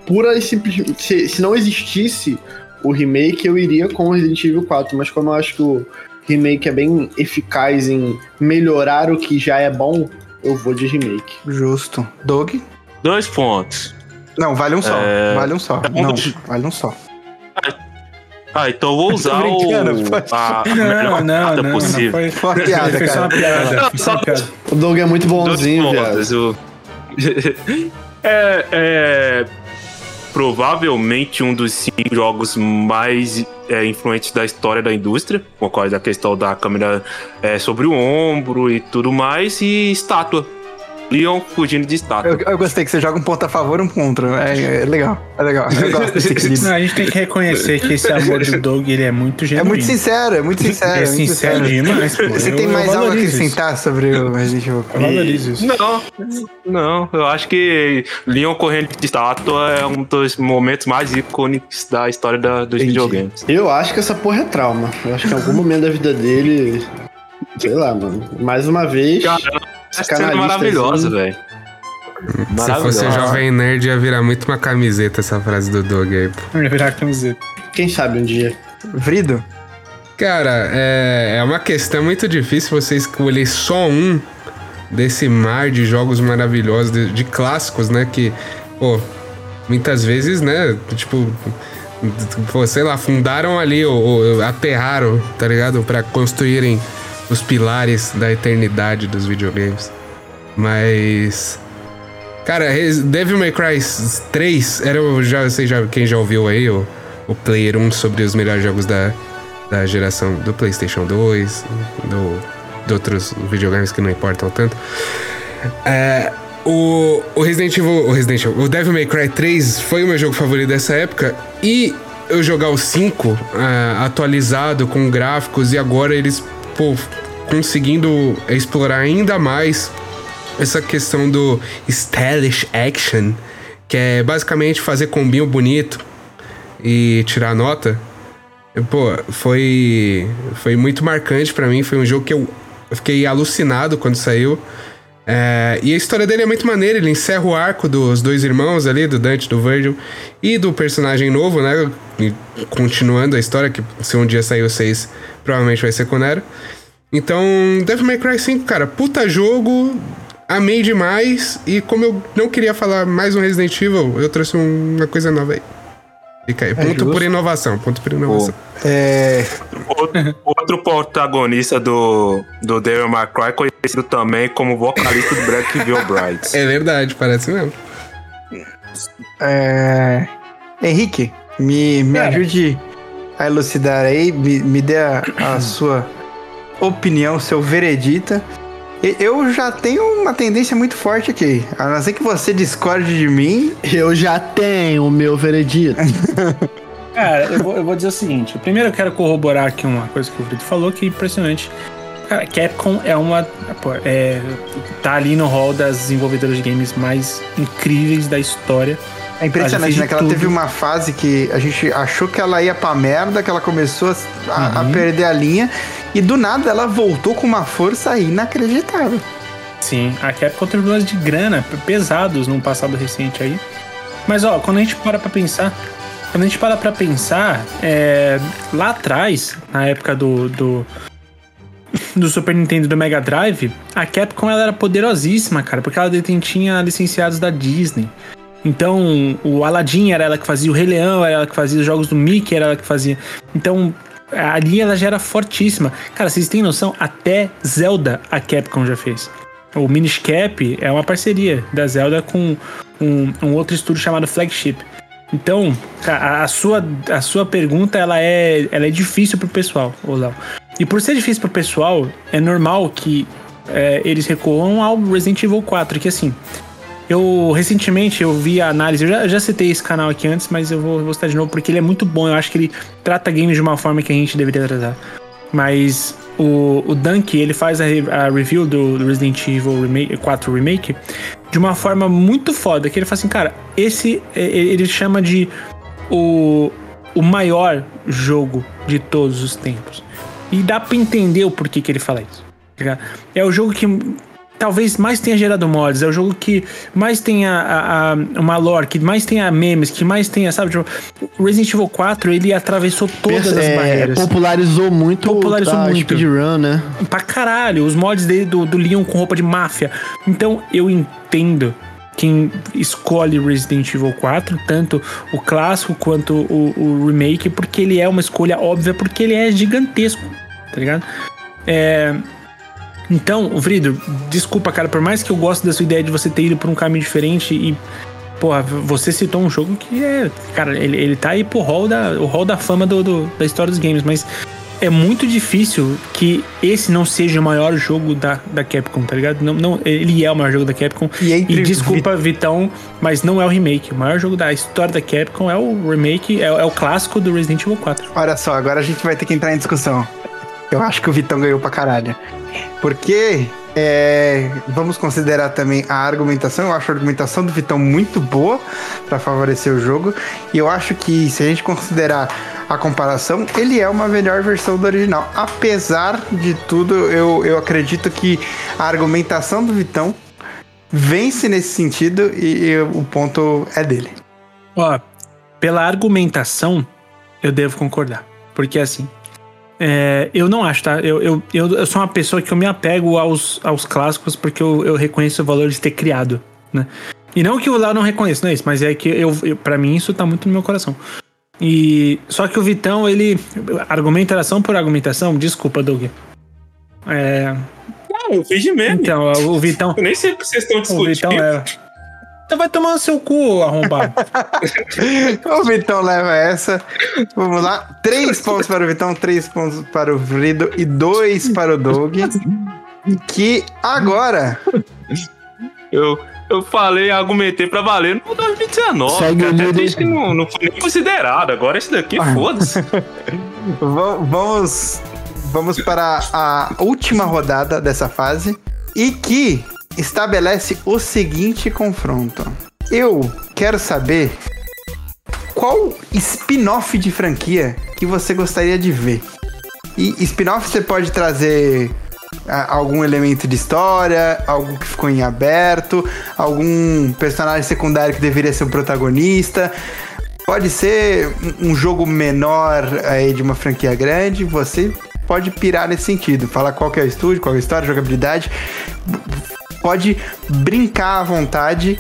S3: pura e simplesmente. Se, se não existisse o remake, eu iria com o Resident Evil 4, mas como eu acho que o remake é bem eficaz em melhorar o que já é bom, eu vou de remake.
S2: Justo. Dog?
S4: Dois pontos.
S2: Não, vale um só.
S4: É.
S2: Vale um só.
S4: um
S2: Não, vale um só.
S4: Ah, então eu vou usar o, a, a
S5: Não,
S4: melhor
S5: não, não, não.
S4: possível.
S5: Foi,
S2: Foi uma piada,
S5: foi só uma
S2: cara.
S5: piada. Foi só uma piada.
S3: O Doug é muito bonzinho, viado.
S4: pontos. o- [LAUGHS] é, é provavelmente um dos cinco jogos mais é, influentes da história da indústria, por causa da questão da câmera é, sobre o ombro e tudo mais, e estátua. Leon fugindo de estátua.
S2: Eu, eu gostei que você joga um ponto a favor e um contra. É, é legal. É legal. Eu gosto desse equilíbrio.
S5: Não, a gente tem que reconhecer que esse amor do Doug ele é muito
S2: É
S5: genuíno.
S2: muito sincero, é muito sincero.
S5: É
S2: muito
S5: sincero demais, pô.
S2: Você
S5: Eu-
S2: tem mais algo a acrescentar sobre o Resident Evil
S5: Eu valorizo isso.
S4: Não, não, eu acho que Leon correndo de estátua é um dos momentos mais icônicos da história da, dos
S2: Entendi.
S4: videogames.
S3: Eu acho que essa porra é trauma. Eu acho que em algum momento da vida dele. Sei lá, mano. Mais uma vez.
S4: Cara, essa cena é maravilhosa, velho.
S6: Se fosse jovem nerd, ia virar muito uma camiseta essa frase do Doug aí, pô.
S5: Vai virar camiseta.
S3: Quem sabe um dia.
S2: Vrido?
S6: Cara, é, é uma questão muito difícil você escolher só um desse mar de jogos maravilhosos, de, de clássicos, né? Que, pô, muitas vezes, né? Tipo, pô, sei lá, fundaram ali, ou, ou aterraram, tá ligado? Pra construírem os pilares da eternidade dos videogames. Mas. Cara, Devil May Cry 3 era o. Já, sei já, quem já ouviu aí, o, o Player 1 sobre os melhores jogos da, da geração do PlayStation 2, do, de outros videogames que não importam tanto. É, o, o Resident Evil. O Resident Evil. O Devil May Cry 3 foi o meu jogo favorito dessa época. E eu jogar o 5 ah, atualizado com gráficos e agora eles, pô, conseguindo explorar ainda mais essa questão do stylish action, que é basicamente fazer combinho bonito e tirar nota. Pô, foi foi muito marcante pra mim, foi um jogo que eu fiquei alucinado quando saiu. É, e a história dele é muito maneira, ele encerra o arco dos dois irmãos ali, do Dante do Virgil, e do personagem novo, né? E continuando a história, que se um dia sair o 6, provavelmente vai ser com Nero. Então, Devil May Cry 5, cara, puta jogo, amei demais, e como eu não queria falar mais um Resident Evil, eu trouxe uma coisa nova aí. Fica aí, ponto
S2: justo.
S6: por inovação, ponto por inovação.
S2: É,
S4: Outro, outro protagonista do, do Devil May Cry, conhecido também como vocalista do Black Veil Brides. [LAUGHS]
S6: É verdade, parece mesmo.
S2: é, Henrique, me, me
S5: Cara.
S2: ajude a elucidar aí, me, me dê a, a sua opinião, seu veredita. Eu já tenho uma tendência muito forte aqui. A não ser que você discorde de mim.
S3: Eu já tenho o meu veredito. [LAUGHS]
S5: Cara, eu vou, eu vou dizer o seguinte. Primeiro eu quero corroborar aqui uma coisa que o Brito falou, que é impressionante. Cara, Capcom é uma. pô, É, tá ali no hall das desenvolvedoras de games mais incríveis da história.
S2: É impressionante, né? Que ela
S5: tudo.
S2: teve uma fase que a gente achou que ela ia pra merda, que ela começou a, a- a
S5: Uhum.
S2: perder a linha. E do nada ela voltou com uma força inacreditável.
S5: Sim, a Capcom teve problemas de grana pesados num passado recente aí. Mas ó, quando a gente para pra pensar, quando a gente para pra pensar, é, lá atrás, na época do, do, do Super Nintendo e do Mega Drive, a Capcom ela era poderosíssima, cara, porque ela detinha licenciados da Disney. Então, o Aladdin era ela que fazia, o Rei Leão era ela que fazia, os jogos do Mickey era ela que fazia. Então, ali ela já era fortíssima. Cara, vocês têm noção? Até Zelda a Capcom já fez. O Minish Cap é uma parceria da Zelda com um, um outro estúdio chamado Flagship. Então, a, a, sua, a sua pergunta ela é, ela é difícil pro pessoal, Léo. E por ser difícil pro pessoal, é normal que é, eles recuam ao Resident Evil 4, que assim. Eu recentemente eu vi a análise, eu já, já citei esse canal aqui antes, mas eu vou, vou citar de novo porque ele é muito bom. Eu acho que ele trata games de uma forma que a gente deveria tratar. Mas o, o Dunk, ele faz a, a review do, Resident Evil Remake, 4 Remake de uma forma muito foda, que ele fala assim, cara, esse ele chama de o, o maior jogo de todos os tempos. E dá pra entender o porquê que ele fala isso. Tá é o jogo que talvez mais tenha gerado mods, é o jogo que mais tenha a, a, uma lore, que mais tenha memes, que mais tenha, sabe? Tipo, Resident Evil 4, ele atravessou todas Pensa, as é, barreiras.
S3: Popularizou muito
S5: popularizou tá, muito.
S3: speedrun, né?
S5: Pra caralho, os mods dele do, do Leon com roupa de máfia. Então, eu entendo quem escolhe Resident Evil 4, tanto o clássico quanto o, o, remake, porque ele é uma escolha óbvia, porque ele é gigantesco, tá ligado? É. Então, Vrido, desculpa, cara, por mais que eu goste da sua ideia de você ter ido por um caminho diferente e. Porra, você citou um jogo que é. Cara, ele, ele tá aí pro hall da, o hall da fama do, do da história dos games, mas é muito difícil que esse não seja o maior jogo da, da Capcom, tá ligado? Não, não, ele é o maior jogo da Capcom. E, e desculpa, Vi... Vitão, mas não é o remake. O maior jogo da história da Capcom é o remake, é, é, o clássico do Resident Evil 4.
S2: Olha só, agora a gente vai ter que entrar em discussão. Eu acho que o Vitão ganhou pra caralho. Porque é, vamos considerar também a argumentação. Eu acho a argumentação do Vitão muito boa para favorecer o jogo. E eu acho que se a gente considerar a comparação, ele é uma melhor versão do original. Apesar de tudo, eu, eu acredito que a argumentação do Vitão vence nesse sentido e, e o ponto é dele.
S5: Ó, pela argumentação, eu devo concordar. Porque assim, é, eu não acho, tá? Eu, eu, eu, sou uma pessoa que eu me apego aos, aos clássicos porque eu, eu reconheço o valor de ter criado, né? E não que o Léo não reconheça, não é isso, mas é que eu, eu para mim isso tá muito no meu coração. E só que o Vitão, ele argumentação por argumentação, desculpa, Doug.
S4: É, não, eu fiz de.
S5: Então, o Vitão.
S4: Eu nem sei o que vocês estão discutindo. O Vitão é,
S5: então vai tomar no seu cu, arrombado. [LAUGHS]
S2: o Vitão leva essa. Vamos lá. Três pontos para o Vitão, três pontos para o Vrido e dois para o Doug. Que agora.
S4: Eu, eu falei, argumentei pra valer no 2019. Segue até triste que não, não foi nem considerado. Agora esse daqui, ah. foda-se. [LAUGHS]
S2: vamos, vamos para a última rodada dessa fase. E que estabelece o seguinte confronto. Eu quero saber qual spin-off de franquia que você gostaria de ver. E spin-off você pode trazer algum elemento de história, algo que ficou em aberto, algum personagem secundário que deveria ser o protagonista. Pode ser um jogo menor aí de uma franquia grande, você pode pirar nesse sentido. Falar qual é o estúdio, qual é a história, jogabilidade pode brincar à vontade.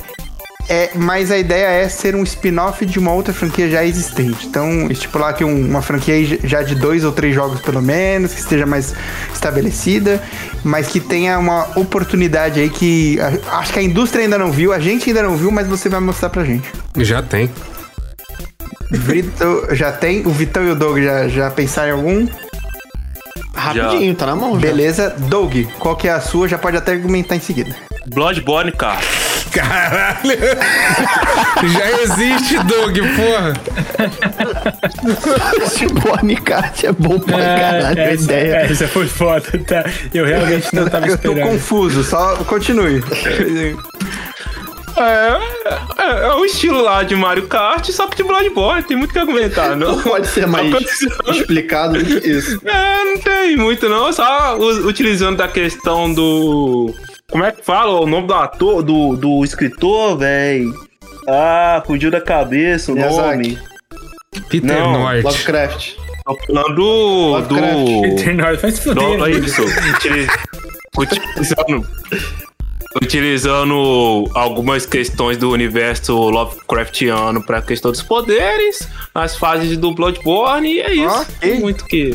S2: É, mas a ideia é ser um spin-off de uma outra franquia já existente. Então, estipular aqui um, uma franquia já de dois ou três jogos pelo menos, que esteja mais estabelecida, mas que tenha uma oportunidade aí que a, acho que a indústria ainda não viu, a gente ainda não viu, mas você vai mostrar pra gente.
S6: Já tem.
S2: Brito, já tem. O Vitão e o Doug já, já pensaram em algum?
S3: Rapidinho, já. tá na mão.
S2: Beleza. Já. Doug, qual que é a sua? Já pode até argumentar em seguida.
S4: Bloodborne, cara.
S6: Caralho! [LAUGHS] Já existe, Doug, porra! [LAUGHS]
S3: Bloodborne Kart é bom pra é, caralho, essa, ideia.
S5: É, essa foi foda, tá? Eu realmente não tava esperando.
S2: Eu tô confuso, só continue. [LAUGHS]
S4: É, é, é, o estilo lá de Mario Kart, só que de Bloodborne, tem muito que argumentar, não?
S3: não pode ser mais explicado do que isso. [LAUGHS]
S4: É, não tem muito não, só utilizando da questão do... Como é que fala o nome do ator, do, do escritor, velho? Ah, fugiu da cabeça o Miyazaki. nome.
S6: Peter
S4: Não,
S6: Norte.
S3: Lovecraft.
S4: Tô falando do.
S3: Lovecraft.
S4: do...
S5: Peter North vai se fuder.
S4: do é isso. Utili- Utilizando. Utilizando algumas questões do universo Lovecraftiano pra questão dos poderes, as fases do Bloodborne, e é isso.
S2: Ok.
S4: Tem muito que.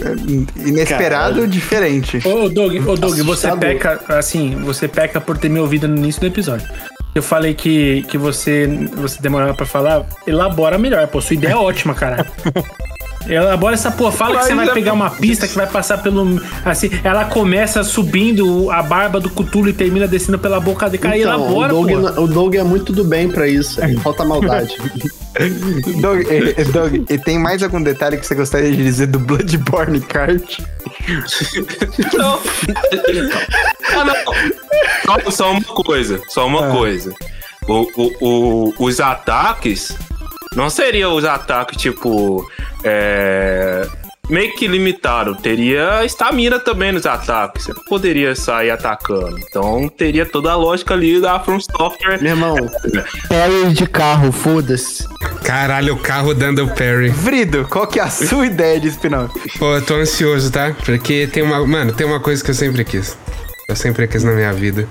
S2: Inesperado,
S3: Caralho.
S2: diferente.
S5: Ô, Doug, ô, Doug, você peca, assim, você peca por ter me ouvido no início do episódio. Eu falei que, que você, você demorava pra falar, elabora melhor, pô. Sua ideia é ótima, cara. [LAUGHS] Elabora essa porra. Fala que você vai pegar uma pista que vai passar pelo. Assim, ela começa subindo a barba do Cthulhu e termina descendo pela boca de cara.
S3: Então,
S5: elabora,
S3: o, Doug,
S5: pô.
S3: o Doug é muito do bem pra isso. Falta maldade. [LAUGHS]
S2: Doug, eh, eh, Doug, e tem mais algum detalhe que você gostaria de dizer do Bloodborne Kart? [LAUGHS]
S4: Não. ah, não. Só, só uma coisa, só uma coisa. O, o, o- os ataques não seriam os ataques, tipo. É, meio que limitado. Teria estamina também nos ataques. Você não poderia sair atacando. Então teria toda a lógica ali da From Software.
S3: Meu irmão, [LAUGHS] parry de carro, foda-se.
S6: Caralho, o carro dando parry.
S2: Vrido, qual que é a sua ideia de spin-off?
S6: Pô, eu tô ansioso, tá? Porque tem uma. Mano, tem uma coisa que eu sempre quis. Eu sempre quis na minha vida.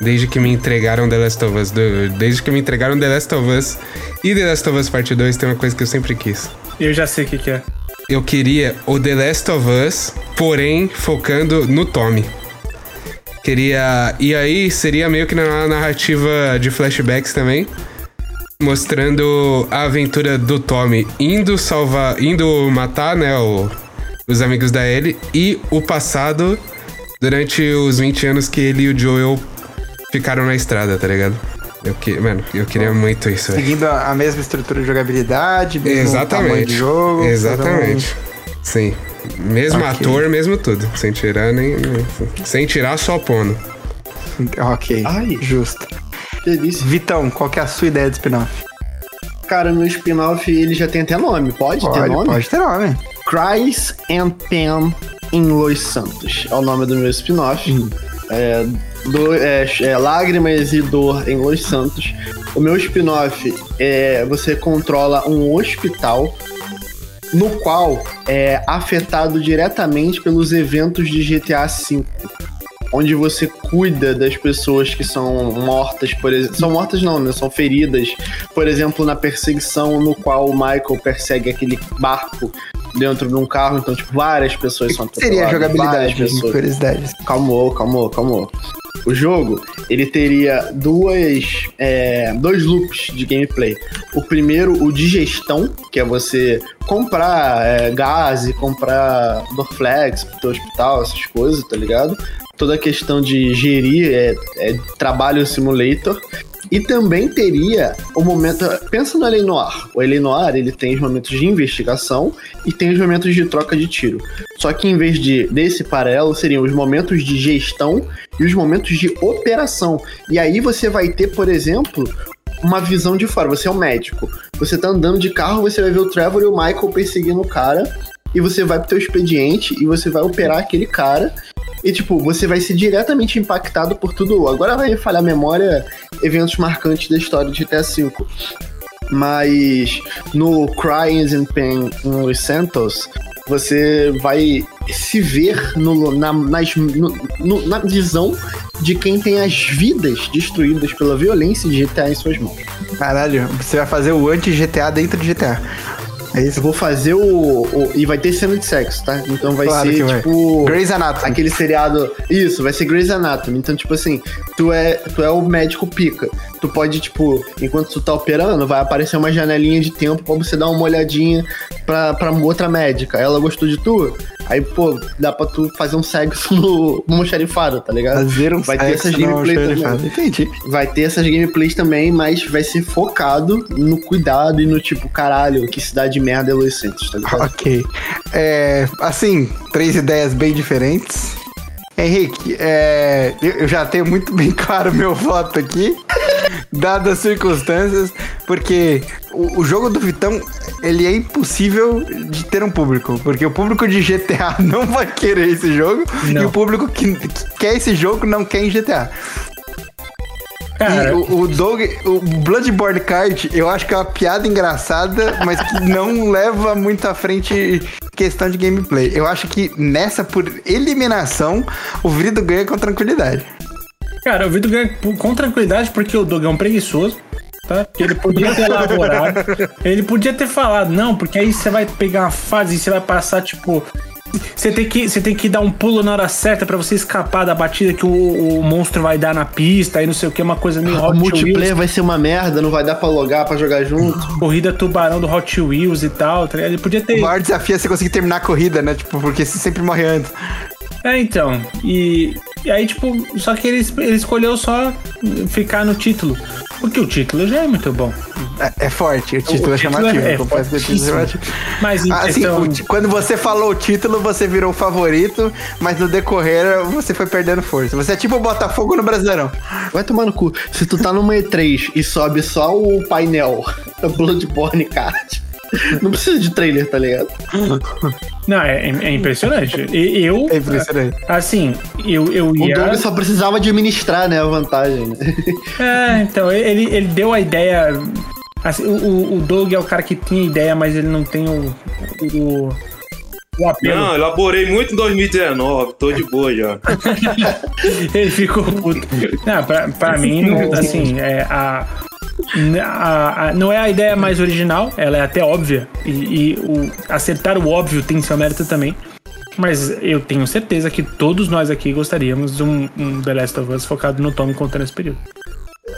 S6: Desde que me entregaram The Last of Us. desde que me entregaram The Last of Us e The Last of Us Parte 2, tem uma coisa que eu sempre quis.
S5: Eu já sei o que, que é.
S6: Eu queria o The Last of Us, porém focando no Tommy. Queria. E aí seria meio que na narrativa de flashbacks também. Mostrando a aventura do Tommy indo salvar. indo matar, né, o- os amigos da Ellie e o passado durante os 20 anos que ele e o Joel ficaram na estrada, tá ligado? Eu que, mano, eu queria muito isso.
S2: Seguindo a, a mesma estrutura de jogabilidade, mesmo tamanho
S6: Exatamente.
S2: de jogo.
S6: Exatamente. Sim. Mesmo
S2: Ok.
S6: ator, mesmo tudo. Sem tirar nem. nem- Sem tirar só pono.
S2: Ok,
S3: Ai.
S2: justo.
S3: Delícia.
S2: Vitão, qual que é a sua ideia de spin-off?
S3: Cara, no spin-off ele já tem até nome. Pode, ter
S2: Pode,
S3: nome?
S2: pode ter nome.
S3: Cries and Pen em Los Santos. É o nome do meu spin-off. É, do- é, é Lágrimas e Dor em Los Santos. O meu spin-off é você controla um hospital no qual é afetado diretamente pelos eventos de GTA V. Onde você cuida das pessoas que são mortas, por exemplo. São mortas não, né? São feridas. Por exemplo, na perseguição no qual o Michael persegue aquele barco dentro de um carro, então, tipo, várias pessoas são
S2: que seria a
S3: atropeladas, várias
S2: jogabilidade?
S3: pessoas.
S2: Curiosidade.
S3: Calmou, calmou, calmou. O jogo, ele teria duas, é, dois loops de gameplay. O primeiro, o de gestão, que é você comprar é, gás e comprar Dorflex pro teu hospital, essas coisas, tá ligado? Toda a questão de gerir é, é trabalho simulator. E também teria o momento. Pensa no Alien Noir. O Alien Noir ele tem os momentos de investigação e tem os momentos de troca de tiro. Só que em vez de desse paralelo, seriam os momentos de gestão e os momentos de operação. E aí você vai ter, por exemplo, uma visão de fora. Você é um médico. Você tá andando de carro, você vai ver o Trevor e o Michael perseguindo o cara. E você vai pro teu expediente e você vai operar aquele cara. E, tipo, você vai ser diretamente impactado por tudo. Agora vai falhar a memória eventos marcantes da história de GTA V. Mas no Crying and Pain em Los Santos, você vai se ver no, na, nas- no- no- na visão de quem tem as vidas destruídas pela violência de GTA em suas mãos.
S2: Caralho, você vai fazer o anti-GTA dentro de GTA. É
S3: Eu
S2: isso?
S3: vou fazer o, o- E vai ter cena de sexo, tá? Então vai
S2: Claro
S3: ser
S2: que vai.
S3: tipo.
S2: Grey's Anatomy.
S3: Aquele seriado. Isso, vai ser Grey's Anatomy. Então, tipo assim, tu é, tu é o médico pica. Tu pode, tipo, enquanto tu tá operando, vai aparecer uma janelinha de tempo pra você dar uma olhadinha pra, pra outra médica. Ela gostou de tu? Aí, pô, dá pra tu fazer um sexo [LAUGHS] no almoxarifado, tá ligado?
S2: Fazer um
S3: vai ter essas gameplays também.
S2: Entendi.
S3: Vai ter essas gameplays também, mas vai ser focado no cuidado e no tipo, caralho, que cidade de merda é Los Santos, tá ligado?
S2: Ok. É, assim, três ideias bem diferentes. Henrique, é, eu já tenho muito bem [LAUGHS] claro meu voto aqui, dadas as circunstâncias, porque o, o jogo do Vitão, ele é impossível de ter um público, porque o público de GTA [LAUGHS] não vai querer esse jogo,
S5: Não.
S2: e o público que, que quer esse jogo não quer em GTA. Cara, o, o Doug, o Bloodborne Card, eu acho que é uma piada engraçada, mas que não [LAUGHS] leva muito à frente questão de gameplay. Eu acho que nessa, por eliminação, o Vrido ganha com tranquilidade.
S5: Cara, o Vrido ganha com tranquilidade porque o Doug é um preguiçoso. Tá? Ele podia ter elaborado. [LAUGHS] ele podia ter falado, não, porque aí você vai pegar uma fase e você vai passar, tipo, você tem, que, você tem que dar um pulo na hora certa para você escapar da batida que o, o, monstro vai dar na pista, aí não sei o que, uma coisa meio
S3: Hot O multiplayer Wheels. vai ser uma merda, não vai dar pra logar, pra jogar junto.
S5: Corrida tubarão do Hot Wheels e tal, tá Ele podia ter.
S2: O maior desafio é você conseguir terminar a corrida, né? Tipo, porque você sempre morre antes.
S5: É, então. E, e aí, tipo, só que ele, ele escolheu só ficar no título. Porque o título já é muito bom.
S2: É, é forte, o título o é chamativo. É, é confesso que o título é chamativo. Mas assim, então... o, quando você falou o título, você virou o favorito, mas no decorrer você foi perdendo força. Você é tipo o Botafogo no Brasileirão.
S3: Vai tomar no cu. Se tu tá numa E3 e sobe só o painel [LAUGHS] Bloodborne Card [LAUGHS] não precisa de trailer, tá ligado?
S5: Não, é, é impressionante. Eu. É impressionante. Assim, eu, eu ia.
S3: O Doug só precisava administrar, né? A vantagem. Né? [LAUGHS]
S5: É, então, ele, ele deu a ideia. Assim, o, o Doug é o cara que tinha ideia, mas ele não tem o. o.
S4: Não, elaborei muito em 2019, tô de boa já. [LAUGHS]
S5: ele ficou puto. Não, pra, pra mim, assim, é, a, a, a, não é a ideia mais original, ela é até óbvia. E, e o, acertar o óbvio tem seu mérito também. Mas eu tenho certeza que todos nós aqui gostaríamos de um, um The Last of Us focado no Tommy contando esse período.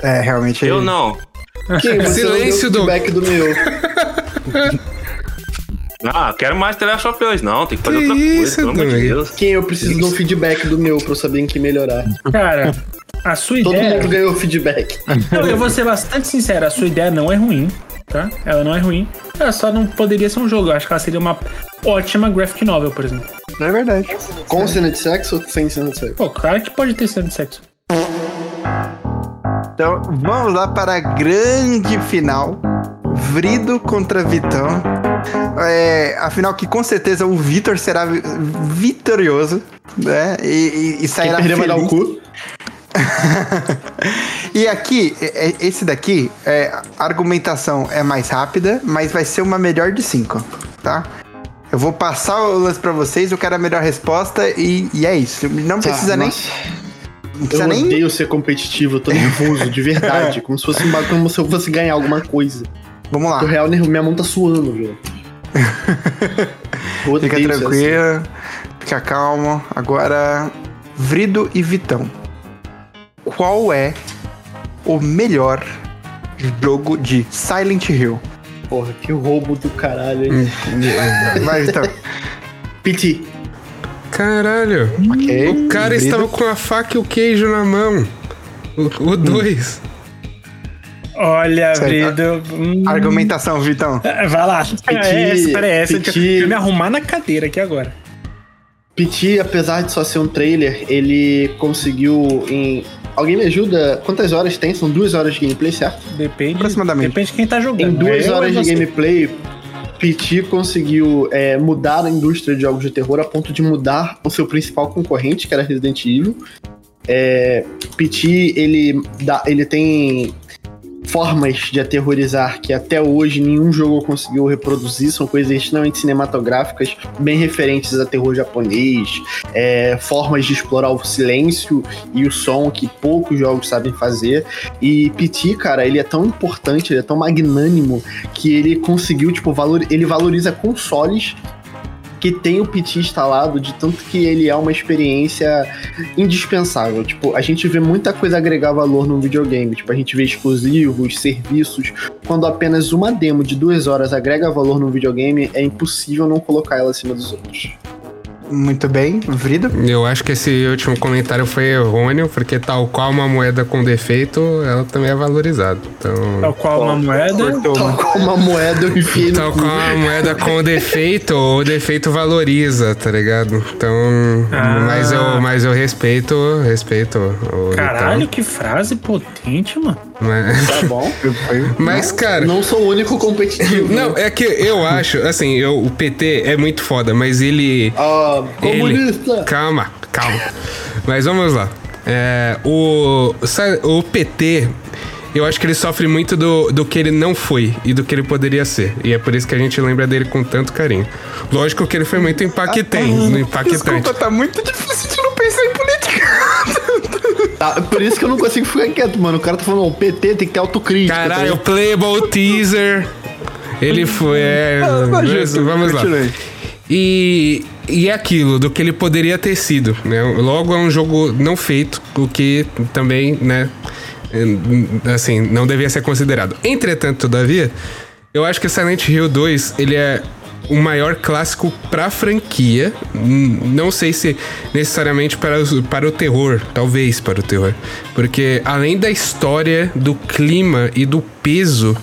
S2: É, realmente.
S4: Eu não.
S3: Que, [LAUGHS] Silêncio do. feedback do meu. [LAUGHS]
S4: Ah, quero mais The Last of Us, não. Tem que fazer que outra coisa, isso, pelo amor de Deus.
S3: Quem eu preciso de um feedback do meu pra eu saber em que melhorar.
S5: Cara, a sua
S3: Todo
S5: ideia.
S3: Todo mundo ganhou feedback. [LAUGHS]
S5: Eu, eu vou ser bastante sincero, a sua ideia não é ruim, tá? Ela não é ruim. Ela só não poderia ser um jogo. Eu acho que ela seria uma ótima graphic novel, por exemplo.
S2: Não é verdade.
S3: Com cena de sexo ou sem cena de sexo?
S5: Pô, claro que pode ter cena de sexo.
S2: Então, vamos lá para a grande final. Vrido contra Vitão. É, afinal, que com certeza o Vitor será vitorioso, né? E, e, e sairá
S3: Quem perder feliz. vai dar o cu. [LAUGHS]
S2: e aqui, é, é, esse daqui, é, a argumentação é mais rápida, mas vai ser uma melhor de cinco, tá? Eu vou passar o lance pra vocês, eu quero a melhor resposta e, e é isso. Não tá, precisa nem.
S3: Não precisa eu nem... odeio ser competitivo, eu tô nervoso, de verdade. como, se fosse, como se eu fosse ganhar alguma coisa.
S2: Vamos lá.
S3: O real, minha mão tá suando, viu? [LAUGHS]
S2: Fica tranquilo, assim. fica calmo. Agora, Vrido e Vitão qual é o melhor jogo de Silent Hill?
S3: Porra, que roubo do caralho, hein? [LAUGHS]
S2: Vai, então.
S3: PT.
S6: Caralho. Okay. O cara estava com a faca e o queijo na mão. O 2. Hum.
S5: Olha, Vido.
S2: Hum. Argumentação, Vitão.
S5: É, vai lá. Piti, é essa, peraí, essa. Piti. Deixa eu me arrumar na cadeira aqui agora.
S3: Piti, apesar de só ser um trailer, ele conseguiu em Alguém me ajuda? Quantas horas tem? São duas horas de gameplay, certo?
S5: Depende. Aproximadamente. Depende de quem tá jogando.
S3: Em duas é horas de gameplay, PT conseguiu é, mudar a indústria de jogos de terror a ponto de mudar o seu principal concorrente, que era Resident Evil. É, PT, ele, dá, ele tem formas de aterrorizar que até hoje nenhum jogo conseguiu reproduzir, são coisas extremamente cinematográficas, bem referentes a terror japonês, é, formas de explorar o silêncio e o som que poucos jogos sabem fazer. E PT, cara, ele é tão importante, ele é tão magnânimo que ele conseguiu, tipo, valor, ele valoriza consoles que tem o PT instalado, de tanto que ele é uma experiência indispensável. Tipo, a gente vê muita coisa agregar valor num videogame. Tipo, a gente vê exclusivos, serviços. Quando apenas uma demo de duas horas agrega valor num videogame, é impossível não colocar ela acima dos outros.
S2: Muito bem, Vrido.
S6: Eu acho que esse último comentário foi errôneo, porque tal qual uma moeda com defeito, ela também é valorizada. Então...
S5: Tal qual uma moeda.
S3: Tal qual uma moeda, eu enfiei
S6: Tal qual uma moeda com defeito, o defeito valoriza, tá ligado? Então. Ah. Mas, eu, mas eu respeito, respeito.
S5: O, Caralho, então. que frase potente, mano.
S3: Mas... Tá bom. [LAUGHS]
S6: Mas, cara.
S3: Não sou o único competitivo.
S6: Não, é que eu acho, assim, eu, o PT é muito foda, mas ele.
S3: Ah, comunista!
S6: Ele... Calma, calma. Mas vamos lá. É, o, o PT, eu acho que ele sofre muito do, do que ele não foi e do que ele poderia ser. E é por isso que a gente lembra dele com tanto carinho. Lógico que ele foi muito impactante. Ah, impactante. Desculpa,
S2: tá muito difícil de não pensar em política.
S3: Tá, por isso que eu não consigo ficar quieto, mano. O cara tá falando, o PT tem que ter autocrítica.
S6: Tá Caralho, tá Playboy Teaser. Ele foi. É, [LAUGHS] ah, vamos lá. E, e é aquilo do que ele poderia ter sido, né? Logo é um jogo não feito, o que também, né? assim, não devia ser considerado. Entretanto, todavia, eu acho que Silent Hill 2, ele é o maior clássico pra franquia. Não sei se necessariamente para, para o terror, talvez para o terror. Porque além da história, do clima e do peso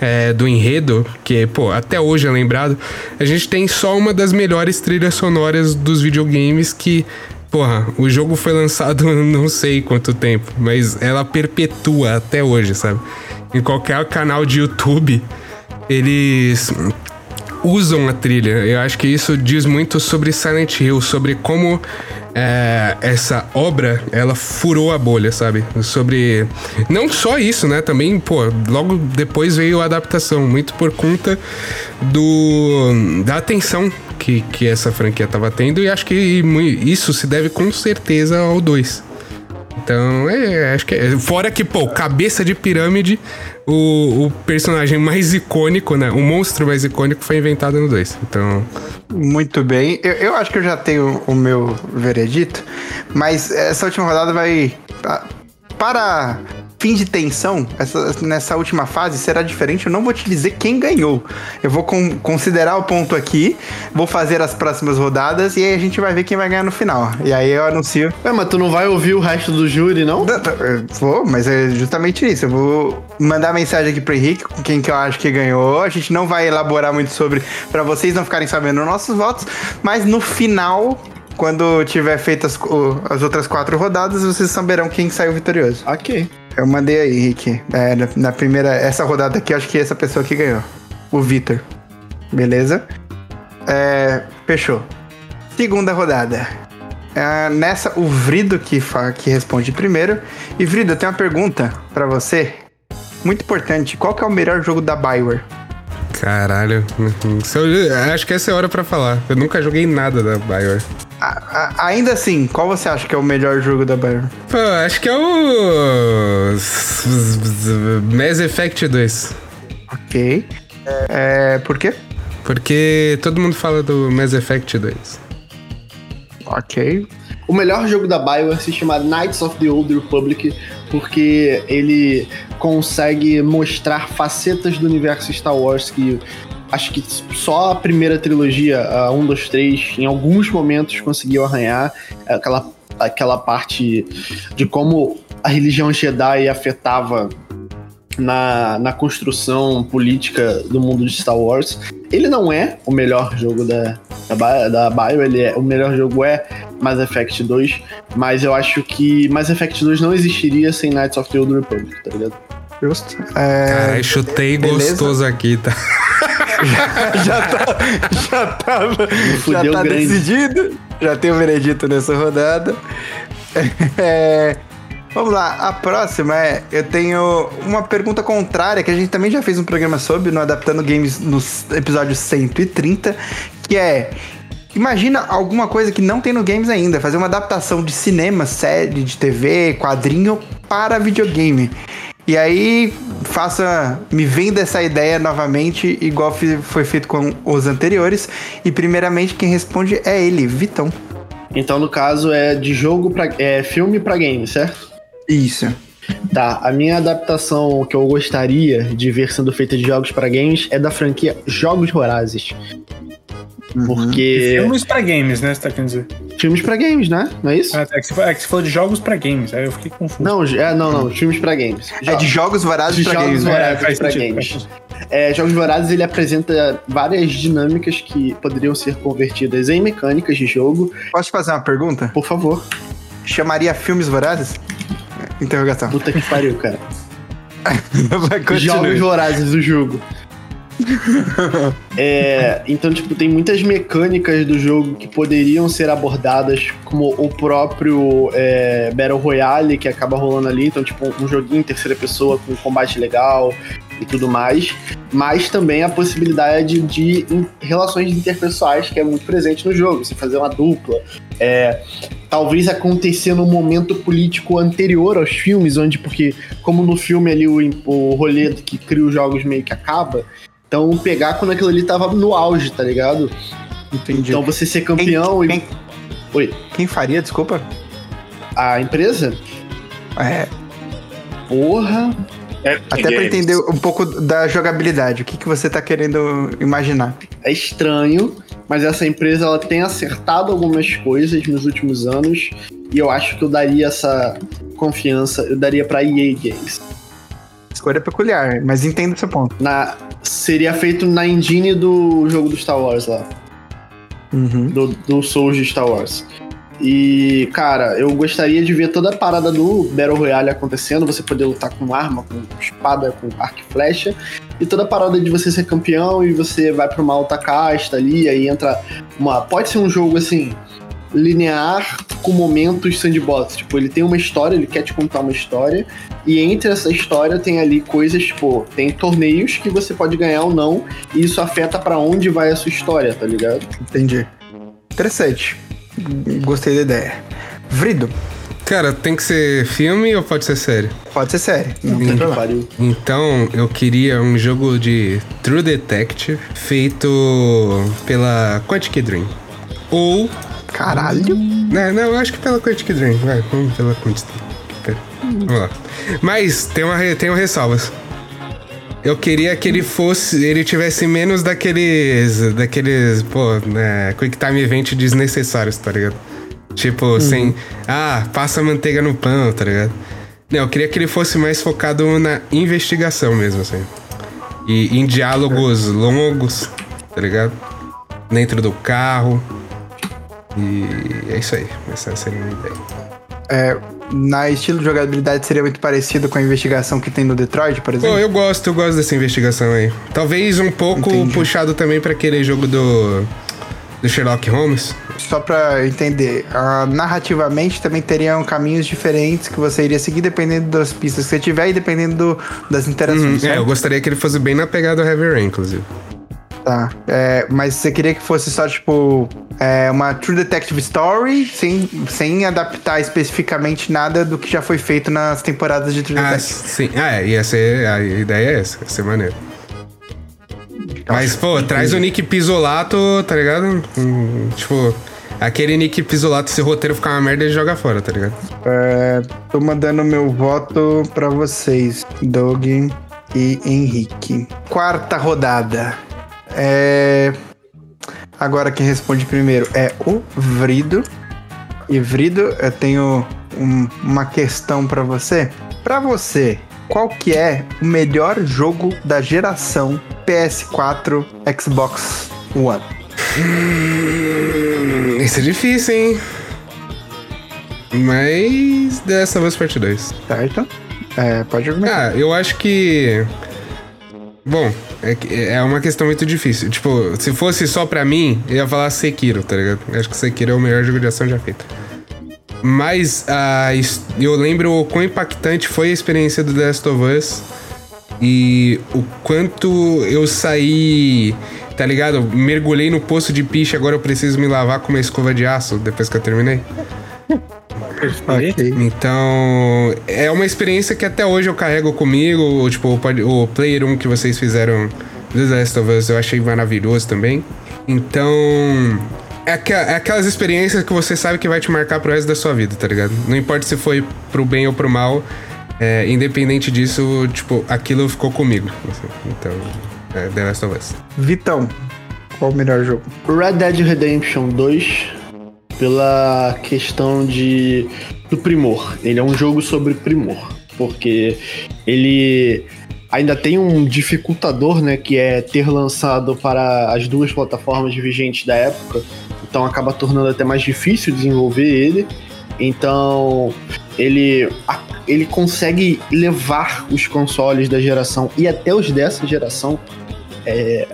S6: é, do enredo, que pô, até hoje é lembrado, a gente tem só uma das melhores trilhas sonoras dos videogames que Porra, o jogo foi lançado [LAUGHS] não sei quanto tempo, mas ela perpetua até hoje, sabe? Em qualquer canal de YouTube, eles usam a trilha. Eu acho que isso diz muito sobre Silent Hill, sobre como é, essa obra ela furou a bolha, sabe? Sobre não só isso, né? Também, pô, logo depois veio a adaptação, muito por conta do da atenção que, que essa franquia tava tendo e acho que isso se deve com certeza ao 2. Então, é, acho que é. Fora que, pô, cabeça de pirâmide, o, o personagem mais icônico, né? O monstro mais icônico foi inventado no 2. Então.
S2: Muito bem. Eu, eu acho que eu já tenho o meu veredito, mas essa última rodada vai. Para fim de tensão, essa, nessa última fase será diferente. Eu não vou te dizer quem ganhou. Eu vou com, considerar o ponto aqui, vou fazer as próximas rodadas e aí a gente vai ver quem vai ganhar no final. E aí eu anuncio.
S3: É, mas tu não vai ouvir o resto do júri, não?
S2: Vou, mas é justamente isso. Eu vou mandar mensagem aqui pro Henrique com quem que eu acho que ganhou. A gente não vai elaborar muito sobre para vocês não ficarem sabendo nossos votos, mas no final quando tiver feito as, as outras quatro rodadas, vocês saberão quem saiu vitorioso.
S3: Ok.
S2: Eu mandei aí, Rick. É, na primeira, essa rodada aqui, acho que essa pessoa que ganhou. O Vitor. Beleza? É, fechou. Segunda rodada. É, nessa, o Vrido que, que responde primeiro. E Vrido, eu tenho uma pergunta para você. Muito importante. Qual que é o melhor jogo da Bioware?
S6: Caralho. acho que essa é a hora para falar. Eu nunca joguei nada da Bioware.
S2: A, a, ainda assim, qual você acha que é o melhor jogo da Bioware?
S6: Pô, acho que é o. Mass Effect 2.
S2: Ok. É, por quê?
S6: Porque todo mundo fala do Mass Effect 2.
S2: Ok.
S3: O melhor jogo da Bioware se chama Knights of the Old Republic, porque ele consegue mostrar facetas do universo Star Wars que acho que só a primeira trilogia, a 1, 2, 3, em alguns momentos conseguiu arranhar aquela, aquela parte de como a religião Jedi afetava na, na construção política do mundo de Star Wars. Ele não é o melhor jogo da, da, da Bio, ele é, o melhor jogo é Mass Effect 2, mas eu acho que Mass Effect 2 não existiria sem Knights of the Old Republic, tá ligado?
S2: Justo.
S6: É... Cara, chutei Beleza. gostoso aqui, tá? [LAUGHS]
S2: já, tá, já tava, já tá decidido. Já tem o um veredito nessa rodada. [LAUGHS] É, vamos lá, a próxima é. Eu tenho uma pergunta contrária que a gente também já fez um programa sobre no Adaptando Games no episódio 130, que é. Imagina alguma coisa que não tem no games ainda, fazer uma adaptação de cinema, série, de TV, quadrinho para videogame. E aí, faça. Me venda essa ideia novamente, igual foi feito com os anteriores. E primeiramente, quem responde é ele, Vitão.
S3: Então, no caso, é de jogo para é filme para game, certo?
S2: Isso.
S3: Tá, a minha adaptação que eu gostaria de ver sendo feita de jogos para games é da franquia Jogos Vorazes.
S5: Uhum. Porque. filmes pra games, né? Você tá querendo dizer?
S3: Filmes pra games, né? Não é isso?
S5: É, é que, você, é que você falou de jogos pra games, aí eu fiquei confuso.
S3: Não, é, não, não, filmes pra games.
S2: É de jogos vorazes pra
S3: jogos
S2: games.
S3: Né? Vorazes é, pra sentido, games. É, jogos Vorazes ele apresenta várias dinâmicas que poderiam ser convertidas em mecânicas de jogo.
S2: Posso te fazer uma pergunta?
S3: Por favor.
S2: Chamaria filmes Vorazes? Interrogação.
S3: Puta que pariu, cara. [LAUGHS] Jogos Vorazes do jogo. [LAUGHS] é, então, tipo, tem muitas mecânicas do jogo que poderiam ser abordadas, como o próprio é, Battle Royale que acaba rolando ali. Então, tipo, um joguinho em terceira pessoa com combate legal e tudo mais. Mas também a possibilidade de, relações interpessoais, que é muito presente no jogo. Você fazer uma dupla. É, talvez acontecer no momento político anterior aos filmes, onde, porque, como no filme ali o, o rolê que cria os jogos meio que acaba, então pegar quando aquilo ali tava no auge, tá ligado? Entendi. Então você ser campeão
S2: quem, e. Quem, Oi. Quem faria, desculpa?
S3: A empresa?
S2: É.
S3: Porra.
S2: É, Até para entender um pouco da jogabilidade, o que, que você tá querendo imaginar?
S3: É estranho, mas essa empresa ela tem acertado algumas coisas nos últimos anos e eu acho que eu daria essa confiança, eu daria para EA Games.
S2: Escolha peculiar, mas entendo o seu ponto.
S3: Na, seria feito na engine do jogo do Star Wars lá.
S2: Uhum.
S3: Do, do Souls de Star Wars. E, cara, eu gostaria de ver toda a parada do Battle Royale acontecendo, você poder lutar com arma, com espada, com arco e flecha, e toda a parada de você ser campeão e você vai pra uma alta casta ali, aí entra uma. Pode ser um jogo assim, linear com momentos sandbox. Tipo, ele tem uma história, ele quer te contar uma história, e entre essa história tem ali coisas, tipo, tem torneios que você pode ganhar ou não, e isso afeta para onde vai a sua história, tá ligado?
S2: Entendi. Interessante. Gostei da ideia. Vrido.
S6: Cara, tem que ser filme ou pode ser série?
S2: Pode ser série. Não tem
S6: problema. Então, eu queria um jogo de True Detective feito pela Quantic Dream. Ou.
S2: Caralho!
S6: Não, não, eu acho que pela Quantic Dream. Vai, vamos pela Quantic Dream. Vamos lá. Mas tem uma, tem uma ressalvas. Eu queria que ele fosse. Ele tivesse menos daqueles. Daqueles. Pô, né, Quick Time Event desnecessários, tá ligado? Tipo, uhum. sem. Ah, passa manteiga no pão, tá ligado? Não, eu queria que ele fosse mais focado na investigação mesmo, assim. E em diálogos longos, tá ligado? Dentro do carro. E é isso aí. Essa seria a minha ideia.
S2: É, na estilo de jogabilidade seria muito parecido com a investigação que tem no Detroit, por exemplo?
S6: Pô, eu gosto, eu gosto dessa investigação aí. Talvez um pouco Entendi. puxado também para aquele jogo do, do Sherlock Holmes.
S2: Só pra entender, uh, narrativamente também teriam caminhos diferentes que você iria seguir dependendo das pistas que você tiver e dependendo do, das interações.
S6: Uhum, é, eu gostaria que ele fosse bem na pegada Heavy Rain, inclusive.
S2: Tá. É, mas você queria que fosse só, tipo, é, uma True Detective Story, sem, sem adaptar especificamente nada do que já foi feito nas temporadas de True
S6: ah,
S2: Detective.
S6: Sim, ah, é, ia ser. A ideia é essa, ia ser maneiro. Mas, pô, traz o Nick Pisolato, tá ligado? Hum, tipo, aquele Nick Pisolato, se o roteiro ficar uma merda, ele joga fora, tá ligado?
S2: É, tô mandando meu voto pra vocês, Doug e Henrique. Quarta rodada. É... Agora quem responde primeiro é o Vrido. E Vrido, eu tenho um, uma questão para você. Para você, qual que é o melhor jogo da geração PS4 Xbox One?
S6: Hum, isso é difícil, hein? Mas dessa vez parte 2.
S2: Certo. É, pode argumentar.
S6: Ah, eu acho que Bom, é, é uma questão muito difícil. Tipo, se fosse só pra mim, eu ia falar Sekiro, tá ligado? Acho que Sekiro é o melhor jogo de ação já feito. Mas uh, eu lembro o quão impactante foi a experiência do The Last of Us e o quanto eu saí, tá ligado? Mergulhei no poço de piche, agora eu preciso me lavar com uma escova de aço depois que eu terminei. Okay. Então, é uma experiência que até hoje eu carrego comigo. Tipo, o, o Player 1 que vocês fizeram do The Last of Us eu achei maravilhoso também. Então, é, é aquelas experiências que você sabe que vai te marcar pro resto da sua vida, tá ligado? Não importa se foi pro bem ou pro mal, é, independente disso, tipo, aquilo ficou comigo. Assim. Então, é The Last of Us.
S2: Vitão, qual o melhor jogo?
S3: Red Dead Redemption 2 pela questão de do primor. Ele é um jogo sobre primor, porque ele ainda tem um dificultador, né, que é ter lançado para as duas plataformas vigentes da época, então acaba tornando até mais difícil desenvolver ele. Então, ele ele consegue levar os consoles da geração e até os dessa geração é,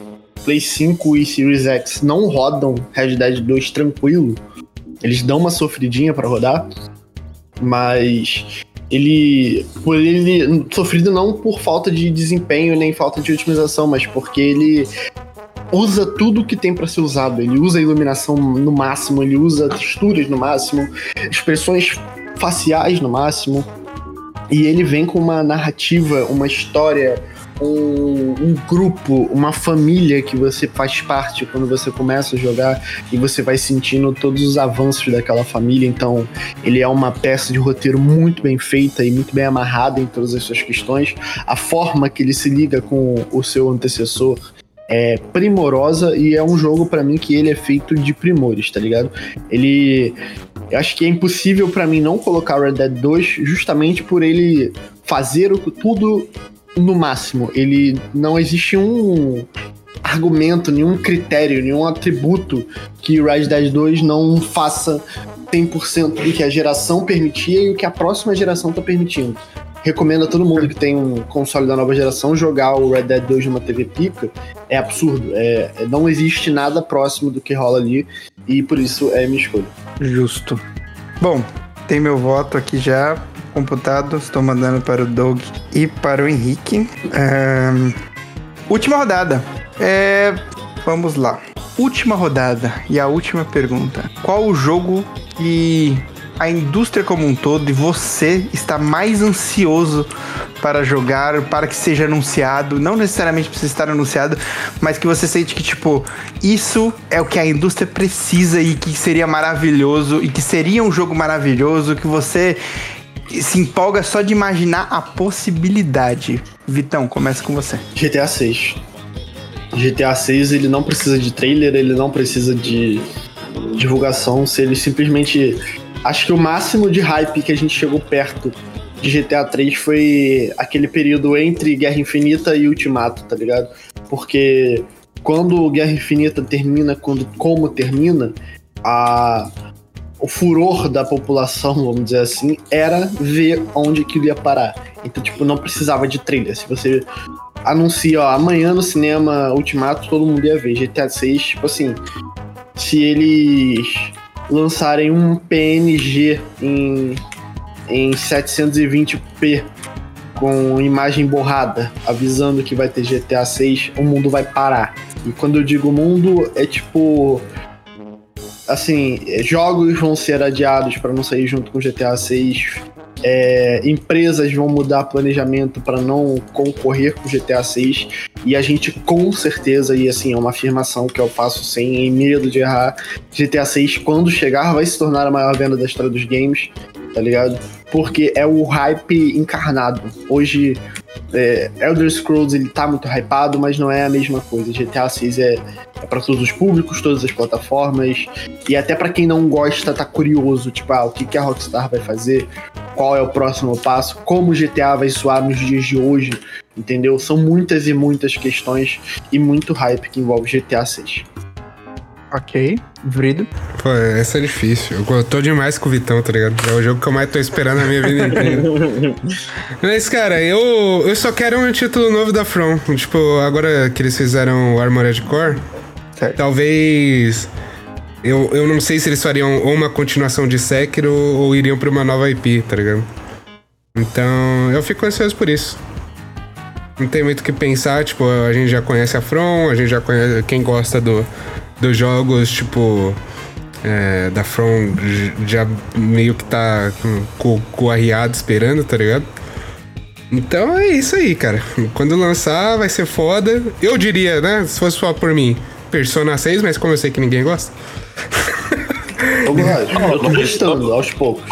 S3: Play 5 e Series X não rodam Red Dead 2 tranquilo. Eles dão uma sofridinha para rodar, mas ele por ele sofrido não por falta de desempenho nem falta de otimização, mas porque ele usa tudo que tem para ser usado. Ele usa iluminação no máximo, ele usa texturas no máximo, expressões faciais no máximo. E ele vem com uma narrativa, uma história, um, um, grupo, uma família que você faz parte quando você começa a jogar e você vai sentindo todos os avanços daquela família. Então, ele é uma peça de roteiro muito bem feita e muito bem amarrada em todas as suas questões. A forma que ele se liga com o seu antecessor é primorosa e é um jogo para mim que ele é feito de primores, tá ligado? Ele eu acho que é impossível para mim não colocar Red Dead 2 justamente por ele fazer o, tudo no máximo. Ele não existe um argumento, nenhum critério, nenhum atributo que Red Dead 2 não faça 100% do que a geração permitia e o que a próxima geração tá permitindo recomendo a todo mundo que tem um console da nova geração jogar o Red Dead 2 numa TV pica. É absurdo. É, é, não existe nada próximo do que rola ali e por isso é minha escolha.
S2: Justo. Bom, tem meu voto aqui já computado. Estou mandando para o Doug e para o Henrique. Última rodada. É... Vamos lá. Última rodada e a última pergunta. Qual o jogo que a indústria como um todo e você está mais ansioso para jogar, para que seja anunciado, não necessariamente precisa estar anunciado, mas que você sente que tipo, isso é o que a indústria precisa e que seria maravilhoso e que seria um jogo maravilhoso que você se empolga só de imaginar a possibilidade. Vitão, começa com você.
S3: GTA 6. GTA 6 ele não precisa de trailer, ele não precisa de divulgação, se ele simplesmente Acho que o máximo de hype que a gente chegou perto de GTA 3 foi aquele período entre Guerra Infinita e Ultimato, tá ligado? Porque quando Guerra Infinita termina, quando como termina, a o furor da população, vamos dizer assim, era ver onde que ia parar. Então, tipo, não precisava de trailer. Se você anuncia, ó, amanhã no cinema Ultimato, todo mundo ia ver. GTA 6, tipo assim, se eles lançarem um PNG em, em 720p com imagem borrada, avisando que vai ter GTA 6, o mundo vai parar. E quando eu digo mundo, é tipo. Assim, jogos vão ser adiados para não sair junto com GTA 6 é, empresas vão mudar planejamento para não concorrer com GTA 6 e a gente com certeza, e assim, é uma afirmação que eu faço sem medo de errar, GTA 6 quando chegar vai se tornar a maior venda da história dos games, tá ligado? Porque é o hype encarnado. Hoje, é, Elder Scrolls ele tá muito hypado, mas não é a mesma coisa. GTA 6 é, é para todos os públicos, todas as plataformas, e até para quem não gosta, tá curioso, tipo, ah, o que, que a Rockstar vai fazer, qual é o próximo passo, como GTA vai soar nos dias de hoje, entendeu? São muitas e muitas questões e muito hype que envolve GTA 6.
S2: Ok, Vrido.
S6: Pô, essa é difícil. Eu tô demais com o Vitão, tá ligado? É o jogo que eu mais tô esperando na minha vida inteira. [LAUGHS] Mas, cara, eu, eu só quero um título novo da From. Tipo, agora que eles fizeram o Armored Core, certo. talvez eu, eu não sei se eles fariam ou uma continuação de Sekiro ou iriam pra uma nova IP, tá ligado? Então, eu fico ansioso por isso. Não tem muito o que pensar, tipo, a gente já conhece a From, a gente já conhece quem gosta do, dos jogos, tipo, é, da From já meio que tá com, com o arriado esperando, tá ligado? Então é isso aí, cara. Quando lançar vai ser foda. Eu diria, né? Se fosse só por mim, Persona 6, mas como eu sei que ninguém gosta.
S3: Tô gostando, aos poucos.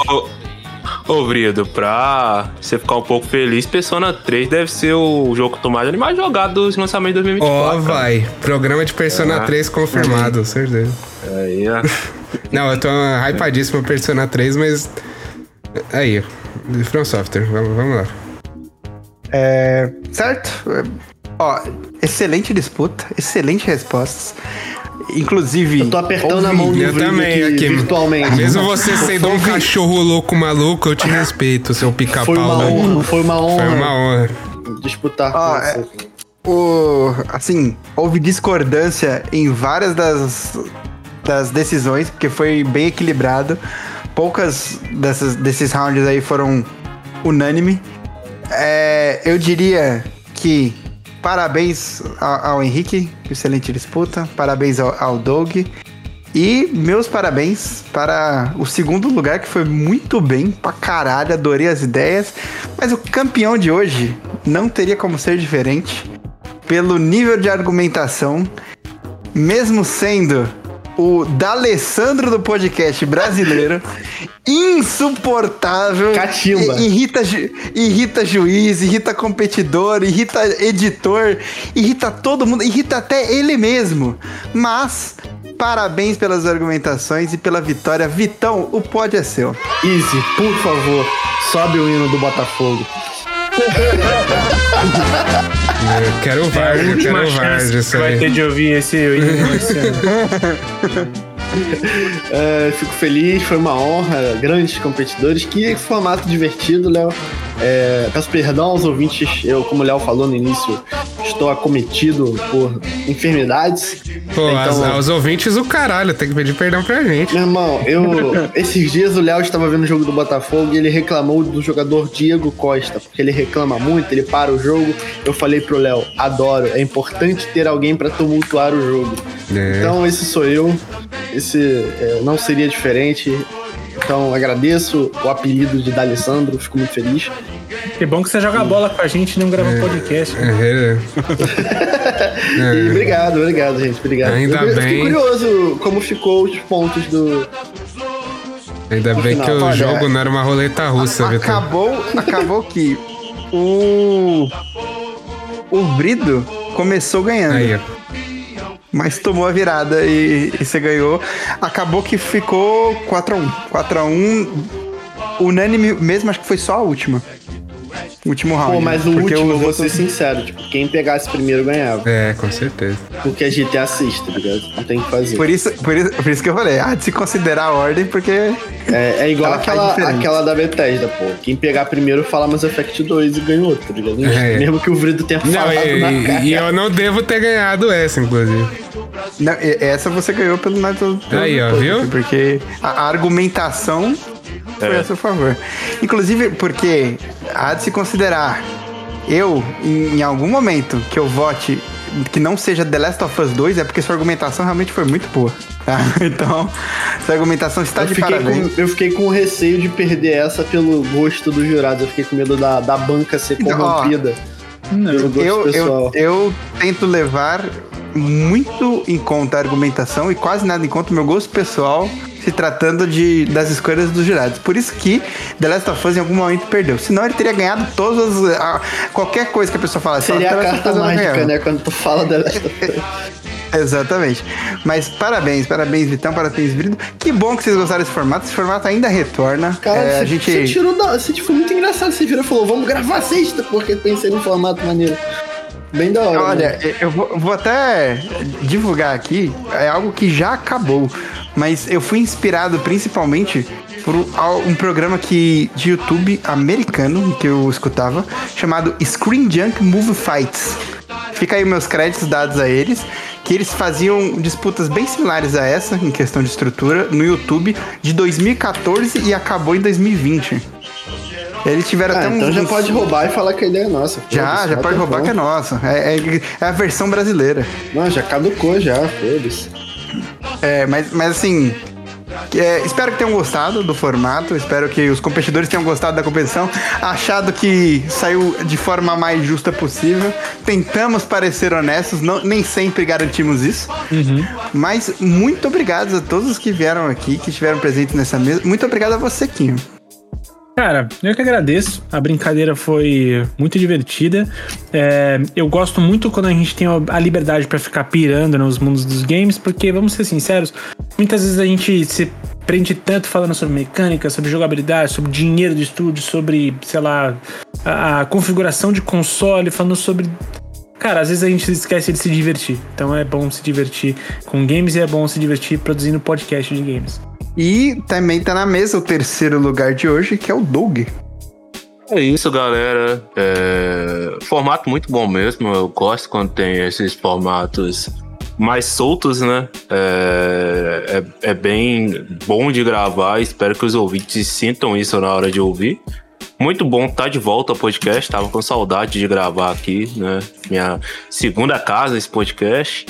S4: Ô, Vrido, pra você ficar um pouco feliz, Persona 3 deve ser o jogo que mais jogado dos lançamentos de 2024.
S6: Ó, oh, vai. Programa de Persona é. 3 confirmado, uhum. certeza.
S4: Aí, ó. [LAUGHS]
S6: Não, eu tô hypadíssimo Persona 3, mas. Aí, From Software, vamos, vamos lá.
S2: É. Certo? Ó, excelente disputa, excelentes respostas. Inclusive.
S3: Eu tô apertando a mão do
S6: Eu também, aqui, virtualmente. Mesmo você sendo um cachorro louco maluco, eu te [LAUGHS] respeito, seu pica-pau.
S3: Foi uma honra. Foi uma honra.
S6: Foi uma honra.
S3: Disputar
S2: ah, é, o, assim, houve discordância em várias das, das decisões, porque foi bem equilibrado. Poucas dessas, desses rounds aí foram unânime. É, eu diria que parabéns ao, ao Henrique, excelente disputa. Parabéns ao, ao Doug. E meus parabéns para o segundo lugar, que foi muito bem pra caralho, adorei as ideias. Mas o campeão de hoje não teria como ser diferente pelo nível de argumentação, mesmo sendo o D'Alessandro do podcast brasileiro, [LAUGHS] insuportável.
S3: Catimba.
S2: Irrita, irrita juiz, irrita competidor, irrita editor, irrita todo mundo, irrita até ele mesmo. Mas parabéns pelas argumentações e pela vitória. Vitão, o pódio é seu.
S3: Easy, por favor, sobe o hino do Botafogo. [LAUGHS]
S6: eu quero o Vargas, eu quero o Vargas. Isso
S5: vai ter de ouvir esse hino esse [LAUGHS]
S3: é, fico feliz, foi uma honra, grandes competidores. Que formato divertido, Léo. É, peço perdão aos ouvintes, eu, como o Léo falou no início, estou acometido por enfermidades.
S6: Pô, então, as, aos ouvintes o caralho, tem que pedir perdão pra gente.
S3: Meu irmão, eu. esses dias o Léo estava vendo o jogo do Botafogo e ele reclamou do jogador Diego Costa, porque ele reclama muito, ele para o jogo. Eu falei pro Léo, adoro, é importante ter alguém para tumultuar o jogo. É. Então esse sou eu, esse é, não seria diferente. Então agradeço o apelido de D'Alessandro, fico muito feliz.
S5: Que bom que você joga bola com a gente e não grava é, podcast. É,
S3: é. e [LAUGHS] obrigado, obrigado, gente. Obrigado.
S6: Ainda eu,
S3: bem.
S6: Fiquei
S3: curioso como ficou os pontos do.
S6: Ainda bem final. que o Olha, jogo não era uma roleta russa,
S2: a, acabou, acabou que o. O Brido começou ganhando. Aí, ó mas tomou a virada e, e você ganhou. Acabou que ficou 4x1. 4x1, unânime mesmo, acho que foi só a última. Último round.
S3: Pô, mas
S2: né?
S3: o último, eu vou ser sincero, tipo, quem pegasse primeiro ganhava.
S6: É, com certeza.
S3: Porque a gente assiste, tá ligado? Não tem que fazer.
S2: Por isso, por isso, por isso que eu falei, ah, de se considerar a ordem, porque.
S3: É, é igual aquela, aquela da Bethesda, pô. Quem pegar primeiro fala Mass Effect 2 e ganhou, tá ligado? É. Mesmo que o Vrido tenha
S6: não, falado e, na cara. E eu não devo ter ganhado essa, inclusive.
S2: Não, essa você ganhou pelo Night
S6: Aí, ó, viu?
S2: Porque a argumentação foi é. a seu favor. Inclusive, porque há de se considerar eu, em, em, algum momento que eu vote que não seja The Last of Us 2, é porque sua argumentação realmente foi muito boa. Tá? [LAUGHS] Então, sua argumentação está eu de parabéns.
S3: Com, eu fiquei com receio de perder essa pelo gosto dos jurados. Eu fiquei com medo da, da banca ser corrompida.
S2: Não, eu, eu, eu tento levar muito em conta a argumentação e quase nada em conta o meu gosto pessoal se tratando de, das escolhas dos jurados. Por isso que The Last of Us em algum momento perdeu. Senão ele teria ganhado todas as. qualquer coisa que a pessoa falasse.
S3: Seria a carta mágica, né? Quando tu fala The Last of Us. [LAUGHS]
S2: Exatamente. Mas parabéns, parabéns, Vitão, parabéns, Brito. Que bom que vocês gostaram desse formato. Esse formato ainda retorna.
S3: Cara, é, a gente... você tirou da. Você, tipo, foi muito engraçado. Você virou e falou, vamos gravar sexta, porque pensei no formato maneiro. Bem da hora.
S2: Olha, né? eu vou, vou, até divulgar aqui. É algo que já acabou mas eu fui inspirado principalmente por um programa que, de YouTube americano que eu escutava, chamado Screen Junk Movie Fights. Fica aí meus créditos dados a eles, que eles faziam disputas bem similares a essa, em questão de estrutura, no YouTube, de 2014 e acabou em 2020. Eles tiveram
S3: ah, até um. Então já pode roubar e falar que a ideia é nossa.
S2: Já, já pode roubar que é nossa. É, é, é, a versão brasileira.
S3: Não, já caducou já, foda-se.
S2: É, mas, mas assim. É, espero que tenham gostado do formato, espero que os competidores tenham gostado da competição, achado que saiu de forma mais justa possível. Tentamos parecer honestos, não, nem sempre garantimos isso. Uhum. Mas muito obrigado a todos que vieram aqui, que estiveram presentes nessa mesa. Muito obrigado a você, Kim.
S5: Cara, eu que agradeço. A brincadeira foi muito divertida. É, eu gosto muito quando a gente tem a liberdade para ficar pirando nos mundos dos games, porque, vamos ser sinceros, muitas vezes a gente se prende tanto falando sobre mecânica, sobre jogabilidade, sobre dinheiro do estúdio, sobre, sei lá, a, a configuração de console, falando sobre cara, às vezes a gente esquece de se divertir. Então é bom se divertir com games e é bom se divertir produzindo podcast de games.
S2: E também tá na mesa o terceiro lugar de hoje, que é o Doug.
S4: É isso, galera. É... formato muito bom mesmo. Eu gosto quando tem esses formatos mais soltos, né? É, é, é, bem bom de gravar. Espero que os ouvintes sintam isso na hora de ouvir. Muito bom estar tá de volta ao podcast. Tava com saudade de gravar aqui, né? Minha segunda casa esse podcast.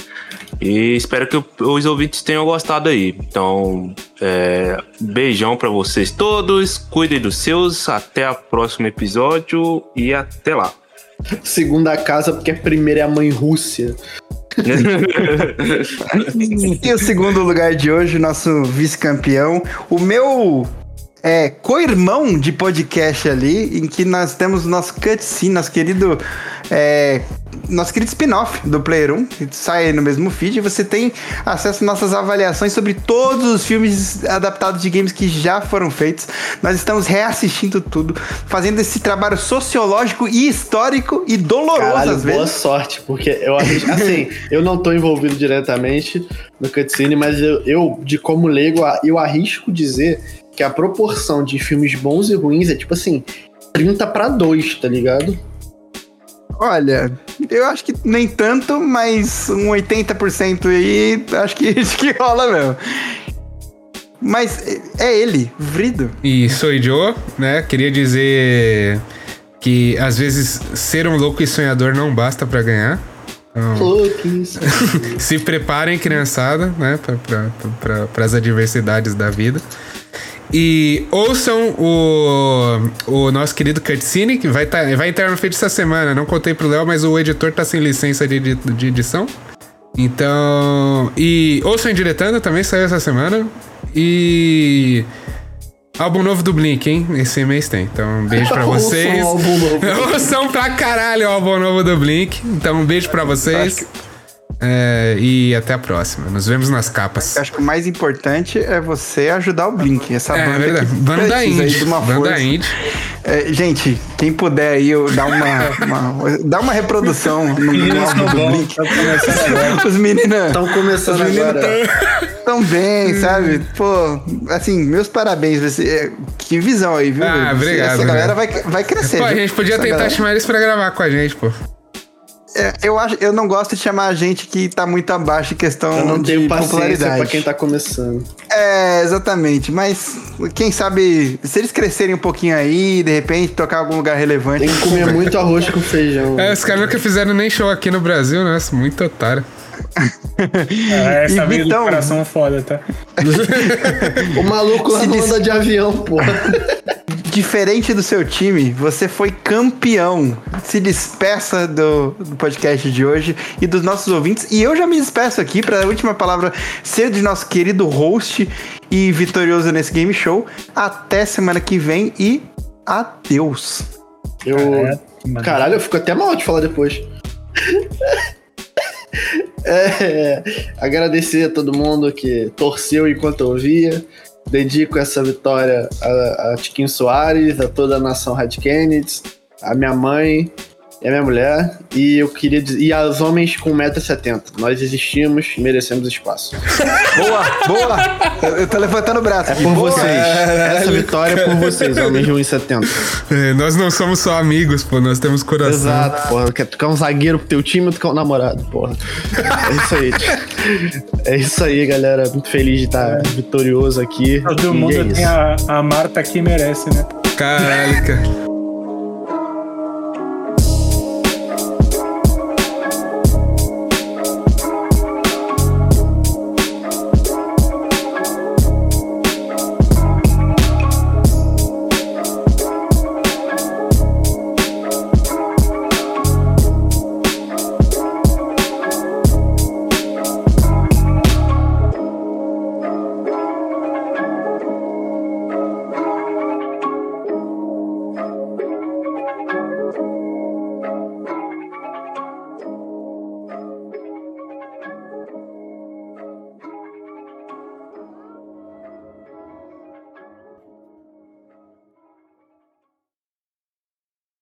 S4: E espero que os ouvintes tenham gostado aí. Então, é, beijão para vocês todos. Cuidem dos seus. Até o próximo episódio e até lá.
S3: Segunda casa, porque a primeira é a mãe Rússia. [LAUGHS]
S2: e o segundo lugar de hoje, nosso vice-campeão. O meu é, co-irmão de podcast ali, em que nós temos nosso cutscene, nosso querido. É, nosso querido spin-off do Player 1, que sai no mesmo feed, e você tem acesso às nossas avaliações sobre todos os filmes adaptados de games que já foram feitos. Nós estamos reassistindo tudo, fazendo esse trabalho sociológico e histórico e doloroso
S3: Caralho,
S2: às vezes.
S3: Boa sorte, porque eu assim, [LAUGHS] eu não tô envolvido diretamente no cutscene, mas eu, eu de como leigo, eu arrisco dizer que a proporção de filmes bons e ruins é tipo assim, 30 para 2, tá ligado?
S2: Olha, eu acho que nem tanto, mas um 80% aí, acho que, [LAUGHS] acho que rola mesmo. Mas é ele, Vrido.
S6: E sou Joe, né? Queria dizer que às vezes ser um louco e sonhador não basta para ganhar. Então, [LAUGHS] se preparem, criançada, né? Para as adversidades da vida. E ouçam o, o nosso querido Cutscene, que vai, tá, vai entrar no feed essa semana. Não contei pro Léo, mas o editor tá sem licença de, de edição. Então. E ouçam Indiretando também saiu essa semana. E. Álbum novo do Blink, hein? Esse mês tem. Então, um beijo pra [LAUGHS] vocês. [LAUGHS] Ouçam pra caralho o álbum novo do Blink. Então, um beijo pra vocês. É, e até a próxima. Nos vemos nas capas.
S2: Eu acho que o mais importante é você ajudar o Blink. Essa
S6: é,
S2: banda
S6: verdade.
S2: que
S6: banda da Indie. Uma banda força. Indie.
S2: É, gente, quem puder aí dar uma, [LAUGHS] uma, dar uma reprodução no, álbum do Blink. Os meninos
S3: estão começando os meninos
S2: agora. Tão bem, sabe? Pô, assim, meus parabéns. Você, é, que visão aí, viu?
S6: Ah, obrigado.
S2: Essa galera vai, vai crescer.
S6: Pô, a gente podia tentar galera... chamar eles pra gravar com a gente, pô.
S2: É, eu, acho, eu não gosto de chamar a gente que tá muito abaixo em questão eu não de tenho popularidade.
S3: pra quem tá começando.
S2: É, exatamente. Mas quem sabe, se eles crescerem um pouquinho aí, de repente, tocar algum lugar relevante.
S3: Tem que comer muito arroz com feijão.
S6: É, os caras nunca fizeram nem show aqui no Brasil, né? Muito otário.
S5: É, essa vida do coração foda, tá? [LAUGHS]
S3: o maluco lá anda de avião, porra. [LAUGHS]
S2: Diferente do seu time, você foi campeão. Se despeça do, do, podcast de hoje e dos nossos ouvintes. E eu já me despeço aqui para a última palavra ser de nosso querido host e vitorioso nesse game show. Até semana que vem e adeus.
S3: Eu. Caralho, eu fico até mal de falar depois. [LAUGHS] É, agradecer a todo mundo que torceu enquanto ouvia. Dedico essa vitória a, a Tiquinho Soares, a toda a nação Red Kennedy, a minha mãe e a minha mulher. E eu queria dizer. E aos homens com 1,70m. Nós existimos, merecemos espaço. [LAUGHS]
S2: boa, boa! Eu tô levantando o braço.
S3: É por boa. vocês. Essa vitória é por vocês, homens de 1,70m. [LAUGHS]
S6: É, nós não somos só amigos, pô, nós temos coração.
S3: Exato, porra. Quer tocar um zagueiro pro teu time ou tocar um namorado, porra. É isso aí. [LAUGHS] é isso aí, galera. Muito feliz de estar vitorioso aqui.
S5: Todo mundo é tem a, a Marta que merece, né?
S6: Caralho, cara.